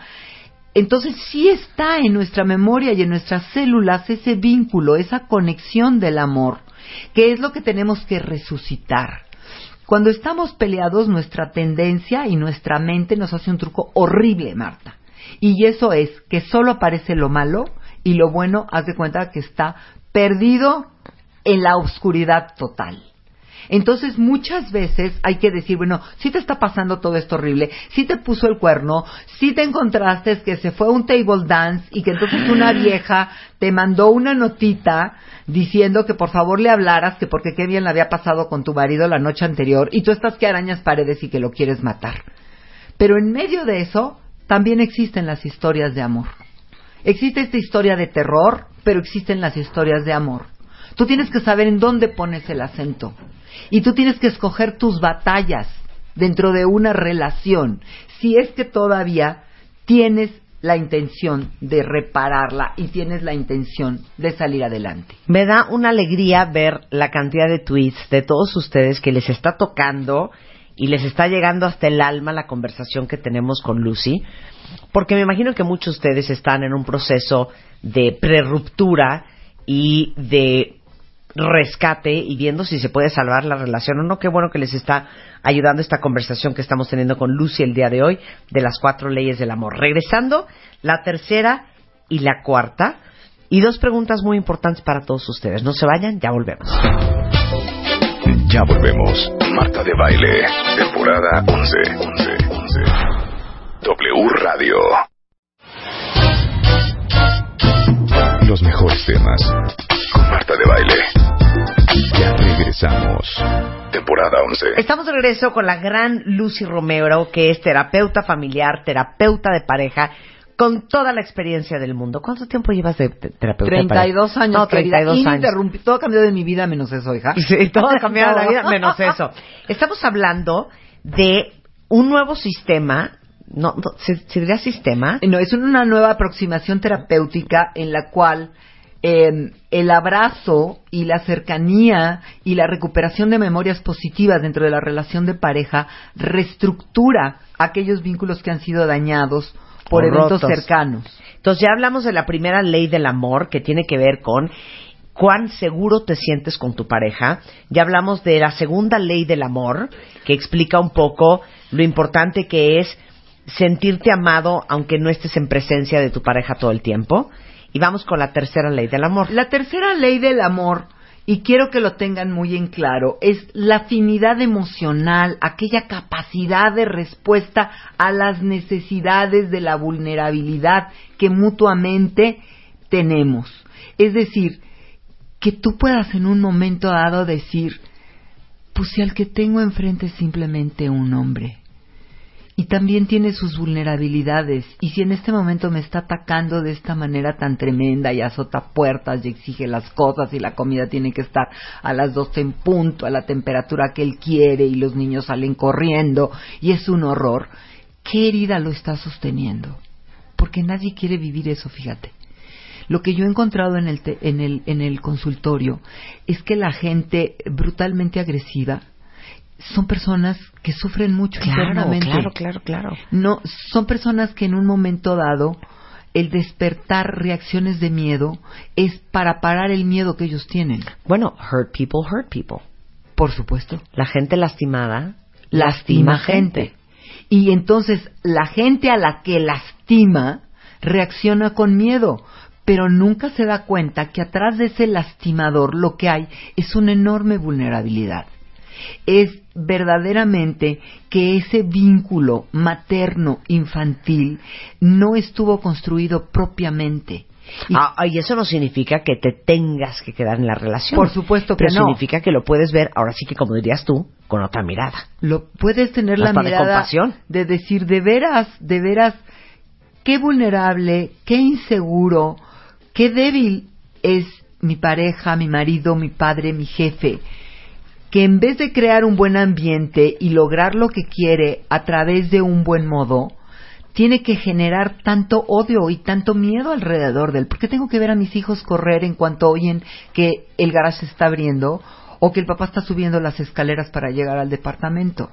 Entonces sí está en nuestra memoria y en nuestras células ese vínculo, esa conexión del amor, que es lo que tenemos que resucitar. Cuando estamos peleados, nuestra tendencia y nuestra mente nos hace un truco horrible, Marta. Y eso es que solo aparece lo malo y lo bueno, haz de cuenta que está perdido en la oscuridad total. Entonces muchas veces hay que decir, bueno, si te está pasando todo esto horrible, si te puso el cuerno, si te encontraste que se fue a un table dance y que entonces una vieja te mandó una notita diciendo que por favor le hablaras, que porque qué bien le había pasado con tu marido la noche anterior y tú estás que arañas paredes y que lo quieres matar. Pero en medio de eso también existen las historias de amor. Existe esta historia de terror, pero existen las historias de amor. Tú tienes que saber en dónde pones el acento. Y tú tienes que escoger tus batallas dentro de una relación. Si es que todavía tienes la intención de repararla y tienes la intención de salir adelante. Me da una alegría ver la cantidad de tweets de todos ustedes que les está tocando y les está llegando hasta el alma la conversación que tenemos con Lucy, porque me imagino que muchos de ustedes están en un proceso de prerruptura y de rescate y viendo si se puede salvar la relación o no. Qué bueno que les está ayudando esta conversación que estamos teniendo con Lucy el día de hoy de las cuatro leyes del amor. Regresando, la tercera y la cuarta. Y dos preguntas muy importantes para todos ustedes. No se vayan, ya volvemos. Ya volvemos. Marta de Baile, temporada 11. 11, 11. W Radio. Los mejores temas con Marta de Baile. Ya regresamos. Temporada 11. Estamos de regreso con la gran Lucy Romero, que es terapeuta familiar, terapeuta de pareja, con toda la experiencia del mundo. ¿Cuánto tiempo llevas de te- terapeuta de pareja? 32 años, No, querida, 32 años. Todo ha cambiado en mi vida menos eso, hija. Sí, todo ha cambiado en la vida menos eso. Estamos hablando de un nuevo sistema, no, no, ¿se, se diría sistema? No, es una nueva aproximación terapéutica en la cual eh, el abrazo y la cercanía y la recuperación de memorias positivas dentro de la relación de pareja reestructura aquellos vínculos que han sido dañados por O eventos rotos. cercanos. Entonces ya hablamos de la primera ley del amor, que tiene que ver con cuán seguro te sientes con tu pareja. Ya hablamos de la segunda ley del amor, que explica un poco lo importante que es sentirte amado aunque no estés en presencia de tu pareja todo el tiempo. Y vamos con la tercera ley del amor. La tercera ley del amor y quiero que lo tengan muy en claro, es la afinidad emocional, aquella capacidad de respuesta a las necesidades de la vulnerabilidad que mutuamente tenemos. Es decir, que tú puedas en un momento dado decir, pues si al que tengo enfrente es simplemente un hombre, y también tiene sus vulnerabilidades. Y si en este momento me está atacando de esta manera tan tremenda y azota puertas y exige las cosas y la comida tiene que estar a las 12 en punto, a la temperatura que él quiere y los niños salen corriendo y es un horror, ¿qué herida lo está sosteniendo? Porque nadie quiere vivir eso, fíjate. Lo que yo he encontrado en el, te- en el, en el consultorio es que la gente brutalmente agresiva son personas que sufren mucho Claro, internamente. claro, claro, claro. No, son personas que en un momento dado el despertar reacciones de miedo es para parar el miedo que ellos tienen. Bueno, hurt people, hurt people. Por supuesto. La gente lastimada Lastima gente. Y entonces la gente a la que lastima reacciona con miedo, pero nunca se da cuenta que atrás de ese lastimador lo que hay es una enorme vulnerabilidad. Es verdaderamente que ese vínculo materno infantil no estuvo construido propiamente. Y Ah, y eso no significa que te tengas que quedar en la relación. Por supuesto que Pero no. significa que lo puedes ver, ahora sí que como dirías tú, con otra mirada. lo puedes tener la Hasta de mirada compasión. de decir de veras, de veras, qué vulnerable, qué inseguro, qué débil es mi pareja, mi marido, mi padre, mi jefe, que en vez de crear un buen ambiente y lograr lo que quiere a través de un buen modo, tiene que generar tanto odio y tanto miedo alrededor de él. ¿Por qué tengo que ver a mis hijos correr en cuanto oyen que el garaje se está abriendo o que el papá está subiendo las escaleras para llegar al departamento?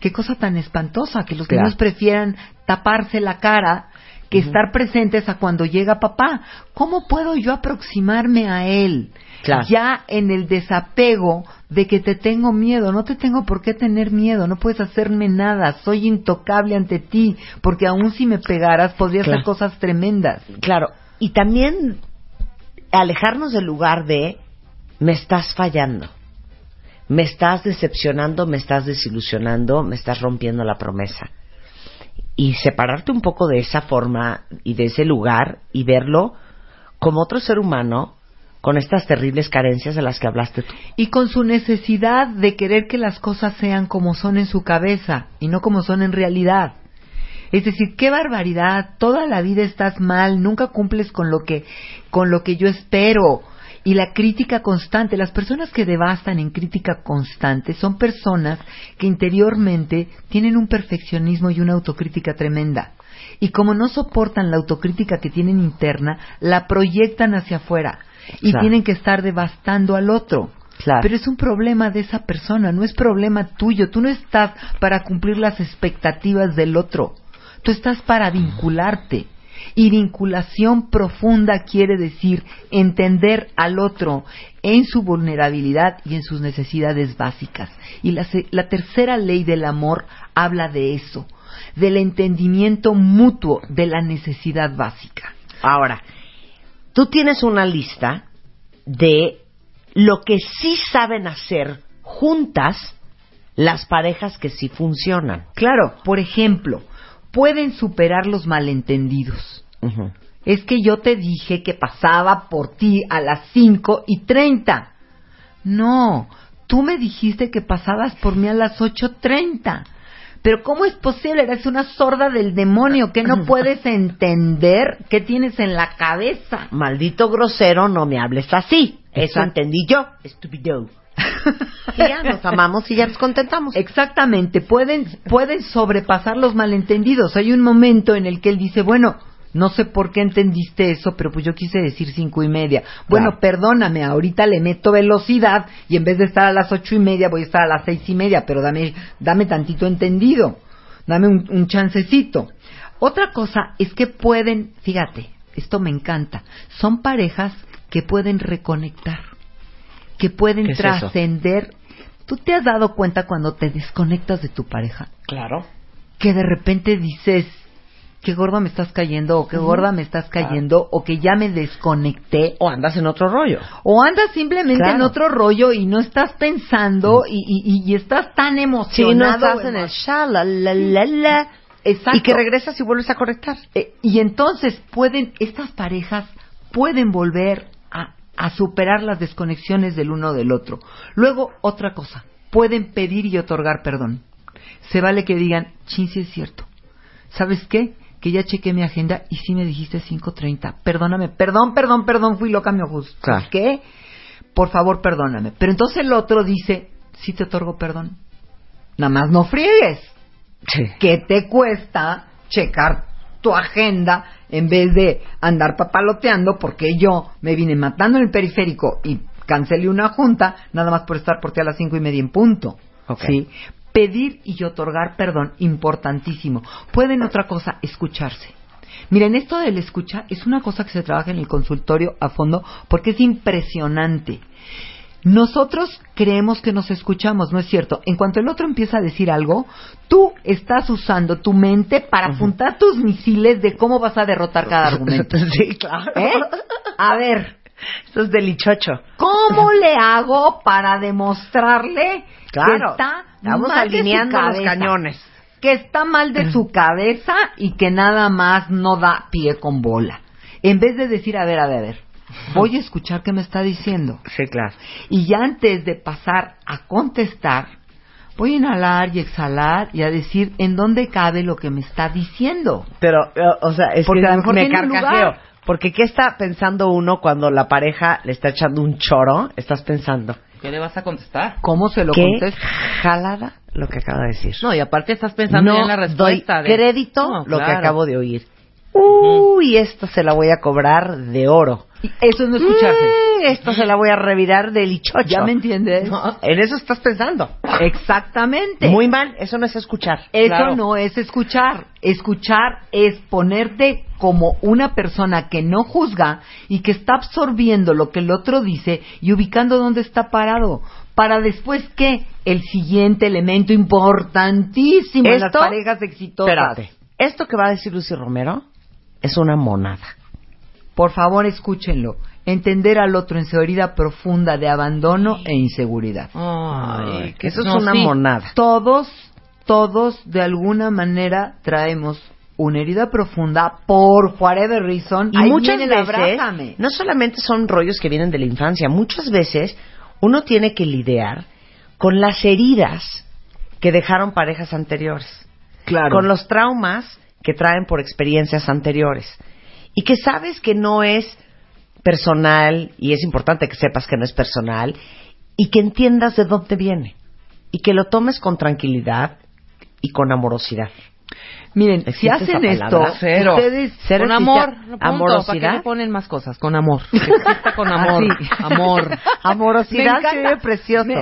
Qué cosa tan espantosa que los Claro. niños prefieran taparse la cara que estar presentes a cuando llega papá. ¿Cómo puedo yo aproximarme a él? Claro. Ya en el desapego de que te tengo miedo, no te tengo por qué tener miedo, no puedes hacerme nada, soy intocable ante ti, porque aun si me pegaras podría Claro. hacer cosas tremendas. Claro, y también alejarnos del lugar de me estás fallando, me estás decepcionando, me estás desilusionando, me estás rompiendo la promesa. Y separarte un poco de esa forma y de ese lugar y verlo como otro ser humano con estas terribles carencias de las que hablaste tú. Y con su necesidad de querer que las cosas sean como son en su cabeza y no como son en realidad. Es decir, qué barbaridad, toda la vida estás mal, nunca cumples con lo que con lo que yo espero. Y la crítica constante, las personas que devastan en crítica constante son personas que interiormente tienen un perfeccionismo y una autocrítica tremenda. Y como no soportan la autocrítica que tienen interna, la proyectan hacia afuera y Claro. tienen que estar devastando al otro. Claro. Pero es un problema de esa persona, no es problema tuyo. Tú no estás para cumplir las expectativas del otro. Tú estás para vincularte. Y vinculación profunda quiere decir entender al otro en su vulnerabilidad y en sus necesidades básicas. Y la, la tercera ley del amor habla de eso, del entendimiento mutuo de la necesidad básica. Ahora, tú tienes una lista de lo que sí saben hacer juntas las parejas que sí funcionan. Claro, por ejemplo, pueden superar los malentendidos. Es que yo te dije que pasaba por ti a las 5 y 30. No, tú me dijiste que pasabas por mí a las 8.30. Pero ¿cómo es posible? Eres una sorda del demonio que no puedes entender qué tienes en la cabeza. Maldito grosero, no me hables así. Eso Exacto. entendí yo, estúpido. y ya nos amamos y ya nos contentamos. Exactamente, pueden, pueden sobrepasar los malentendidos. Hay un momento en el que él dice, bueno, no sé por qué entendiste eso, pero pues yo quise decir cinco y media. Bueno, Claro. perdóname, ahorita le meto velocidad y en vez de estar a las ocho y media voy a estar a las seis y media, pero dame, dame tantito entendido, dame un, un chancecito. Otra cosa es que pueden, fíjate, esto me encanta, son parejas que pueden reconectar, que pueden trascender. ¿Tú te has dado cuenta cuando te desconectas de tu pareja? Claro. Que de repente dices, qué gorda me estás cayendo, o qué gorda me estás cayendo, o que ya me desconecté. O andas en otro rollo. O andas simplemente Claro. en otro rollo y no estás pensando y, y- estás tan Sí, emocionado. no estás en el sha, la, la, la, la. Exacto. Y que regresas y vuelves a conectar. Eh, y entonces pueden, estas parejas pueden volver a, a superar las desconexiones del uno del otro. Luego, otra cosa, pueden pedir y otorgar perdón. Se vale que digan, chin, sí es cierto. ¿Sabes qué? Que ya chequé mi agenda y sí me dijiste 5.30. Perdóname, perdón, perdón, perdón, fui loca, mi ojos. Claro. ¿Qué? Por favor, perdóname. Pero entonces el otro dice, sí te otorgo perdón. Nada más no friegues. Sí. ¿Qué te cuesta checar tu agenda en vez de andar papaloteando? Porque yo me vine matando en el periférico y cancelé una junta nada más por estar por ti a las cinco y media en punto. Ok. ¿Sí? Pedir y otorgar perdón, importantísimo. Pueden otra cosa, escucharse. Miren, esto del escucha es una cosa que se trabaja en el consultorio a fondo porque es impresionante. Nosotros creemos que nos escuchamos, ¿no es cierto? En cuanto el otro empieza a decir algo, tú estás usando tu mente para apuntar tus misiles de cómo vas a derrotar cada argumento. Sí, claro. ¿Eh? A ver, Eso es delichocho. ¿cómo le hago para demostrarle Claro. que está Estamos mal de su alineando los cabeza? cañones. que está mal de su cabeza y que nada más no da pie con bola. En vez de decir, a ver, a ver, a ver, voy a escuchar qué me está diciendo. Sí, claro. Y ya antes de pasar a contestar, voy a inhalar y exhalar y a decir en dónde cabe lo que me está diciendo. Pero, eh, o sea, es Porque que a lo mejor me carcajeo. Porque ¿qué está pensando uno cuando la pareja le está echando un choro? Estás pensando, ¿Qué le vas a contestar? ¿Cómo se lo ¿qué contesto? jalada lo que acaba de decir? No, y aparte estás pensando no ya en la respuesta. doy de- crédito No, lo que acabo de oír. Uy, esto se la voy a cobrar de oro. Y Eso es no escucharse. Esto se la voy a revirar de lichocho. ¿Ya me entiendes? No, en eso estás pensando. Exactamente. Muy mal, eso no es escuchar. Eso Claro. no es escuchar. Escuchar es ponerte como una persona que no juzga y que está absorbiendo lo que el otro dice y ubicando dónde está parado. Para después que el siguiente elemento importantísimo en las Esto- parejas exitosas. Espérate. Esto que va a decir Lucy Romero es una monada. Por favor, escúchenlo. Entender al otro en su herida profunda de abandono e inseguridad. Ay, que Eso es una sí. monada. Todos, todos de alguna manera traemos una herida profunda por whatever reason. Y Ahí muchas viene veces, abrázame. no solamente son rollos que vienen de la infancia, muchas veces uno tiene que lidiar con las heridas que dejaron parejas anteriores, Claro. con los traumas que traen por experiencias anteriores y que sabes que no es personal y es importante que sepas que no es personal y que entiendas de dónde viene y que lo tomes con tranquilidad y con amorosidad. Miren, si ¿Existe hacen esto? Cero. ustedes Cero con amor, punto. ¿Para qué amorosidad. le ponen más cosas? Con amor. Con amor. Así. Amor. Amorosidad Me encanta. precioso. Me,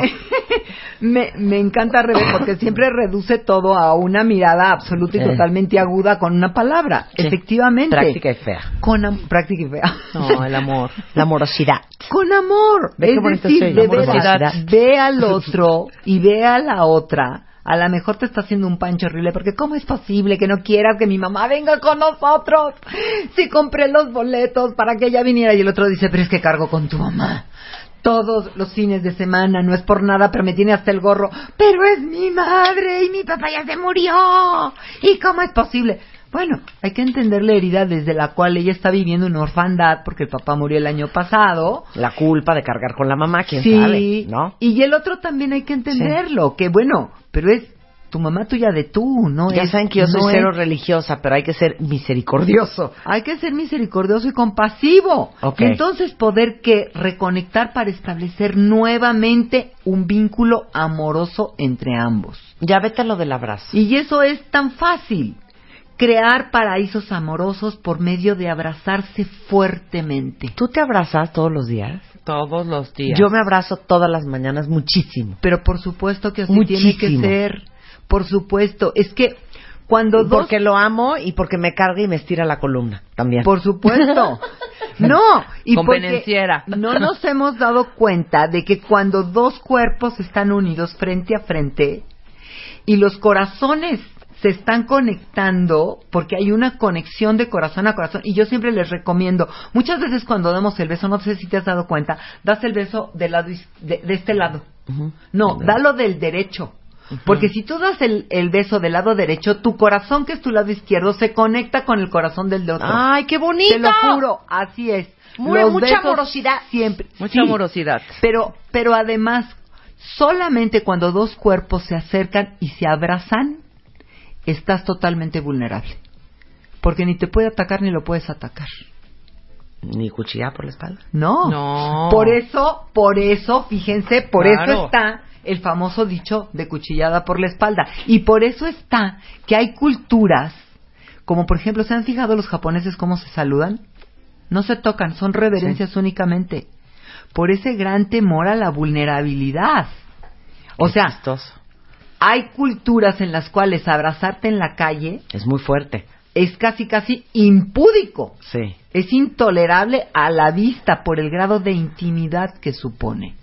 me, me encanta Rebe porque siempre reduce todo a una mirada absoluta y Eh. totalmente aguda con una palabra. Sí. Efectivamente. Práctica y fea. Con am- práctica y fea. No, el amor. La amorosidad. Con amor. Ve es decir, de amorosidad. veras, ve al otro y ve a la otra. A lo mejor te está haciendo un pancho horrible porque ¿cómo es posible que no quieras que mi mamá venga con nosotros? Si compré los boletos para que ella viniera y el otro dice, pero es que cargo con tu mamá. Todos los fines de semana, no es por nada, pero me tiene hasta el gorro. Pero es mi madre y mi papá ya se murió. ¿Y cómo es posible? Bueno, hay que entender la herida desde la cual ella está viviendo una orfandad porque el papá murió el año pasado. La culpa de cargar con la mamá, quién Sí, sabe, ¿no? y el otro también hay que entenderlo, que bueno, pero es tu mamá tuya de tú, ¿no? Ya es- saben que yo soy no es- cero religiosa, pero hay que ser misericordioso. Hay que ser misericordioso y compasivo. Ok. Y entonces poder que reconectar para establecer nuevamente un vínculo amoroso entre ambos. Ya vete a lo del abrazo. Y eso es tan fácil. Crear paraísos amorosos por medio de abrazarse fuertemente. ¿Tú te abrazas todos los días? Todos los días. Yo me abrazo todas las mañanas muchísimo. Pero por supuesto que así Muchísimo. tiene que ser. Por supuesto. Es que cuando dos Porque lo amo y porque me carga y me estira la columna también. Por supuesto. No, y porque Convenenciera. no nos hemos dado cuenta de que cuando dos cuerpos están unidos frente a frente y los corazones se están conectando porque hay una conexión de corazón a corazón y yo siempre les recomiendo, muchas veces cuando damos el beso, no sé si te has dado cuenta, das el beso del lado de, de este lado. No, dalo del derecho. Porque si tú das el, el beso del lado derecho, tu corazón, que es tu lado izquierdo, se conecta con el corazón del de otro. ¡Ay, qué bonito! Te lo juro, así es. Muy- Los mucha besos amorosidad. Siempre. Mucha sí. amorosidad. Pero, pero además, solamente cuando dos cuerpos se acercan y se abrazan, estás totalmente vulnerable. Porque ni te puede atacar ni lo puedes atacar. Ni cuchilla por la espalda. No. No. Por eso, por eso, fíjense, por Claro. eso está el famoso dicho de cuchillada por la espalda. Y por eso está que hay culturas, como por ejemplo, ¿se han fijado los japoneses cómo se saludan? No se tocan, son reverencias únicamente. Por ese gran temor a la vulnerabilidad. O Qué sea, chistoso. Hay culturas en las cuales abrazarte en la calle Es muy fuerte. es casi casi impúdico. Sí. Es intolerable a la vista por el grado de intimidad que supone.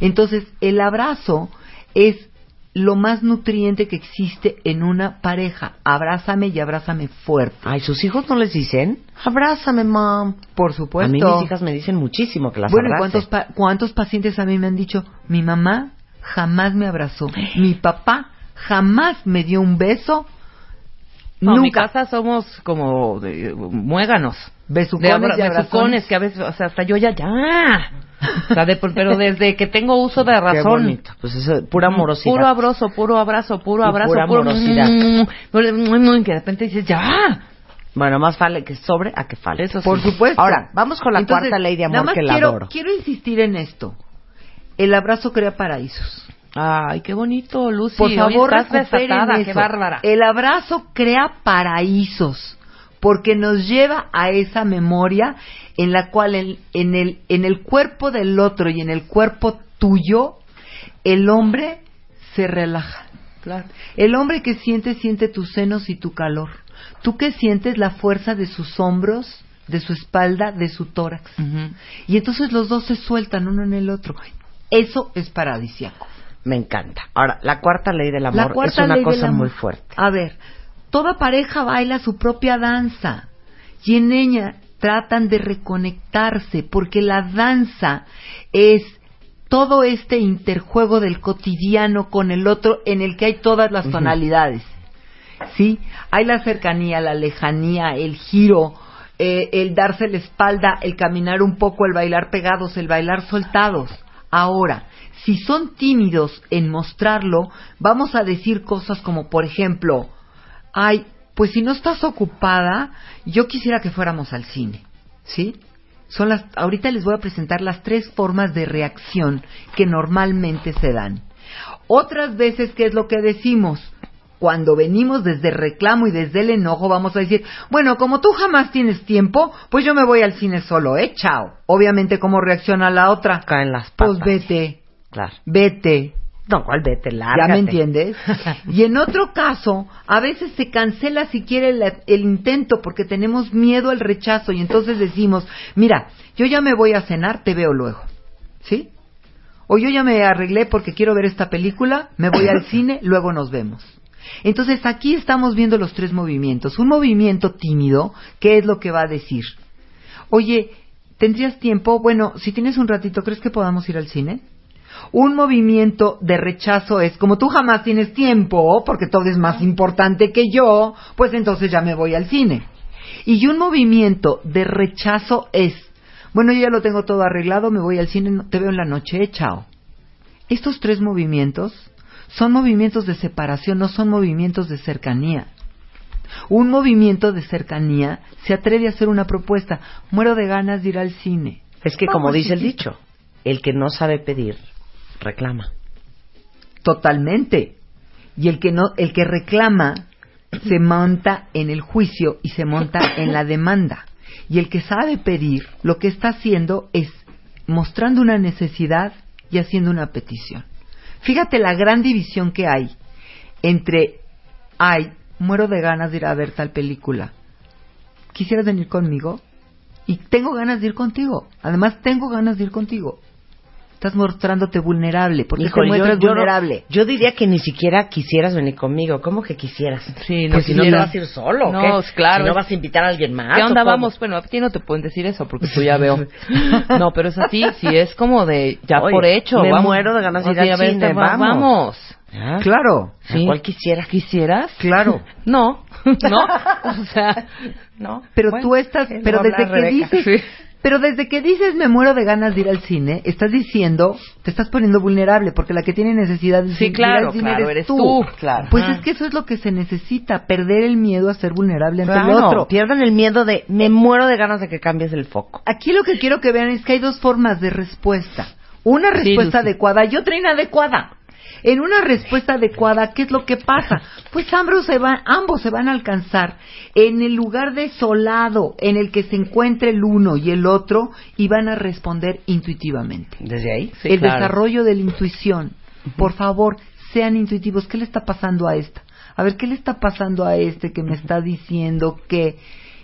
Entonces, el abrazo es lo más nutriente que existe en una pareja. Abrázame y abrázame fuerte. Ay, ¿sus hijos no les dicen? Abrázame, mom. Por supuesto. A mí mis hijas me dicen muchísimo que las bueno, ¿y abrace. ¿cuántos, pa- ¿cuántos pacientes a mí me han dicho, mi mamá jamás me abrazó, mi papá jamás me dio un beso, No, en mi nunca casa somos como de, muéganos. besucones De abra- y abrazones. besucones, que a veces, o sea, hasta yo ya, ya. O sea, de- pero desde que tengo uso de Qué razón. bonito. Pues eso, pura amorosidad. Puro abrazo, puro abrazo, puro abrazo, pura puro amorosidad. mm, puro- mm, mm, que de repente dices, ya. Bueno, más vale que sobre a que falte. Eso sí. Por supuesto. Ahora, vamos con la Entonces, cuarta ley de nada amor más que la quiero, adoro. Quiero insistir en esto. El abrazo crea paraísos. Ay, qué bonito, Lucy. Por favor, recuperen qué bárbara. El abrazo crea paraísos porque nos lleva a esa memoria en la cual el- en, el, en el cuerpo del otro y en el cuerpo tuyo, el hombre se relaja. El hombre que siente, siente tus senos y tu calor. Tú que sientes la fuerza de sus hombros, de su espalda, de su tórax. Y entonces los dos se sueltan uno en el otro. Eso es paradisiaco. Me encanta. Ahora, la cuarta ley del La amor es una cosa muy fuerte. A ver, toda pareja baila su propia danza y en ella tratan de reconectarse porque la danza es todo este interjuego del cotidiano con el otro en el que hay todas las tonalidades. ¿Sí? Hay la cercanía, la lejanía, el giro, eh, el darse la espalda, el caminar un poco, el bailar pegados, el bailar soltados. Ahora, si son tímidos en mostrarlo, vamos a decir cosas como, por ejemplo, ay, pues si no estás ocupada, yo quisiera que fuéramos al cine, ¿sí? Son las, ahorita les voy a presentar las tres formas de reacción que normalmente se dan. Otras veces, ¿qué es lo que decimos? Cuando venimos desde reclamo y desde el enojo, vamos a decir, bueno, como tú jamás tienes tiempo, pues yo me voy al cine solo, ¿eh? Chao. Obviamente, ¿cómo reacciona la otra? Caen las Pues patas. vete, Claro. vete. No, ¿cuál vete? ¿Ya Lárgate. me entiendes? Y en otro caso, a veces se cancela siquiera el, el intento porque tenemos miedo al rechazo y entonces decimos, mira, yo ya me voy a cenar, te veo luego. ¿Sí? O yo ya me arreglé porque quiero ver esta película, me voy al cine, luego nos vemos. Entonces aquí estamos viendo los tres movimientos. Un movimiento tímido, ¿qué es lo que va a decir? Oye, ¿tendrías tiempo? Bueno, si tienes un ratito, ¿crees que podamos ir al cine? Un movimiento de rechazo es, como tú jamás tienes tiempo, porque todo es más importante que yo, pues entonces ya me voy al cine. Y un movimiento de rechazo es, bueno, yo ya lo tengo todo arreglado, me voy al cine, te veo en la noche, eh, chao. Estos tres movimientos son movimientos de separación, no son movimientos de cercanía. Un movimiento de cercanía se atreve a hacer una propuesta. Muero de ganas de ir al cine. Es que, como dice el dicho, el que no sabe pedir, reclama. Totalmente. Y el que no, el que reclama se monta en el juicio y se monta en la demanda. Y el que sabe pedir, lo que está haciendo es mostrando una necesidad y haciendo una petición. Fíjate la gran división que hay entre, ay, muero de ganas de ir a ver tal película. ¿Quisieras venir conmigo? Y tengo ganas de ir contigo. Además, tengo ganas de ir contigo. Estás mostrándote vulnerable. ¿Por qué Híjole, te muestras yo, yo no- vulnerable? yo diría que ni siquiera quisieras venir conmigo. ¿Cómo que quisieras? Sí, no pues si no te vas a ir solo, ¿o No, qué? es claro, Si no vas a invitar a alguien más. ¿Qué ¿o onda vamos? Bueno, a ti no te pueden decir eso porque tú ya veo. No, pero es así, sí es como de ya Oye, por hecho. me vamos. muero de ganas de ir a vamos. vamos. ¿Ah? Claro. Sí. ¿Cuál quisieras? ¿Quisieras? Claro. No, no, o sea, no. Pero Bueno, tú estás, pero desde que Rebeca. dices, Sí. Pero desde que dices me muero de ganas de ir al cine, estás diciendo, te estás poniendo vulnerable, porque la que tiene necesidad de Sí, ir claro, al cine claro, eres tú. tú, claro. Pues Ajá. es que eso es lo que se necesita, perder el miedo a ser vulnerable ante el otro. pierdan el miedo de me muero de ganas de que cambies el foco. Aquí lo que quiero que vean es que hay dos formas de respuesta. Una respuesta adecuada y otra inadecuada. En una respuesta adecuada, ¿qué es lo que pasa? Pues ambos se van, ambos se van a alcanzar en el lugar desolado en el que se encuentre el uno y el otro y van a responder intuitivamente. Desde ahí. Sí, el claro. desarrollo de la intuición. Por favor, sean intuitivos. ¿Qué le está pasando a esta? A ver, ¿qué le está pasando a este que me está diciendo que...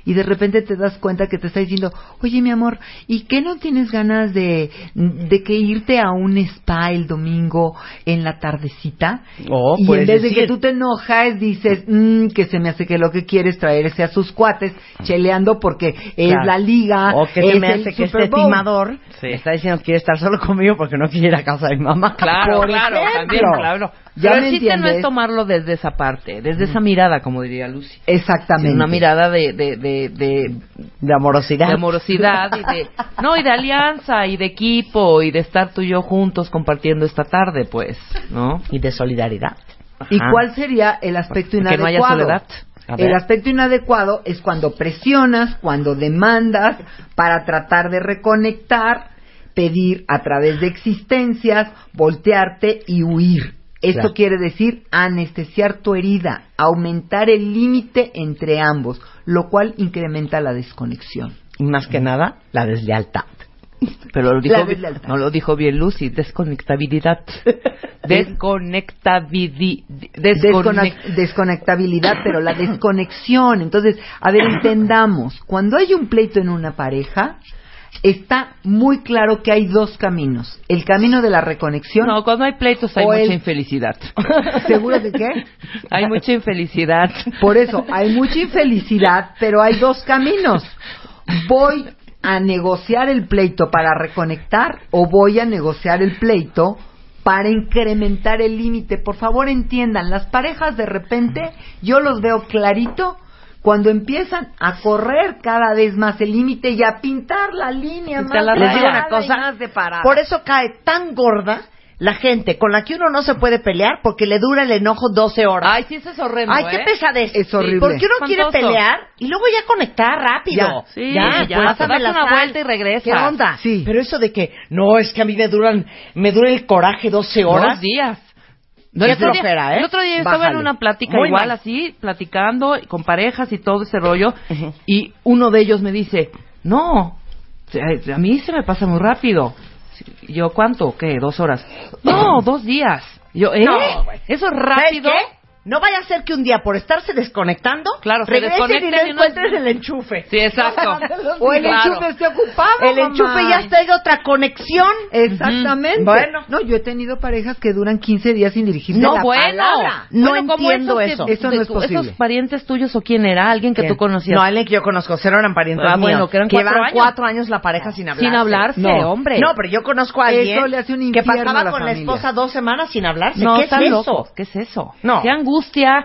Y de repente te das cuenta que te está diciendo, oye mi amor, ¿y qué no tienes ganas de, de que irte a un spa el domingo en la tardecita? Oh, y en vez de que tú te enojas, dices, "Mm, que se me hace que lo que quiere es traerse a sus cuates, cheleando porque es Claro. la liga, O que se es me hace que este Bowl". timador me está diciendo que quiere estar solo conmigo porque no quiere ir a casa de mi mamá. Claro, claro, ejemplo. también, claro. ¿Ya Pero el chiste no entiendes? es tomarlo desde esa parte, desde esa mirada, como diría Lucy. Exactamente. Una mirada de, de, de, de, De amorosidad. de amorosidad y de, no, y de alianza y de equipo y de estar tú y yo juntos compartiendo esta tarde, pues, ¿no? Y de solidaridad. ¿Y Ajá. cuál sería el aspecto Que no haya inadecuado? soledad. El aspecto inadecuado es cuando presionas, cuando demandas para tratar de reconectar, pedir a través de existencias, voltearte y huir. Esto Claro. quiere decir anestesiar tu herida, aumentar el límite entre ambos, lo cual incrementa la desconexión. Y más que nada, la deslealtad. Pero lo dijo, no lo dijo bien Lucy, desconectabilidad. Desconectabilidad. Descone- desconectabilidad, pero la desconexión. Entonces, a ver, entendamos, cuando hay un pleito en una pareja, está muy claro que hay dos caminos. El camino de la reconexión. No, cuando hay pleitos hay mucha el- infelicidad. ¿Seguro de qué? Hay mucha infelicidad. Por eso, hay mucha infelicidad, pero hay dos caminos. Voy a negociar el pleito para reconectar o voy a negociar el pleito para incrementar el límite. Por favor, entiendan, las parejas de repente, yo los veo clarito cuando empiezan a correr cada vez más el límite y a pintar la línea más la Les digo una cosa. más separada. Por eso cae tan gorda la gente con la que uno no se puede pelear porque le dura el enojo 12 horas. Ay, sí, eso es horrendo, Ay, qué ¿eh? pesadez. Es horrible. Porque uno quiere Espantoso. pelear y luego ya conectar rápido. Ya. Sí, ya, ya, pues, pásame la una sal. vuelta y regresas. ¿Qué onda? Sí. Pero eso de que, no, es que a mí me duran, me dura el coraje 12 horas. Dos días. No el flojera, ¿eh? El otro día yo estaba en una plática Muy igual mal. así, platicando con parejas y todo ese rollo, y uno de ellos me dice, no, a mí se me pasa muy rápido. Yo, ¿cuánto? ¿Qué? ¿Dos horas? No, dos días. Yo, ¿eh? No. Eso es ¿Sabes rápido. qué? No vaya a ser que un día por estarse desconectando, Claro, se regresen y desconecten no y no- encuentres el enchufe. Sí, exacto. o el Claro. enchufe esté ocupado. El enchufe ya está en otra conexión. Exactamente. Bueno. No, yo he tenido parejas que duran 15 días sin dirigirse No, la bueno. palabra. No Bueno, entiendo eso. que- Eso no de es posible. ¿Esos parientes tuyos o quién era? ¿Alguien que ¿Quién? tú conocías? No, alguien que yo conozco, cero eran parientes Ah, míos. bueno, que eran cuatro años. cuatro años la pareja sin hablarse. Sin hablarse, No. hombre. No, pero yo conozco a alguien Eso le hace un que pasaba la con la esposa dos semanas sin hablarse. No, ¿Qué es eso? ¿Qué es eso? No. Qué angustia.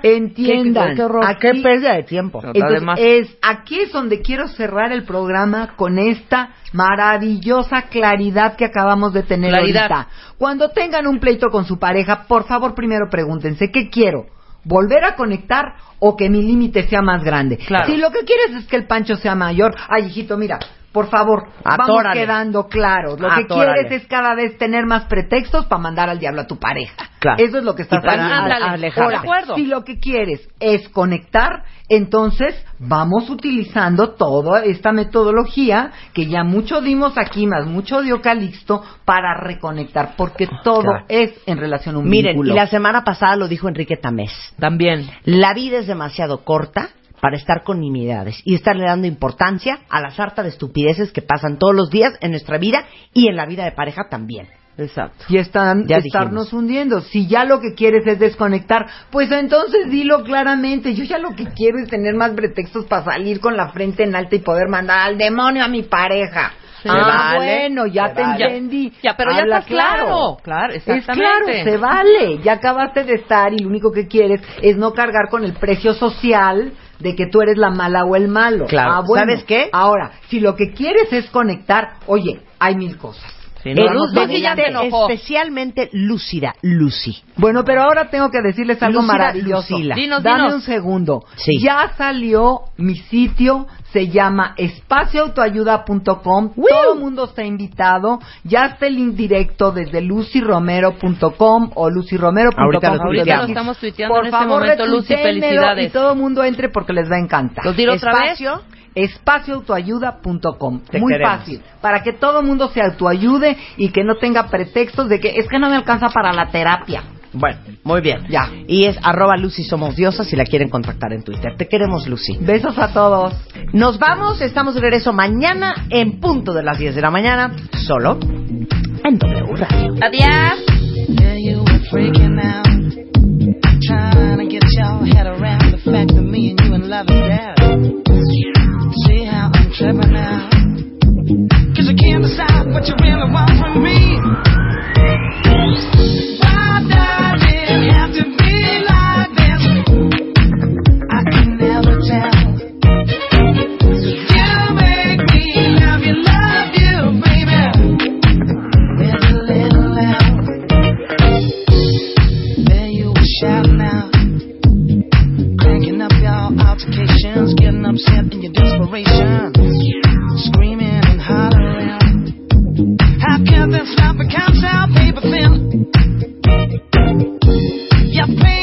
Entiendan. Qué, qué horror. ¿A qué pérdida de tiempo? Entonces, además- es aquí es donde quiero cerrar el programa con esta maravillosa claridad que acabamos de tener Claridad. ahorita. Cuando tengan un pleito con su pareja, por favor, primero pregúntense, ¿qué quiero? ¿Volver a conectar o que mi límite sea más grande? Claro. Si lo que quieres es que el pancho sea mayor, ay, hijito, mira, por favor, vamos quedando claros. Lo que quieres es cada vez tener más pretextos para mandar al diablo a tu pareja. Claro. Eso es lo que estás haciendo. si lo que quieres es conectar, entonces vamos utilizando toda esta metodología que ya mucho dimos aquí, más mucho dio Calixto, para reconectar, porque todo Claro. es en relación a un Miren, vínculo. y la semana pasada lo dijo Enrique Tamés. También. La vida es demasiado corta para estar con nimiedades y estarle dando importancia a la sarta de estupideces que pasan todos los días en nuestra vida y en la vida de pareja también. Exacto. y están Ya estarnos dijimos. hundiendo. Si ya lo que quieres es desconectar, pues entonces dilo claramente. Yo ya lo que quiero es tener más pretextos para salir con la frente en alta y poder mandar al demonio a mi pareja. Ah, vale, bueno, ya se te vale. entendí. Ya, pero ya está claro. Claro, Es claro, exactamente. se vale. Ya acabaste de estar y lo único que quieres es no cargar con el precio social de que tú eres la mala o el malo. Claro. Ah, bueno. ¿Sabes qué? Ahora, si lo que quieres es conectar, oye, hay mil cosas. Sí, no, Eres vamos Lucy ya te enojó. especialmente lúcida, Lucy. Bueno, pero ahora tengo que decirles algo maravilloso. Lucila. Dinos, Dame dinos. un segundo. Sí. Ya salió mi sitio, se llama espacioautoayuda.com. Todo el mundo está invitado. Ya está el link directo desde lucyromero.com o lucyromero.com. Ahorita Ahorita lo estamos tuiteando Por en este favor, momento, Lucy, felicidades. Y todo el mundo entre porque les va a encantar. ¿Lo tiro otra vez? Espacio. espacioautoayuda.com. Muy queremos. fácil. Para que todo el mundo se autoayude y que no tenga pretextos de que es que no me alcanza para la terapia. Bueno, muy bien. Ya. Y es arroba Lucy Somos Diosas si la quieren contactar en Twitter. Te queremos, Lucy. Besos a todos. Nos vamos, estamos de regreso mañana en punto de las 10 de la mañana, solo en W Radio. Adiós. Altercations, getting upset in your desperation, screaming and hollering. How can this not become so paper thin? You're playing